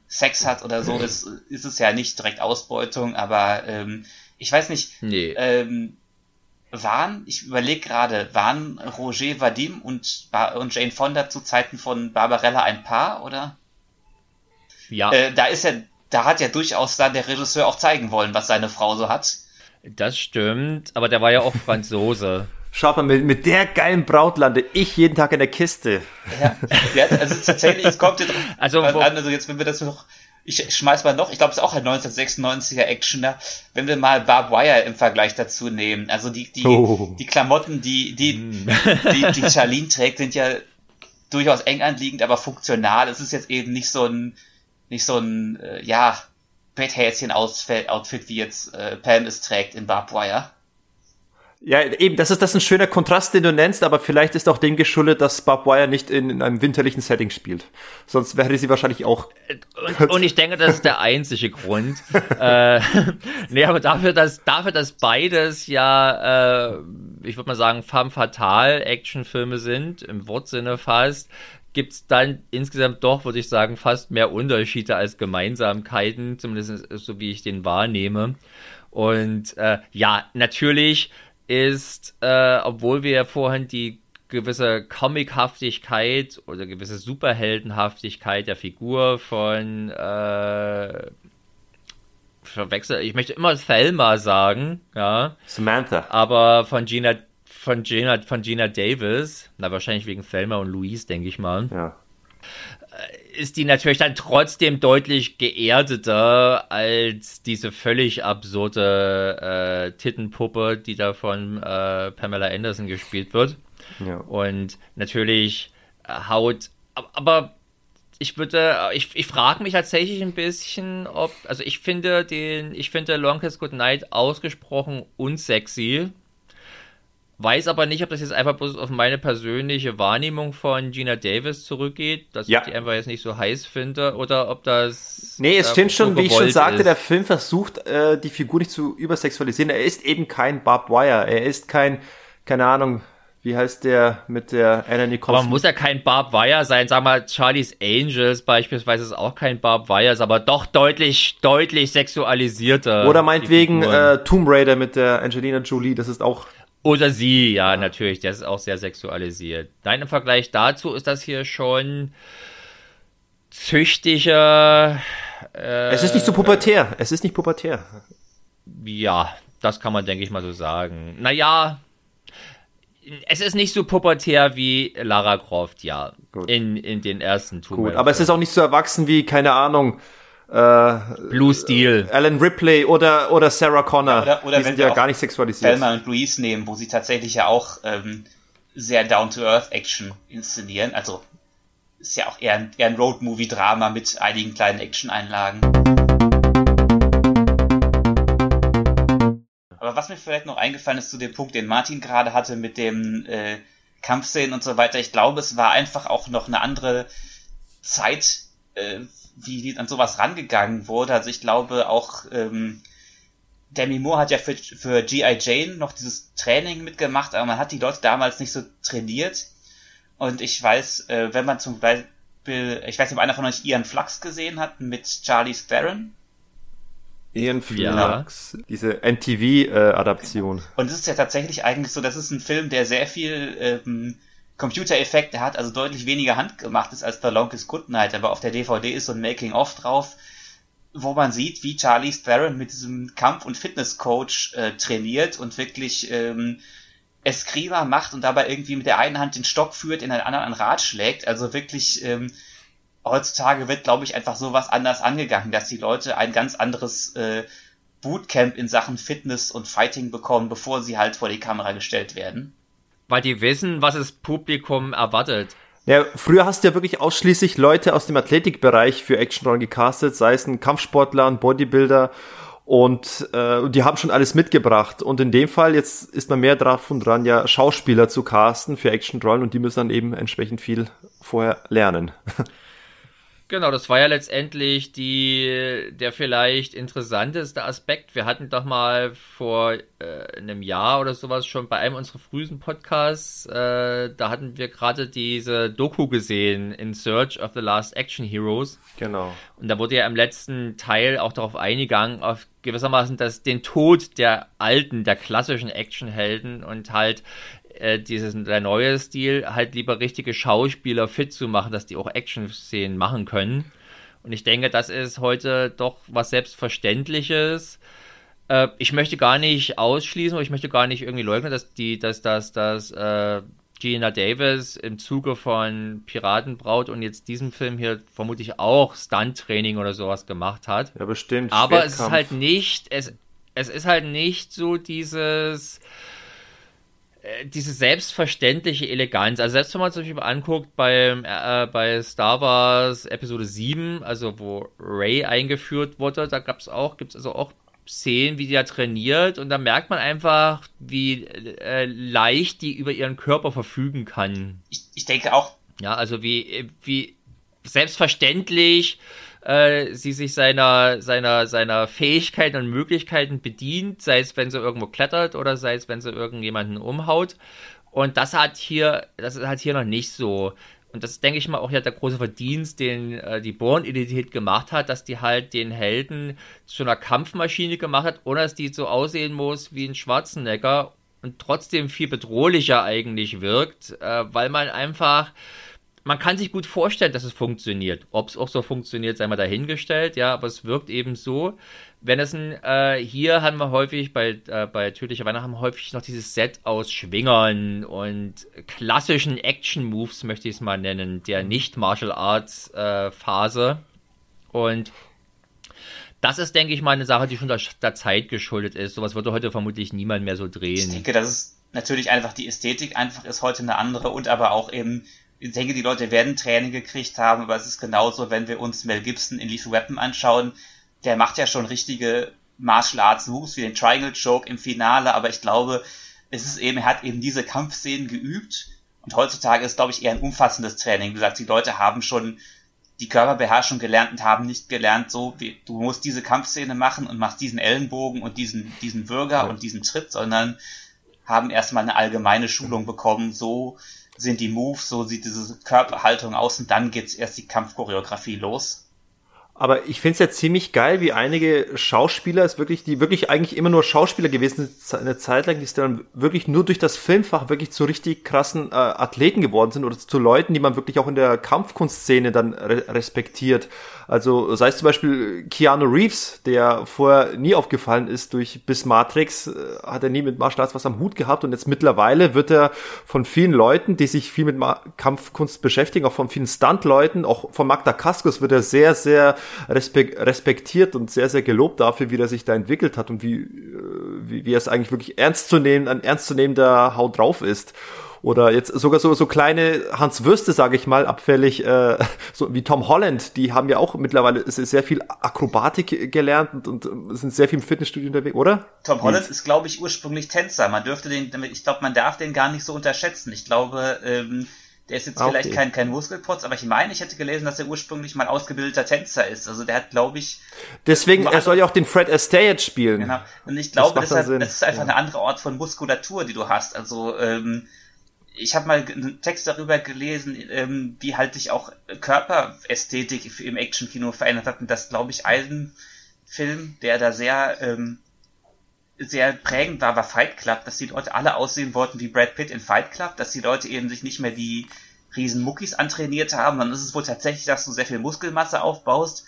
Sex hat oder so, ist, ist es ja nicht direkt Ausbeutung, aber ähm, ich weiß nicht, nee. ähm, waren, ich überlege gerade, waren Roger Vadim und, und Jane Fonda zu Zeiten von Barbarella ein Paar, oder? Ja. Äh, da ist ja, da hat ja durchaus dann der Regisseur auch zeigen wollen, was seine Frau so hat. Das stimmt, aber der war ja auch Franzose. [laughs] Schaut mal, mit, mit der geilen Braut lande ich jeden Tag in der Kiste. Ja, ja also tatsächlich, es kommt jetzt also, an, also jetzt, wenn wir das noch ich schmeiß mal noch, ich glaube, es ist auch ein 1996er Actioner, wenn wir mal Barb Wire im Vergleich dazu nehmen. Also die, die, oh. die Klamotten, die, die, mm. die, die Charlene trägt, sind ja durchaus eng anliegend, aber funktional. Es ist jetzt eben nicht so ein, nicht so ein, äh, ja, Betthäschen-Outfit, wie jetzt äh, Pam es trägt in Barb Wire. Ja, eben, das ist das ist ein schöner Kontrast, den du nennst, aber vielleicht ist auch dem geschuldet, dass Bob Wire nicht in, in einem winterlichen Setting spielt. Sonst wäre sie wahrscheinlich auch. Und, und ich denke, das ist der einzige Grund. [laughs] äh, [laughs] nee, aber dafür, dass, dafür, dass beides ja, äh, ich würde mal sagen, femme fatale Actionfilme sind, im Wortsinne fast, gibt's dann insgesamt doch, würde ich sagen, fast mehr Unterschiede als Gemeinsamkeiten, zumindest so wie ich den wahrnehme. Und äh, ja, natürlich ist, äh, obwohl wir ja vorhin die gewisse Comichaftigkeit oder gewisse Superheldenhaftigkeit der Figur von äh, verwechsel, ich möchte immer Thelma sagen, ja. Samantha. Aber von Gina von Gina von Gina Davis, na wahrscheinlich wegen Thelma und Louise, denke ich mal. Ja ist die natürlich dann trotzdem deutlich geerdeter als diese völlig absurde äh, Tittenpuppe, die da von äh, Pamela Anderson gespielt wird. Ja. Und natürlich äh, haut, aber ich würde, ich, ich frage mich tatsächlich ein bisschen, ob, also ich finde den, ich finde Longest Good Night ausgesprochen unsexy. Weiß aber nicht, ob das jetzt einfach bloß auf meine persönliche Wahrnehmung von Gina Davis zurückgeht, dass ja. ich die einfach jetzt nicht so heiß finde, oder ob das. Nee, es stimmt schon, wie ich schon sagte, ist. der Film versucht, äh, die Figur nicht zu übersexualisieren. Er ist eben kein Bob Wire. Er ist kein, keine Ahnung, wie heißt der mit der Anna Nicole? Aber muss ja kein Barb Wire sein. Sag mal, Charlie's Angels beispielsweise ist auch kein Barb Wire, ist aber doch deutlich, deutlich sexualisierter. Oder meinetwegen äh, Tomb Raider mit der Angelina Jolie, das ist auch oder sie, ja, ja, natürlich, der ist auch sehr sexualisiert. Nein, im Vergleich dazu ist das hier schon züchtiger. Äh, es ist nicht so pubertär, es ist nicht pubertär. Ja, das kann man, denke ich mal, so sagen. Naja, es ist nicht so pubertär wie Lara Croft, ja. Gut. In, in den ersten Tomb Gut, aber es ist auch nicht so erwachsen wie, keine Ahnung, äh, Blue Steel. Alan Ripley oder, oder Sarah Connor. Ja, oder, oder die sind ja gar nicht sexualisiert. Thelma und Louise nehmen, wo sie tatsächlich ja auch ähm, sehr Down-to-Earth-Action inszenieren. Also ist ja auch eher ein, eher ein Road-Movie-Drama mit einigen kleinen Action-Einlagen. Aber was mir vielleicht noch eingefallen ist zu dem Punkt, den Martin gerade hatte mit dem äh, Kampfszenen und so weiter, ich glaube, es war einfach auch noch eine andere Zeit, äh, wie, wie an sowas rangegangen wurde. Also ich glaube auch, ähm, Demi Moore hat ja für, für G.I. Jane noch dieses Training mitgemacht, aber man hat die Leute damals nicht so trainiert. Und ich weiß, äh, wenn man zum Beispiel, ich weiß nicht, ob einer von euch Ian Flux gesehen hat mit Charlie Theron. Ian Flux, ja. diese MTV-Adaption. Äh, Und es ist ja tatsächlich eigentlich so, das ist ein Film, der sehr viel ähm, Computereffekte hat, also deutlich weniger handgemacht ist als The Longest Good Night, aber auf der DVD ist so ein Making-of drauf, wo man sieht, wie Charlie Theron mit diesem Kampf- und Fitnesscoach äh, trainiert und wirklich ähm, Eskrima macht und dabei irgendwie mit der einen Hand den Stock führt, in der anderen ein Rad schlägt. Also wirklich, ähm, heutzutage wird, glaube ich, einfach sowas anders angegangen, dass die Leute ein ganz anderes äh, Bootcamp in Sachen Fitness und Fighting bekommen, bevor sie halt vor die Kamera gestellt werden. Weil die wissen, was das Publikum erwartet. Ja, früher hast du ja wirklich ausschließlich Leute aus dem Athletikbereich für Actionrollen gecastet, sei es ein Kampfsportler, ein Bodybuilder und äh, die haben schon alles mitgebracht. Und in dem Fall, jetzt ist man mehr drauf und dran, ja Schauspieler zu casten für Actionrollen und die müssen dann eben entsprechend viel vorher lernen. [laughs] Genau, das war ja letztendlich die, der vielleicht interessanteste Aspekt. Wir hatten doch mal vor äh, einem Jahr oder sowas schon bei einem unserer frühesten Podcasts, äh, da hatten wir gerade diese Doku gesehen, In Search of the Last Action Heroes. Genau. Und da wurde ja im letzten Teil auch darauf eingegangen, auf gewissermaßen dass den Tod der alten, der klassischen Actionhelden und halt äh, dieses der neue Stil, halt lieber richtige Schauspieler fit zu machen, dass die auch Action-Szenen machen können. Und ich denke, das ist heute doch was Selbstverständliches. Äh, ich möchte gar nicht ausschließen oder ich möchte gar nicht irgendwie leugnen, dass die, dass, dass, dass äh, Gina Davis im Zuge von Piratenbraut und jetzt diesem Film hier vermutlich auch Stunt-Training oder sowas gemacht hat. Ja, bestimmt. Aber es ist halt nicht, es, es ist halt nicht so dieses, diese selbstverständliche Eleganz. Also selbst wenn man sich mal anguckt beim, äh, bei Star Wars Episode 7, also wo Ray eingeführt wurde, da gab es auch, gibt es also auch Szenen, wie die da trainiert und da merkt man einfach, wie äh, leicht die über ihren Körper verfügen kann. Ich, ich denke auch. Ja, also wie, wie selbstverständlich äh, sie sich seiner, seiner, seiner Fähigkeiten und Möglichkeiten bedient, sei es, wenn sie irgendwo klettert oder sei es, wenn sie irgendjemanden umhaut. Und das hat hier, das halt hier noch nicht so. Und das ist, denke ich mal, auch ja der große Verdienst, den äh, die Born-Identität gemacht hat, dass die halt den Helden zu einer Kampfmaschine gemacht hat, ohne dass die so aussehen muss wie ein Schwarzenegger und trotzdem viel bedrohlicher eigentlich wirkt, äh, weil man einfach man kann sich gut vorstellen, dass es funktioniert. Ob es auch so funktioniert, sei mal dahingestellt, ja, aber es wirkt eben so. Wenn es ein, äh, hier haben wir häufig bei, äh, bei Tödlicher Weihnachten haben wir häufig noch dieses Set aus Schwingern und klassischen Action-Moves, möchte ich es mal nennen, der nicht-Martial Arts äh, Phase. Und das ist, denke ich mal, eine Sache, die schon der, der Zeit geschuldet ist. Sowas würde heute vermutlich niemand mehr so drehen. Ich denke, dass es natürlich einfach die Ästhetik einfach ist heute eine andere und aber auch eben ich denke, die Leute werden Training gekriegt haben, aber es ist genauso, wenn wir uns Mel Gibson in Lethal Weapon anschauen. Der macht ja schon richtige Martial Arts Moves wie den Triangle Choke im Finale, aber ich glaube, es ist eben, er hat eben diese Kampfszenen geübt und heutzutage ist, glaube ich, eher ein umfassendes Training. Wie gesagt, die Leute haben schon die Körperbeherrschung gelernt und haben nicht gelernt, so wie du musst diese Kampfszene machen und machst diesen Ellenbogen und diesen, diesen Bürger ja. und diesen Tritt, sondern haben erstmal eine allgemeine Schulung bekommen, so sind die Moves, so sieht diese Körperhaltung aus und dann geht's erst die Kampfchoreografie los. Aber ich finde es ja ziemlich geil, wie einige Schauspieler es wirklich, die wirklich eigentlich immer nur Schauspieler gewesen sind, eine Zeit lang, die dann wirklich nur durch das Filmfach wirklich zu richtig krassen äh, Athleten geworden sind oder zu Leuten, die man wirklich auch in der Kampfkunstszene dann re respektiert. Also sei es zum Beispiel Keanu Reeves, der vorher nie aufgefallen ist durch bis Matrix, äh, hat er nie mit Martial Arts was am Hut gehabt und jetzt mittlerweile wird er von vielen Leuten, die sich viel mit Kampfkunst beschäftigen, auch von vielen Stunt-Leuten, auch von Magda Cascos wird er sehr, sehr respektiert und sehr, sehr gelobt dafür, wie er sich da entwickelt hat und wie, äh, wie, wie er es eigentlich wirklich ernst zu nehmen, ein ernstzunehmender Haut drauf ist oder jetzt sogar so so kleine Hans Würste, sage ich mal, abfällig, äh, [laughs] so wie Tom Holland, die haben ja auch mittlerweile sehr viel Akrobatik gelernt und, und sind sehr viel im Fitnessstudio unterwegs, oder? Tom Holland ist, glaube ich, ursprünglich Tänzer. Man dürfte den, ich glaube, man darf den gar nicht so unterschätzen. Ich glaube, ähm, der ist jetzt okay. vielleicht kein, kein Muskelprotz, aber ich meine, ich hätte gelesen, dass er ursprünglich mal ausgebildeter Tänzer ist. Also der hat, glaube ich. Deswegen, er soll ja auch den Fred Astaire spielen. Genau. Und ich glaube, das, das, hat, das ist einfach ja. eine andere Art von Muskulatur, die du hast. Also, ähm, ich habe mal einen Text darüber gelesen, ähm, wie halt sich auch Körperästhetik im Actionkino verändert hat. Und das, glaube ich, ein Film, der da sehr, ähm, sehr prägend war, war Fight Club, dass die Leute alle aussehen wollten wie Brad Pitt in Fight Club, dass die Leute eben sich nicht mehr die riesen Muckis antrainiert haben. Dann ist es wohl tatsächlich, dass du sehr viel Muskelmasse aufbaust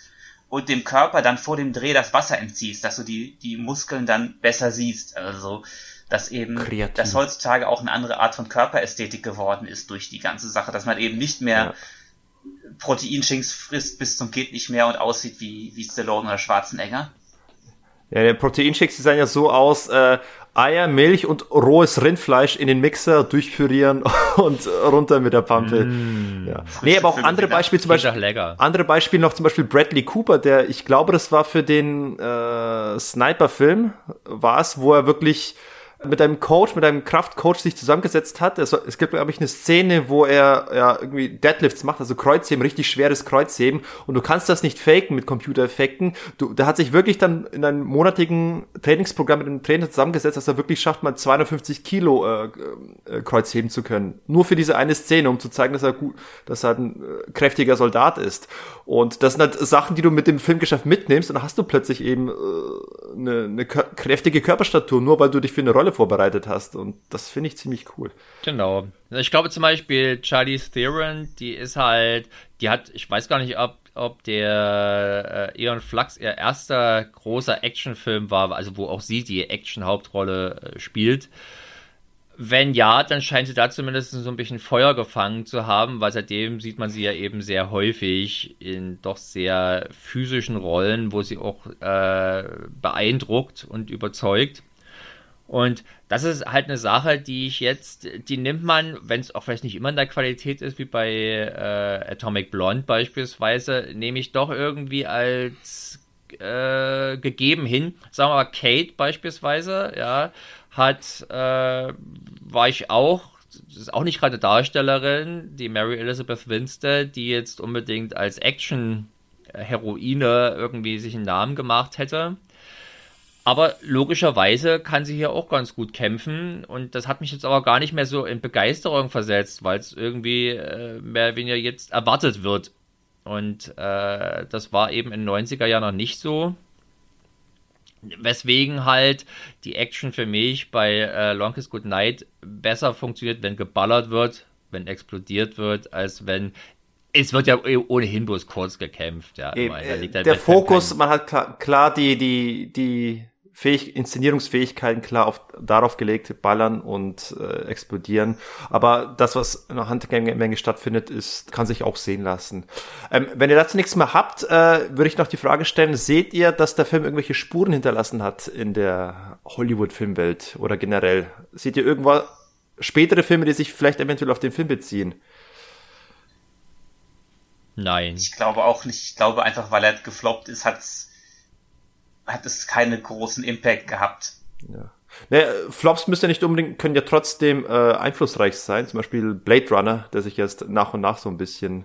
und dem Körper dann vor dem Dreh das Wasser entziehst, dass du die, die Muskeln dann besser siehst. Also dass eben, Kreativ. dass heutzutage auch eine andere Art von Körperästhetik geworden ist durch die ganze Sache, dass man eben nicht mehr ja. Proteinshinks frisst bis zum geht nicht mehr und aussieht wie, wie Stallone oder Schwarzenegger. Ja, Proteinshakes, die sehen ja so aus, äh, Eier, Milch und rohes Rindfleisch in den Mixer durchpürieren [laughs] und runter mit der Pampe. Mm. Ja. Nee, aber auch andere Beispiele, zum Beispiel, andere Beispiele noch zum Beispiel Bradley Cooper, der, ich glaube, das war für den äh, Sniper-Film, war es, wo er wirklich mit einem Coach, mit einem Kraftcoach sich zusammengesetzt hat. Es, es gibt, glaube ich, eine Szene, wo er ja, irgendwie Deadlifts macht, also Kreuzheben, richtig schweres Kreuzheben. Und du kannst das nicht faken mit Computereffekten. Du, der hat sich wirklich dann in einem monatigen Trainingsprogramm mit einem Trainer zusammengesetzt, dass er wirklich schafft, mal 250 Kilo äh, äh, Kreuzheben zu können. Nur für diese eine Szene, um zu zeigen, dass er gut, dass er ein äh, kräftiger Soldat ist. Und das sind halt Sachen, die du mit dem Filmgeschäft mitnimmst und dann hast du plötzlich eben äh, eine, eine kräftige Körperstatur, nur weil du dich für eine Rolle vorbereitet hast. Und das finde ich ziemlich cool. Genau. Ich glaube zum Beispiel Charlize Theron, die ist halt, die hat, ich weiß gar nicht, ob, ob der äh, Eon Flux ihr erster großer Actionfilm war, also wo auch sie die Action-Hauptrolle äh, spielt. Wenn ja, dann scheint sie da zumindest so ein bisschen Feuer gefangen zu haben, weil seitdem sieht man sie ja eben sehr häufig in doch sehr physischen Rollen, wo sie auch äh, beeindruckt und überzeugt. Und das ist halt eine Sache, die ich jetzt, die nimmt man, wenn es auch vielleicht nicht immer in der Qualität ist, wie bei äh, Atomic Blonde beispielsweise, nehme ich doch irgendwie als äh, gegeben hin. Sagen wir mal, Kate beispielsweise, ja, hat, äh, war ich auch, ist auch nicht gerade Darstellerin, die Mary Elizabeth Winstead, die jetzt unbedingt als Action-Heroine irgendwie sich einen Namen gemacht hätte. Aber logischerweise kann sie hier auch ganz gut kämpfen und das hat mich jetzt aber gar nicht mehr so in Begeisterung versetzt, weil es irgendwie äh, mehr oder weniger jetzt erwartet wird. Und äh, das war eben in den 90er Jahren noch nicht so. Weswegen halt die Action für mich bei äh, Longest Good Night besser funktioniert, wenn geballert wird, wenn explodiert wird, als wenn es wird ja ohnehin bloß kurz gekämpft. Ja, Eben, halt der Fokus, man hat klar, klar die die die Fähig Inszenierungsfähigkeiten klar auf, darauf gelegt, ballern und äh, explodieren. Aber das, was in der Handgemenge stattfindet, ist, kann sich auch sehen lassen. Ähm, wenn ihr dazu nichts mehr habt, äh, würde ich noch die Frage stellen, seht ihr, dass der Film irgendwelche Spuren hinterlassen hat in der Hollywood-Filmwelt oder generell? Seht ihr irgendwo spätere Filme, die sich vielleicht eventuell auf den Film beziehen? Nein. Ich glaube auch nicht. Ich glaube einfach, weil er gefloppt ist, hat's hat es keinen großen Impact gehabt. Ja. Ne, Flops müssen ja nicht unbedingt, können ja trotzdem äh, einflussreich sein. Zum Beispiel Blade Runner, der sich jetzt nach und nach so ein bisschen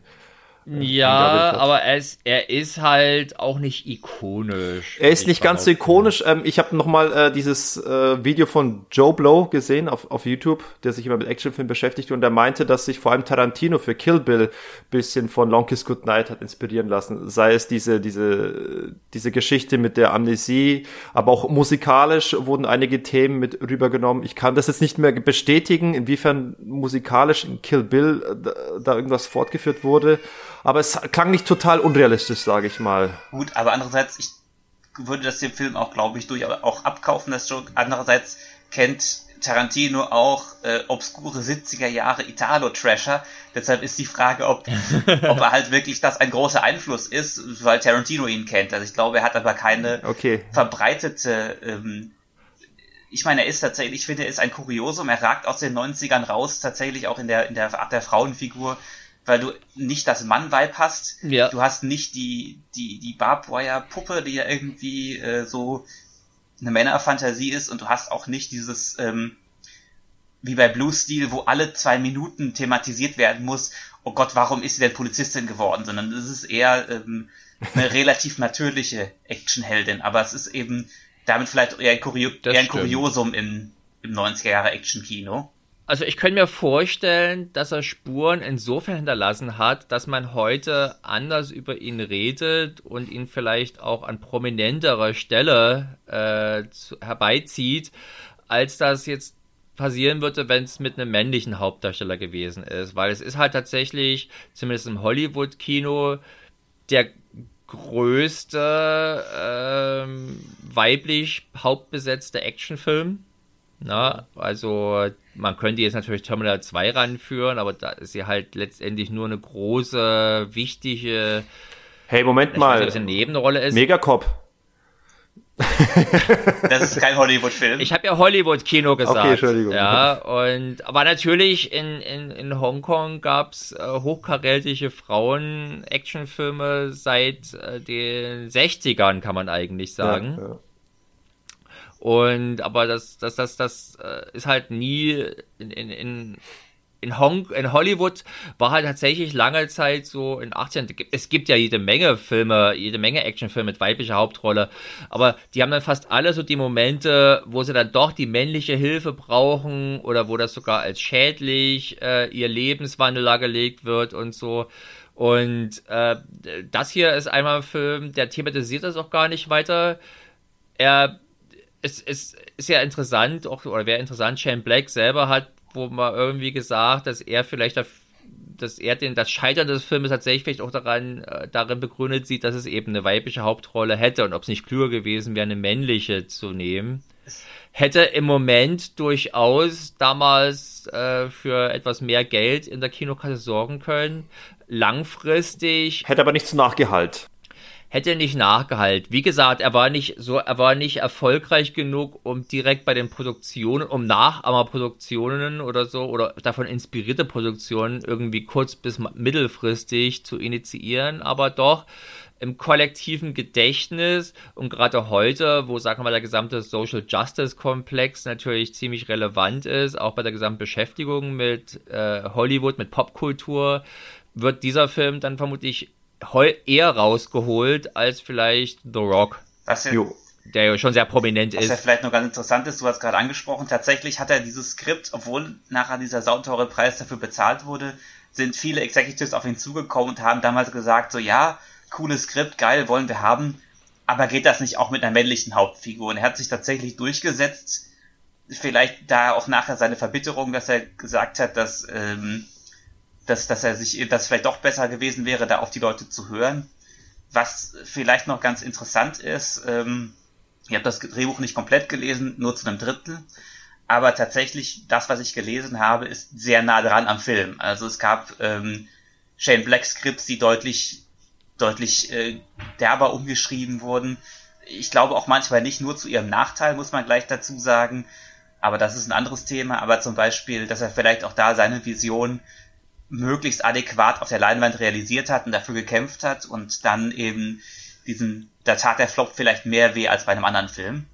ja, aber er ist, er ist halt auch nicht ikonisch. Er ist nicht ganz so ikonisch. Ähm, ich habe noch mal äh, dieses äh, Video von Joe Blow gesehen auf, auf YouTube, der sich immer mit Actionfilmen beschäftigt und der meinte, dass sich vor allem Tarantino für Kill Bill bisschen von Long Kiss Good Night hat inspirieren lassen. Sei es diese, diese, diese Geschichte mit der Amnesie, aber auch musikalisch wurden einige Themen mit rübergenommen. Ich kann das jetzt nicht mehr bestätigen, inwiefern musikalisch in Kill Bill äh, da, da irgendwas fortgeführt wurde aber es klang nicht total unrealistisch, sage ich mal. Gut, aber andererseits, ich würde das dem Film auch, glaube ich, durch auch abkaufen, das Joke. Andererseits kennt Tarantino auch äh, obskure 70er Jahre Italo-Trasher. Deshalb ist die Frage, ob, [laughs] ob er halt wirklich das ein großer Einfluss ist, weil Tarantino ihn kennt. Also ich glaube, er hat aber keine okay. verbreitete ähm, ich meine, er ist tatsächlich, ich finde, er ist ein Kuriosum. Er ragt aus den 90ern raus, tatsächlich auch in der, in der Art der Frauenfigur weil du nicht das Mann-Vibe hast. Ja. Du hast nicht die, die, die Barbwire-Puppe, die ja irgendwie äh, so eine Männerfantasie ist und du hast auch nicht dieses, ähm, wie bei Blue Steel, wo alle zwei Minuten thematisiert werden muss, oh Gott, warum ist sie denn Polizistin geworden, sondern es ist eher ähm, eine [laughs] relativ natürliche Actionheldin, aber es ist eben damit vielleicht eher ein, Kurio eher ein Kuriosum im, im 90er Jahre Action-Kino. Also ich könnte mir vorstellen, dass er Spuren insofern hinterlassen hat, dass man heute anders über ihn redet und ihn vielleicht auch an prominenterer Stelle äh, zu, herbeizieht, als das jetzt passieren würde, wenn es mit einem männlichen Hauptdarsteller gewesen ist. Weil es ist halt tatsächlich, zumindest im Hollywood-Kino, der größte ähm, weiblich hauptbesetzte Actionfilm. Na, also man könnte jetzt natürlich Terminal 2 ranführen, aber da ist sie halt letztendlich nur eine große, wichtige. Hey, Moment mal. Weiß, eine Nebenrolle ist. Megacop. [laughs] das ist kein Hollywood-Film. Ich habe ja Hollywood-Kino gesagt. Okay, Entschuldigung. Ja, und aber natürlich in, in, in Hongkong gab's äh, hochkarätige Frauen-Actionfilme seit äh, den 60ern, kann man eigentlich sagen. Ja, ja. Und aber das, das, das, das äh, ist halt nie in, in, in in, Hong in Hollywood war halt tatsächlich lange Zeit so in 18 es gibt ja jede Menge Filme, jede Menge Actionfilme mit weiblicher Hauptrolle, aber die haben dann fast alle so die Momente, wo sie dann doch die männliche Hilfe brauchen oder wo das sogar als schädlich äh, ihr Lebenswandel dargelegt wird und so. Und äh, das hier ist einmal ein Film, der thematisiert das auch gar nicht weiter. Er es, es ist ja interessant, auch, oder wäre interessant, Shane Black selber hat wo man irgendwie gesagt, dass er vielleicht, dass er den, das Scheitern des Filmes tatsächlich vielleicht auch daran, äh, darin begründet sieht, dass es eben eine weibliche Hauptrolle hätte und ob es nicht klüger gewesen wäre, eine männliche zu nehmen. Hätte im Moment durchaus damals äh, für etwas mehr Geld in der Kinokasse sorgen können. Langfristig. Hätte aber nichts nachgehalt hätte nicht nachgehalten. Wie gesagt, er war nicht so, er war nicht erfolgreich genug, um direkt bei den Produktionen, um Nachahmerproduktionen oder so oder davon inspirierte Produktionen irgendwie kurz bis mittelfristig zu initiieren, aber doch im kollektiven Gedächtnis und gerade heute, wo sagen wir mal der gesamte Social Justice Komplex natürlich ziemlich relevant ist, auch bei der gesamten Beschäftigung mit äh, Hollywood, mit Popkultur, wird dieser Film dann vermutlich eher rausgeholt als vielleicht The Rock. Was ja, der ja schon sehr prominent was ist. Was ja vielleicht noch ganz interessant ist, du hast gerade angesprochen, tatsächlich hat er dieses Skript, obwohl nachher dieser sauteure Preis dafür bezahlt wurde, sind viele Executives auf ihn zugekommen und haben damals gesagt, so ja, cooles Skript, geil, wollen wir haben, aber geht das nicht auch mit einer männlichen Hauptfigur? Und er hat sich tatsächlich durchgesetzt, vielleicht da auch nachher seine Verbitterung, dass er gesagt hat, dass ähm, dass, dass er sich, dass vielleicht doch besser gewesen wäre, da auf die Leute zu hören. Was vielleicht noch ganz interessant ist, ähm, ich habe das Drehbuch nicht komplett gelesen, nur zu einem Drittel, aber tatsächlich das, was ich gelesen habe, ist sehr nah dran am Film. Also es gab ähm, Shane Black Skripts, die deutlich, deutlich äh, derber umgeschrieben wurden. Ich glaube auch manchmal nicht nur zu ihrem Nachteil, muss man gleich dazu sagen. Aber das ist ein anderes Thema. Aber zum Beispiel, dass er vielleicht auch da seine Vision möglichst adäquat auf der Leinwand realisiert hat und dafür gekämpft hat und dann eben diesen, da tat der Flop vielleicht mehr weh als bei einem anderen Film.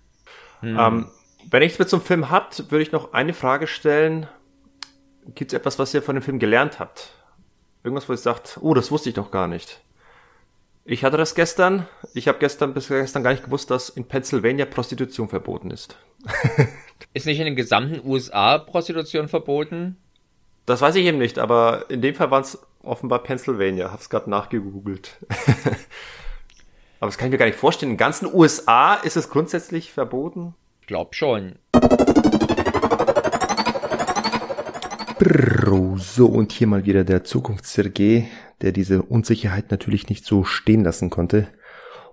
Hm. Ähm, wenn ihr nichts mehr zum Film habt, würde ich noch eine Frage stellen. Gibt es etwas, was ihr von dem Film gelernt habt? Irgendwas, wo ihr sagt, oh, das wusste ich noch gar nicht. Ich hatte das gestern. Ich habe gestern bis gestern gar nicht gewusst, dass in Pennsylvania Prostitution verboten ist. [laughs] ist nicht in den gesamten USA Prostitution verboten? Das weiß ich eben nicht, aber in dem Fall waren es offenbar Pennsylvania. Hab's gerade nachgegoogelt. [laughs] aber das kann ich mir gar nicht vorstellen. In ganzen USA ist es grundsätzlich verboten? Glaub schon. So, und hier mal wieder der Zukunfts-Sergei, der diese Unsicherheit natürlich nicht so stehen lassen konnte,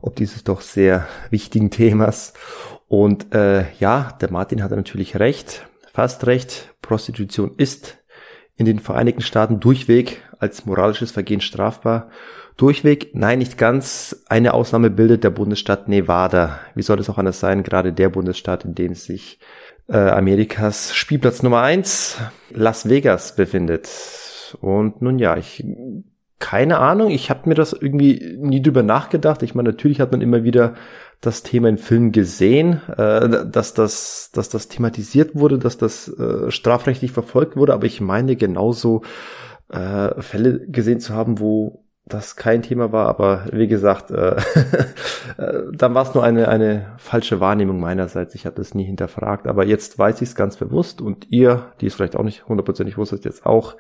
ob dieses doch sehr wichtigen Themas. Und äh, ja, der Martin hatte natürlich recht, fast recht. Prostitution ist in den Vereinigten Staaten durchweg als moralisches Vergehen strafbar. Durchweg, nein, nicht ganz. Eine Ausnahme bildet der Bundesstaat Nevada. Wie soll es auch anders sein? Gerade der Bundesstaat, in dem sich äh, Amerikas Spielplatz Nummer eins, Las Vegas, befindet. Und nun ja, ich keine Ahnung, ich habe mir das irgendwie nie drüber nachgedacht. Ich meine, natürlich hat man immer wieder das Thema in Filmen gesehen, äh, dass das, dass das thematisiert wurde, dass das äh, strafrechtlich verfolgt wurde, aber ich meine genauso äh, Fälle gesehen zu haben, wo das kein Thema war, aber wie gesagt, äh, [laughs] äh, dann war es nur eine, eine falsche Wahrnehmung meinerseits. Ich habe das nie hinterfragt, aber jetzt weiß ich es ganz bewusst. Und ihr, die es vielleicht auch nicht hundertprozentig wusstet, jetzt auch,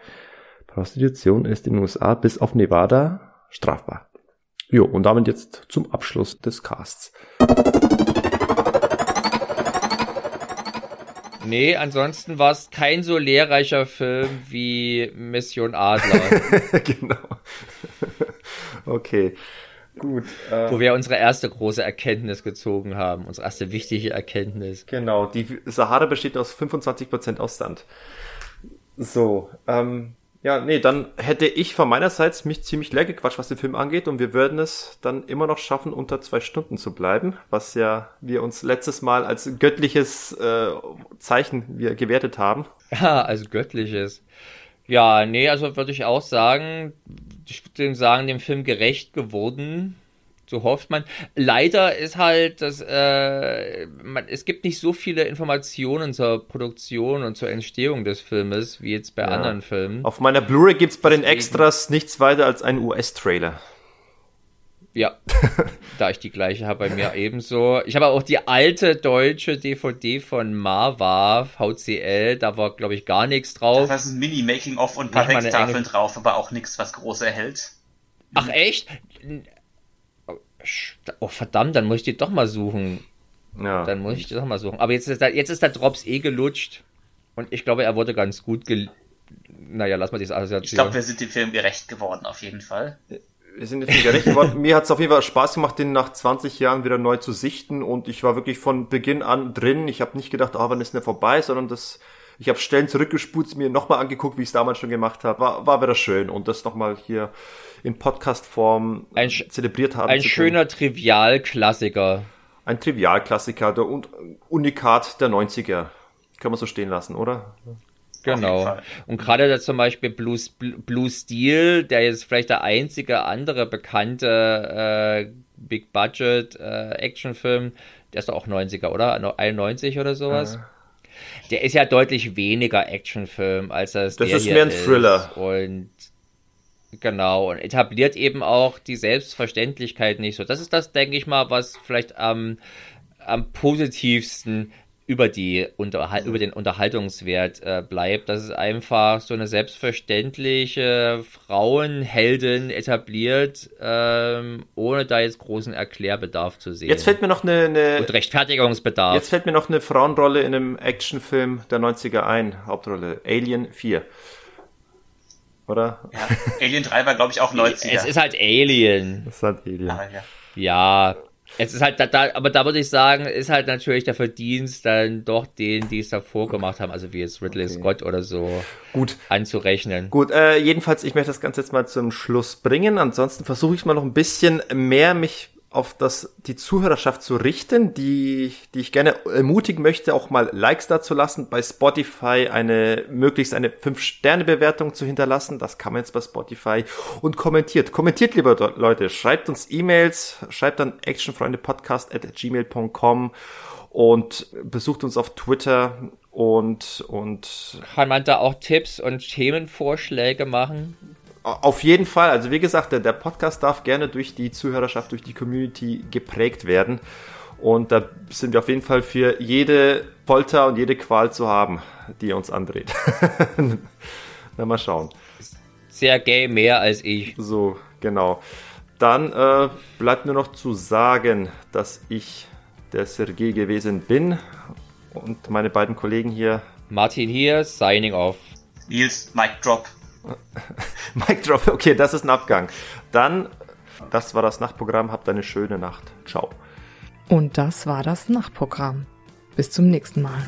Prostitution ist in den USA bis auf Nevada strafbar. Jo, und damit jetzt zum Abschluss des Casts. Nee, ansonsten war es kein so lehrreicher Film wie Mission Adler. [laughs] genau. okay. Gut. Äh, Wo wir unsere erste große Erkenntnis gezogen haben, unsere erste wichtige Erkenntnis. Genau, die Sahara besteht aus 25% aus Sand. So, ähm, Ja, nee, dann hätte ich von meinerseits mich ziemlich leer gequatscht, was den Film angeht, und wir würden es dann immer noch schaffen, unter zwei Stunden zu bleiben, was ja wir uns letztes Mal als göttliches äh, Zeichen wir gewertet haben. Ja, als göttliches. Ja, nee, also würde ich auch sagen, ich würde sagen, dem Film gerecht geworden. So hofft man. Leider ist halt, dass äh, man, es gibt nicht so viele Informationen zur Produktion und zur Entstehung des Filmes wie jetzt bei ja. anderen Filmen. Auf meiner Blu-ray gibt's bei Deswegen. den Extras nichts weiter als einen US-Trailer. Ja, [laughs] da ich die gleiche habe bei mir ebenso. Ich habe auch die alte deutsche DVD von Marva, VCL, da war glaube ich gar nichts drauf. Da ist ein Mini-Making-of und ein paar Texttafeln drauf, aber auch nichts, was groß erhält. Ach echt? Oh, verdammt, dann muss ich die doch mal suchen. Ja. Dann muss ich die doch mal suchen. Aber jetzt ist, der, jetzt ist der Drops eh gelutscht. Und ich glaube, er wurde ganz gut gel Naja, lass mal diese Assoziation. Ich glaube, wir sind dem Film gerecht geworden, auf jeden Fall. Wir sind jetzt gerecht geworden. Mir hat es auf jeden Fall Spaß gemacht, den nach 20 Jahren wieder neu zu sichten. Und ich war wirklich von Beginn an drin. Ich habe nicht gedacht, ah, wann ist denn vorbei, sondern das ich habe Stellen zurückgespult, mir nochmal angeguckt, wie ich es damals schon gemacht habe. War, war wieder schön. Und das nochmal hier in Podcast-Form zelebriert haben. Ein schöner Trivialklassiker. Ein Trivialklassiker der und Unikat der 90er. Kann man so stehen lassen, oder? Genau. Und gerade da zum Beispiel Blue, Blue Steel, der jetzt vielleicht der einzige andere bekannte äh, Big Budget äh, Actionfilm, der ist doch auch 90er, oder? 91 oder sowas. Äh. Der ist ja deutlich weniger Actionfilm als das. Das ist mehr ein Thriller. Und Genau, und etabliert eben auch die Selbstverständlichkeit nicht so. Das ist das, denke ich mal, was vielleicht am, am positivsten über, die Unterhal über den Unterhaltungswert äh, bleibt, dass es einfach so eine selbstverständliche Frauenheldin etabliert, ähm, ohne da jetzt großen Erklärbedarf zu sehen. Jetzt fällt mir noch eine, eine und Rechtfertigungsbedarf. Jetzt fällt mir noch eine Frauenrolle in einem Actionfilm der 90er ein, Hauptrolle Alien 4 oder? Ja, Alien 3 war, glaube ich, auch 90er. Es ist halt Alien. Es ist halt Alien. Ah, ja. ja. Es ist halt, da, da, aber da würde ich sagen, ist halt natürlich der Verdienst dann doch den, die es davor gemacht haben, also wie jetzt Ridley okay. Scott oder so, gut anzurechnen. Gut, äh, jedenfalls, ich möchte das Ganze jetzt mal zum Schluss bringen. Ansonsten versuche ich mal noch ein bisschen mehr mich auf das, die Zuhörerschaft zu richten, die, die ich gerne ermutigen möchte, auch mal Likes da zu lassen, bei Spotify eine, möglichst eine 5-Sterne-Bewertung zu hinterlassen. Das kann man jetzt bei Spotify und kommentiert. Kommentiert, liebe Leute. Schreibt uns E-Mails, schreibt dann actionfreundepodcast at gmail.com und besucht uns auf Twitter und, und. Kann man da auch Tipps und Themenvorschläge machen? Auf jeden Fall. Also wie gesagt, der, der Podcast darf gerne durch die Zuhörerschaft, durch die Community geprägt werden. Und da sind wir auf jeden Fall für jede Folter und jede Qual zu haben, die uns andreht. [laughs] Na, mal schauen. Sehr gay, mehr als ich. So, genau. Dann äh, bleibt nur noch zu sagen, dass ich der Sergei gewesen bin und meine beiden Kollegen hier. Martin hier, signing off. Nils, Mic Drop. Mic drop, okay, das ist ein Abgang. Dann, das war das Nachtprogramm. Habt eine schöne Nacht. Ciao. Und das war das Nachtprogramm. Bis zum nächsten Mal.